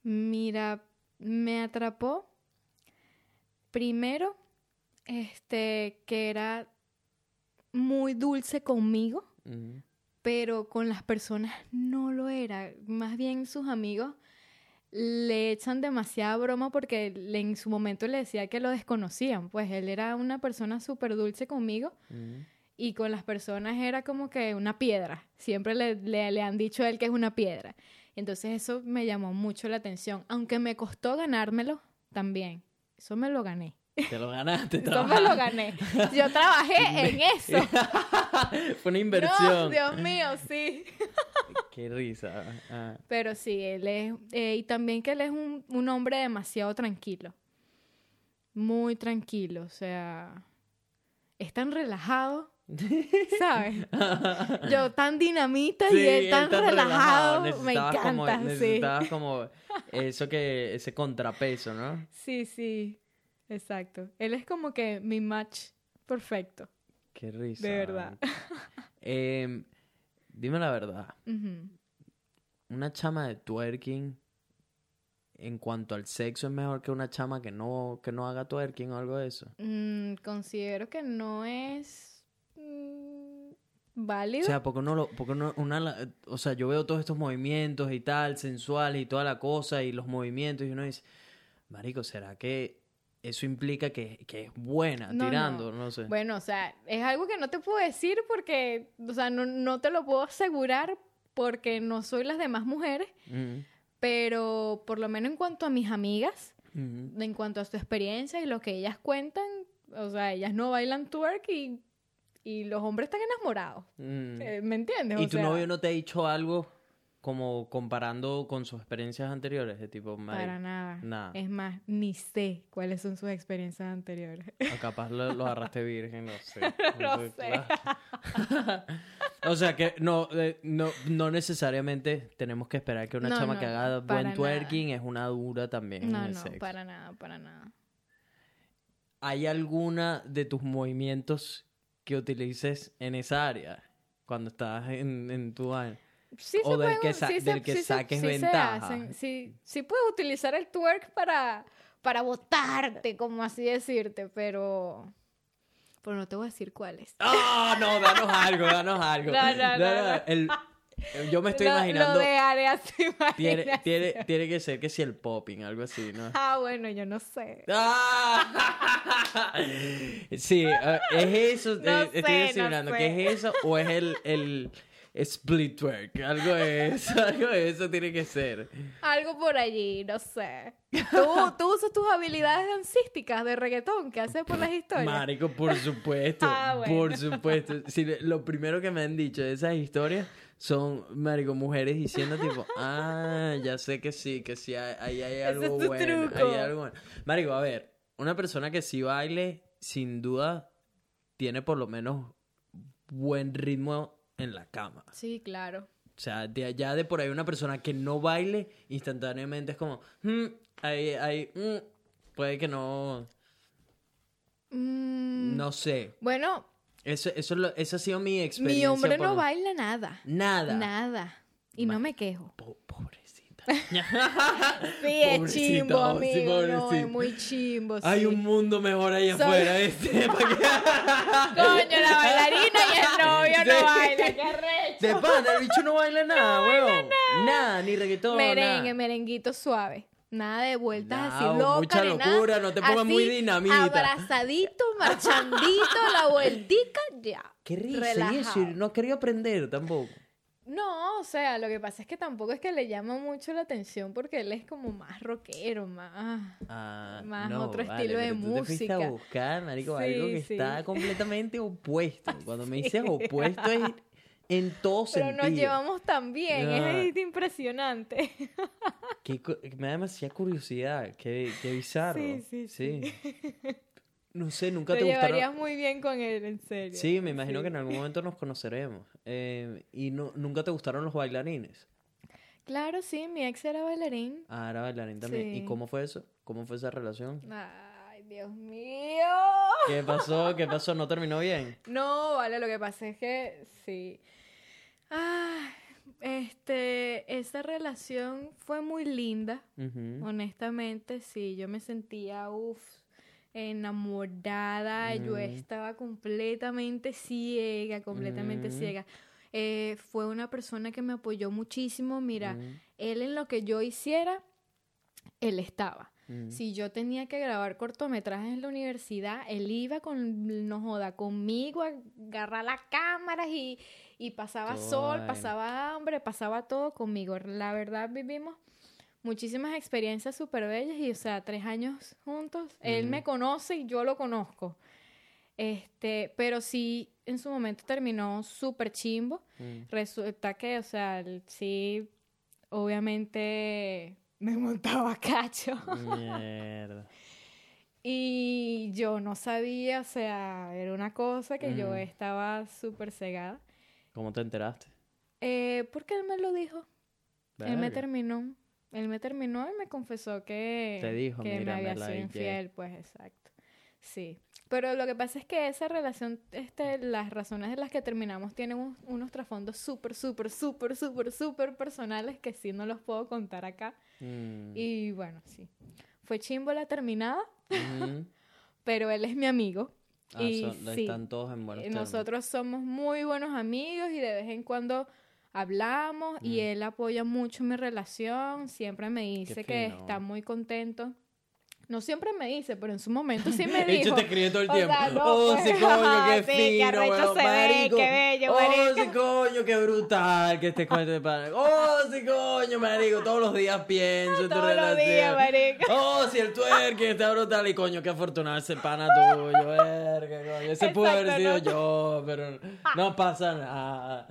Mira, me atrapó primero, este, que era muy dulce conmigo, pero con las personas no lo era. Más bien sus amigos le echan demasiada broma porque le- en su momento le decía que lo desconocían. Pues él era una persona súper dulce conmigo y con las personas era como que una piedra. Siempre le, le- le han dicho a él que es una piedra. Entonces eso me llamó mucho la atención, aunque me costó ganármelo también. Eso me lo gané. Te lo ganaste. Eso me lo gané. Yo trabajé <laughs> en eso. <laughs> Fue una No, inversión. Dios mío, sí. <laughs> Qué risa. Ah. Pero sí, él es... eh, y también que él es un, un hombre demasiado tranquilo. Muy tranquilo, o sea... Es tan relajado, ¿sabes? Yo <laughs> tan dinamita y él tan, relajado. Me como- encanta, sí. necesitabas como eso que, ese contrapeso, ¿no? Sí, sí, exacto. Él es como que mi match perfecto. Qué risa. De verdad. <laughs> Em, dime la verdad. Una chama de twerking en cuanto al sexo es mejor que una chama que no, que no haga twerking o algo de eso. Mm, considero que no es mm, O válido. sea, porque no lo, porque no, una, o sea, yo veo todos estos movimientos y tal, sensuales y toda la cosa y los movimientos y uno dice, marico, ¿será que eso implica que, que es buena No, no. tirando? No, sé. Bueno, o sea, es algo que no te puedo decir porque, o sea, no, no te lo puedo asegurar porque no soy las demás mujeres, Ujú, pero por lo menos en cuanto a mis amigas, ujú. en cuanto a su experiencia y lo que ellas cuentan, o sea, ellas no bailan twerk y, y los hombres están enamorados. Mm. Eh, ¿Me entiendes? ¿Y O tu sea, novio no te ha dicho algo como comparando con sus experiencias anteriores? De tipo, Para nada. Nada. Es más, ni sé cuáles son sus experiencias anteriores. O capaz lo, lo agarraste <laughs> virgen, no sé. <laughs> No sé, <laughs> o sea que no, eh, no, no necesariamente tenemos que esperar que una No, chama no, que haga buen nada. twerking es una dura también en No, el no, sexo. para nada, para nada. ¿Hay alguna de tus movimientos que utilices en esa área? Cuando estás en, en tu vaina. Sí O del pueden- que sa- sí se- del que sí saques se ventaja. Sí, sí puedes utilizar el twerk para, para botarte, como así decirte, pero... Pero no te voy a decir cuáles. ¡Ah, no! Danos algo, danos algo. <laughs> No, no, no. El- yo me estoy Lo- imaginando... Lo a tu Tiene, tiene, tiene que ser que si el popping, algo así, ¿no? Ah, bueno, yo no sé. ¡Ah! <laughs> Sí, eh, ¿es eso? <laughs> No Eh, estoy sé, no sé. ¿qué es eso? ¿O es el, el split work? Algo de eso, <laughs> algo de eso tiene que ser. Algo por allí, no sé. ¿Tú, tú usas tus habilidades dancísticas de reggaetón que haces por las historias? Marico, por supuesto, Ah, bueno. por supuesto. Sí, lo primero que me han dicho de esas historias son, marico, mujeres diciendo tipo, ah, ya sé que sí, que sí, hay- ahí hay, algo es bueno, truco. hay algo bueno. Marico, a ver, una persona que sí baile, sin duda, tiene por lo menos buen ritmo en la cama. Sí, claro. O sea, de allá de por ahí una persona que no baile, instantáneamente es como, hmm, ahí, ahí, mm, puede que no, Mm, no sé. Bueno, Eso, eso, es lo- esa ha sido mi experiencia. mi hombre por no baila nada. Nada. Nada. Y no me quejo. Po- pobrecita. <laughs> Sí, es Pobrecita, chimbo, sí, amigo. no, es pobrecita. muy chimbo. Hay sí. un mundo mejor ahí Soy- afuera, ¿viste? <laughs> ¿Para qué? Coño, la bailarina y el <laughs> novio Sí. no baila. ¡Qué recho! De pana, el bicho no baila nada, weón. Nada, ni reggaetón, Merengue, nada. merenguito suave. Nada de vueltas así No, locas. mucha locura, no te pongas muy Así, dinamita. Abrazadito, <laughs> marchandito, la vueltica, ya. Qué risa, y eso, no quería aprender tampoco. No, o sea, lo que pasa es que tampoco es que le llama mucho la atención porque él es como más rockero, más... Ah, Más no, otro vale, estilo de pero tú te fuiste a música. buscar, marico, Sí, algo que sí. está completamente opuesto. Cuando me dices <laughs> opuesto es en todo Pero sentido. nos llevamos tan bien, Ya. es impresionante. <laughs> Qué me da demasiada curiosidad, qué, qué bizarro. Sí, sí, No sé, nunca Te, te, gustaron. llevarías muy bien con él, en serio. Sí, me imagino Sí. que en algún momento nos conoceremos. Eh, y no, nunca te gustaron los bailarines. Claro, sí, mi ex era bailarín. Ah, era bailarín también. ¿Y Sí. cómo fue eso? ¿Cómo fue esa relación? Ay, Dios mío. ¿Qué pasó? ¿Qué pasó? ¿No terminó bien? <laughs> No, vale, lo que pasa es que sí. Ah, este, esa relación fue muy linda. Honestamente, sí, yo me sentía, uff, enamorada, yo estaba completamente ciega, completamente ciega. Eh, fue una persona que me apoyó muchísimo, mira, él en lo que yo hiciera, él estaba. Si yo tenía que grabar cortometrajes en la universidad, él iba con, no joda, conmigo a agarrar las cámaras y, y pasaba sol, pasaba hambre, pasaba todo conmigo. La verdad vivimos muchísimas experiencias súper bellas y, o sea, tres años juntos. Él me conoce y yo lo conozco. Este, pero sí, en su momento terminó súper chimbo. Mm. Resulta que, o sea, sí, obviamente <laughs> me montaba cacho. Mierda. Y yo no sabía, o sea, era una cosa que yo estaba súper cegada. ¿Cómo te enteraste? Eh, porque él me lo dijo. Él me terminó. Él me terminó y me confesó que, Te dijo, que me "Mira, había sido hillé". infiel, pues exacto. Sí. Pero lo que pasa es que esa relación, este, las razones de las que terminamos tienen un- unos trasfondos súper, súper, súper, súper, súper personales que sí no los puedo contar acá. Mm. Y bueno, sí. Fue chimbo la terminada, <laughs> pero él es mi amigo. Ah, y son- sí, están todos en buenos eh, nosotros somos muy buenos amigos y de vez en cuando hablamos y Mm. él apoya mucho mi relación, siempre me dice que está muy contento. No siempre me dice, pero en su momento sí me <laughs> De dijo. te escribe todo el O tiempo. sea, no, oh, pues, sí, coño, qué sí, fino, weón, se ve, marico. qué bello, Oh, marico. sí, coño, qué brutal que estés con este pana. Oh, sí, coño, marico, todos los días pienso en tu Todos los relación. días, marico. Oh, sí, el twerking está brutal. Y coño, qué afortunado ese pana tuyo, verga, coño. Ese pudo haber sido yo, pero no pasa nada.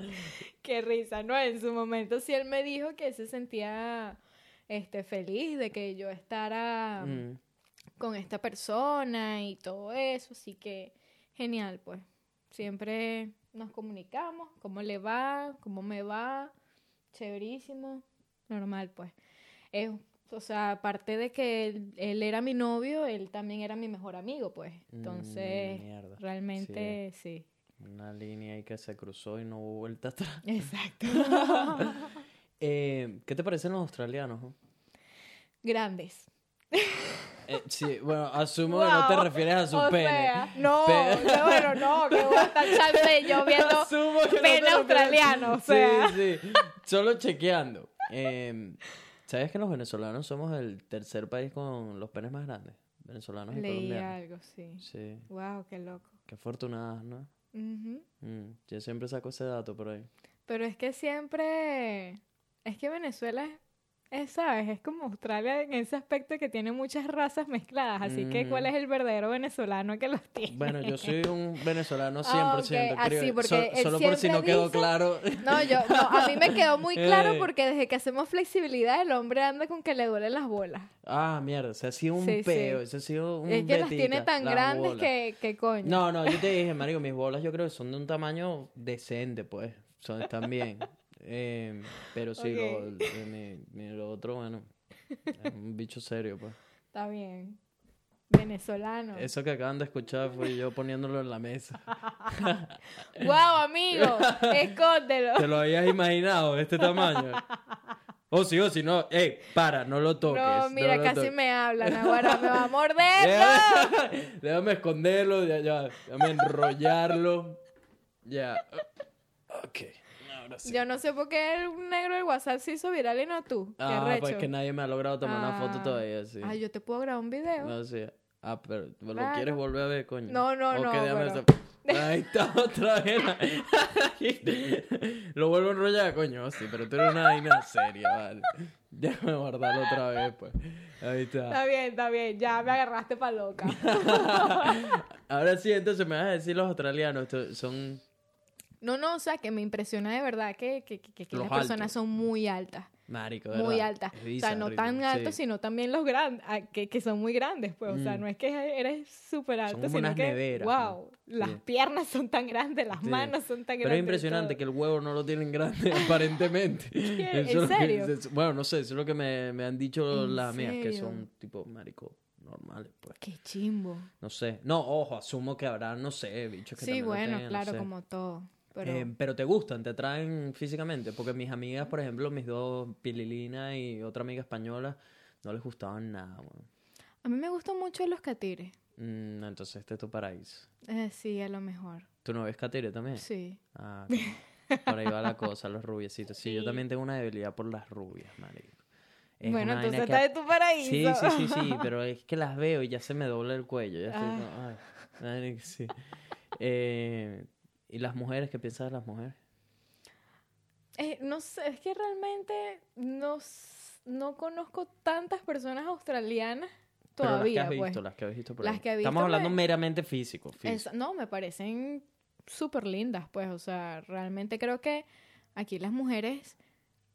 Qué risa, ¿no? En su momento sí él me dijo que se sentía este, feliz de que yo estará Mm. Con esta persona y todo eso, así que genial, pues. Siempre nos comunicamos, cómo le va, cómo me va, chéverísimo, normal, pues. Es, o sea, aparte de que él, él era mi novio, él también era mi mejor amigo, pues. Entonces, Mm, mierda. realmente sí. Una línea ahí que se cruzó y no hubo vuelta atrás. <laughs> Exacto. <laughs> Eh, ¿Qué te parecen los australianos? no? Grandes. Eh, sí, bueno, asumo que no te refieres a su O pene. sea, no, Pe- no, bueno, no, que voy a estar yo viendo Asumo que pene australiano, o Sí, sea. Sí, Solo chequeando. Eh, ¿Sabes que los venezolanos somos el tercer país con los penes más grandes? Venezolanos y Leí colombianos. algo, sí. Sí, Wow, qué loco. qué afortunadas, ¿no? Mm, Yo siempre saco ese dato por ahí. Pero es que siempre, es que Venezuela es, es, ¿sabes? Es como Australia en ese aspecto que tiene muchas razas mezcladas. Así que, ¿cuál es el verdadero venezolano que los tiene? Bueno, yo soy un venezolano <laughs> 100%. Ah, ok. Ah, creo. sí, porque So- él solo por si no quedó dice- claro. No, yo, no, a mí me quedó muy <laughs> claro Eh. porque desde que hacemos flexibilidad, el hombre anda con que le duelen las bolas. Ah, mierda, se ha sido un Sí, sí. peo, ese ha sido un es que las tiene tan las grandes bolas. que, que coño. No, no, yo te dije, marico, mis bolas yo creo que son de un tamaño decente, pues. Son, están bien. <laughs> Eh, pero sí, lo, Ok. el- mi- mi- lo otro, bueno, es un bicho serio, pues. Está bien. Venezolano. Eso que acaban de escuchar fui yo poniéndolo en la mesa. <laughs> ¡Wow, amigo! Escóndelo. ¿Te lo habías imaginado, este tamaño? O sí, o si no, ey, para, no lo toques. No, mira, lo casi me hablan. <laughs> Ahora me va a morder. Déjame, <laughs> déjame esconderlo, ya, ya, déjame enrollarlo. Ya. Ok. Ahora sí. Yo no sé por qué el negro del WhatsApp se hizo viral y no tú. Qué Ah, pues recho. que nadie me ha logrado tomar una foto Ah. todavía, sí. Ah, yo te puedo grabar un video. No sé. Ah, pero ¿lo Claro. quieres volver a ver, coño? No, no, Ok, no, déjame pero- esa- <laughs> Ahí está otra vez. <laughs> Lo vuelvo a enrollar, coño. Sí, pero tú eres una vaina seria, vale. Déjame guardarlo otra vez, pues. Ahí está. Está bien, está bien. Ya me agarraste pa' loca. <laughs> Ahora sí, entonces me vas a decir los australianos. Son. No, no, o sea, que me impresiona de verdad que, que, que- que las personas son muy altas. Marico, de Muy verdad. altas. O sea, no tan altos, sí. sino también los grandes, que, que son muy grandes, pues. O sea, Mm. no es que eres súper alto, sino unas que, neveras, wow, ¿no? las Sí. piernas son tan grandes, las Sí. manos son tan grandes. Pero es impresionante que el huevo no lo tienen grande, <laughs> aparentemente. ¿En es lo que- serio? es- bueno, no sé, eso es lo que me, me han dicho ¿En las amigas, que son tipo, marico, normales, pues. Qué chimbo. No sé. No, ojo, asumo que habrá, no sé, bichos que Sí, también lo bueno, tengan, no claro, sé. como todo. Pero Eh, pero te gustan, te atraen físicamente. Porque mis amigas, por ejemplo, mis dos, Pililina y otra amiga española, no les gustaban nada, weón. a mí me gustan mucho los catires. Mm, entonces este es tu paraíso. Eh, sí, a lo mejor. ¿Tu novia es catire también? Sí. Ah, por ahí va la cosa, los rubiecitos. Sí, yo también tengo una debilidad por las rubias, marico. Es bueno, entonces está que- de tu paraíso. Sí, sí, sí, sí, <laughs> pero es que las veo y ya se me dobla el cuello. Ya estoy Ah. como, ay, sí. Eh, ¿Y las mujeres? ¿Qué piensas de las mujeres? Eh, no sé, es que realmente no, no conozco tantas personas australianas Pero todavía, las que has pues. visto, las que has visto por Las ahí. que he Estamos hablando me- meramente físico. físico. Es- no, me parecen súper lindas, pues, o sea, realmente creo que aquí las mujeres,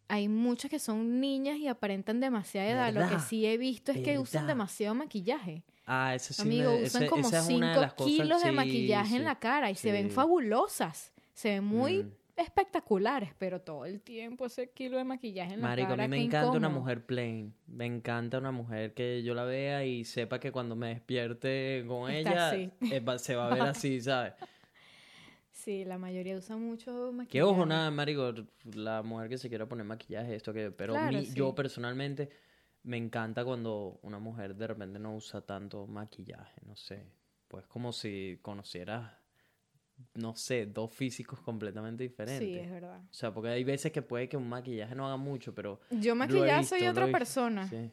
hay muchas que son niñas y aparentan demasiada edad. Lo que sí he visto es que usan demasiado maquillaje. Ah, eso sí. Amigo, me- usan ese- como esa es una de 5 las cosas- kilos de maquillaje sí, en la cara y se ven fabulosas. Se ven muy Mm. espectaculares, pero todo el tiempo ese kilo de maquillaje en la Marico, a cara. mí me encanta una mujer plain. Me encanta una mujer que yo la vea y sepa que cuando me despierte con Está ella eh, se va a ver <laughs> así, ¿sabes? Sí, la mayoría usa mucho maquillaje. Que ojo, nada, marico, la mujer que se quiera poner maquillaje, esto que... Pero Claro, mi- sí. yo personalmente me encanta cuando una mujer de repente no usa tanto maquillaje, no sé. Pues como si conocieras, no sé, dos físicos completamente diferentes. Sí, es verdad. O sea, porque hay veces que puede que un maquillaje no haga mucho, pero... Yo visto, soy otra persona. Sí.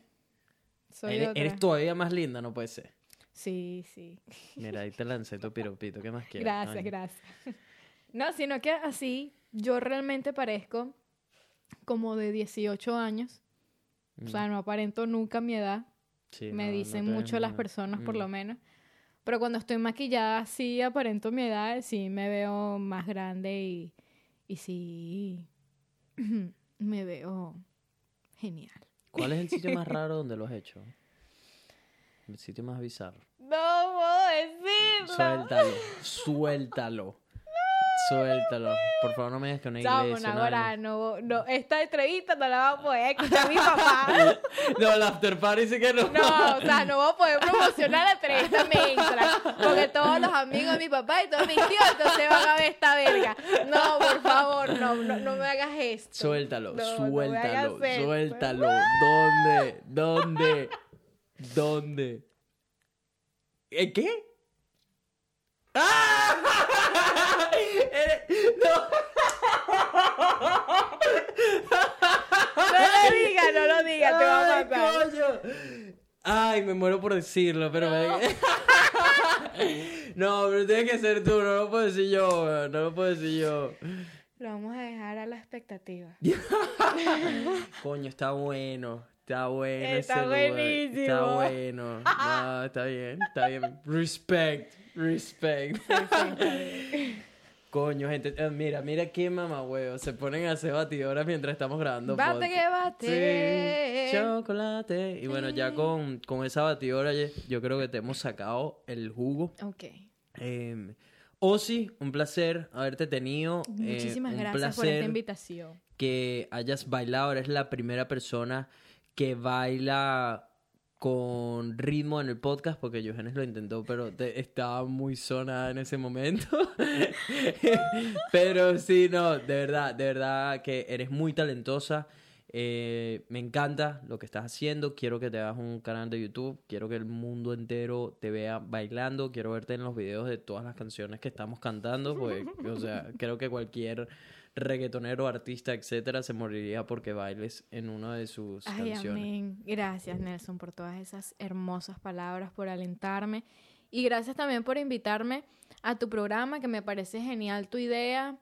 Soy Eres, otra. eres todavía más linda, no puede ser. Sí, sí. Mira, ahí te lancé tu piropito, ¿qué más quieres? Gracias, gracias. <laughs> No, sino que así yo realmente parezco como de 18 años. O sea, no aparento nunca mi edad. Mm, Sí, Me no, dicen mucho las personas, por mm. lo menos. Pero cuando estoy maquillada, sí aparento mi edad, sí me veo más grande y, y sí <clears throat> me veo genial. ¿Cuál es el sitio más <laughs> raro donde lo has hecho? El sitio más bizarro. No puedo decirlo. Suéltalo, suéltalo. Suéltalo. Por favor, no me digas que una iglesia. Nahora, vaina. no, no, esta entrevista no la va a poder escuchar mi papá. <laughs> No, el after party sí que no. No, o sea, no voy a poder promocionar la entrevista mientras. Porque todos los amigos de mi papá y todos mis tíos entonces van a ver esta verga. No, por favor, no, no, no me hagas esto. Suéltalo, No, suéltalo, suéltalo. ¿Dónde? ¿Dónde? ¿Dónde? ¿Eh, ¿Qué? ¡Ah! Eres- No. No lo digas, no lo digas, te va a matar. coño. Ay, me muero por decirlo, pero me... <laughs> No, pero tiene que ser tú, no lo puedo decir yo, no lo puedo decir yo. Lo vamos a dejar a la expectativa. <laughs> Coño, está bueno, está bueno Está buenísimo. Está bueno. No, está bien, está bien. Respect, respect. Coño, gente, eh, mira, mira qué mamá huevo. Se ponen a hacer batidoras mientras estamos grabando. Bate podcast. que bate. Sí, chocolate. Y bueno, ya con, con esa batidora yo creo que te hemos sacado el jugo. Ok. Eh, Osi, un placer haberte tenido. eh, Muchísimas un gracias por esta invitación. que hayas bailado. Eres la primera persona que baila con ritmo en el podcast, porque Johannes lo intentó, pero te- estaba muy sonada en ese momento. <laughs> pero sí, no, de verdad, de verdad que eres muy talentosa. Eh, me encanta lo que estás haciendo. Quiero que te hagas un canal de YouTube. Quiero que el mundo entero te vea bailando. Quiero verte en los videos de todas las canciones que estamos cantando. Pues, o sea, creo que cualquier reggaetonero, artista, etcétera, se moriría porque bailes en una de sus Ay, canciones. amén. Gracias, Nelson, por todas esas hermosas palabras, por alentarme. Y gracias también por invitarme a tu programa, que me parece genial tu idea.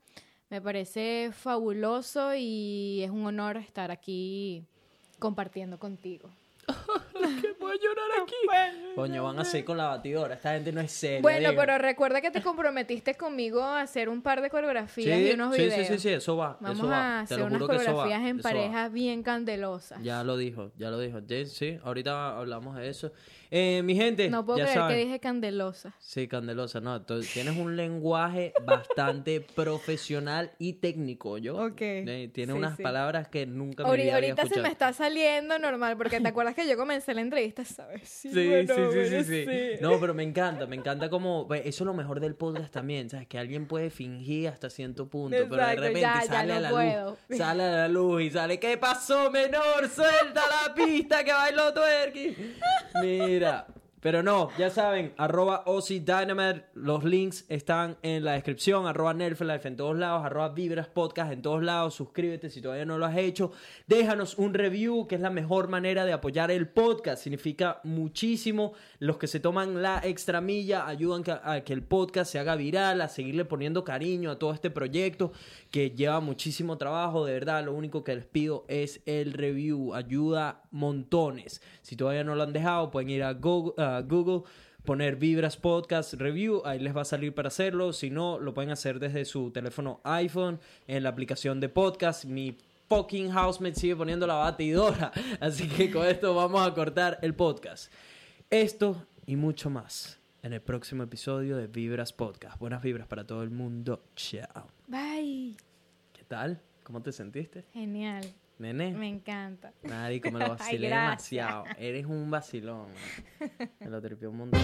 Me parece fabuloso y es un honor estar aquí compartiendo contigo. <laughs> que voy a llorar aquí. Coño, van a seguir con la batidora. Esta gente no es seria. Bueno, pero recuerda que te comprometiste conmigo a hacer un par de coreografías sí, y unos sí, videos. sí, sí, sí, eso va. Vamos eso va. a Te hacer lo unas juro coreografías en parejas bien candelosas. Ya lo dijo, ya lo dijo. Sí, ahorita hablamos de eso. Eh, mi gente, no puedo ya creer saben. que dije candelosa. Sí, Candelosa, no. tienes un lenguaje <laughs> bastante profesional y técnico, ¿yo? Ok, Eh, Tiene sí, unas sí. palabras que nunca me había ahorita se me está saliendo normal, porque te acuerdas que yo comencé la entrevista, ¿sabes? Sí, bueno, sí, sí, bueno, sí, sí. No, pero me encanta, me encanta como... Eso es lo mejor del podcast también, ¿sabes? Que alguien puede fingir hasta cierto punto, pero de repente ya, ya sale a no la puedo. luz, sale a la <laughs> luz y sale, ¿qué pasó, menor? Suelta la pista que bailó Twerky. Mira... <laughs> Pero no, ya saben, arroba Ozzy Dynamite, los links están en la descripción, arroba Nerfelife en todos lados, arroba Vibras Podcast en todos lados, suscríbete si todavía no lo has hecho, déjanos un review, que es la mejor manera de apoyar el podcast, significa muchísimo, los que se toman la extra milla ayudan a que el podcast se haga viral, a seguirle poniendo cariño a todo este proyecto que lleva muchísimo trabajo, de verdad, lo único que les pido es el review, ayuda montones, si todavía no lo han dejado pueden ir a Google, Google, poner Vibras Podcast Review, ahí les va a salir para hacerlo. Si no, lo pueden hacer desde su teléfono iPhone, en la aplicación de podcast. Mi fucking housemate sigue poniendo la batidora, <laughs> así que con esto vamos a cortar el podcast. Esto y mucho más en el próximo episodio de Vibras Podcast. Buenas vibras para todo el mundo. Chao. Bye. ¿Qué tal? ¿Cómo te sentiste? Genial. Nene. Me encanta. Marico, me lo <laughs> vacilé demasiado. Eres un vacilón. <laughs> Me lo tripió un montón.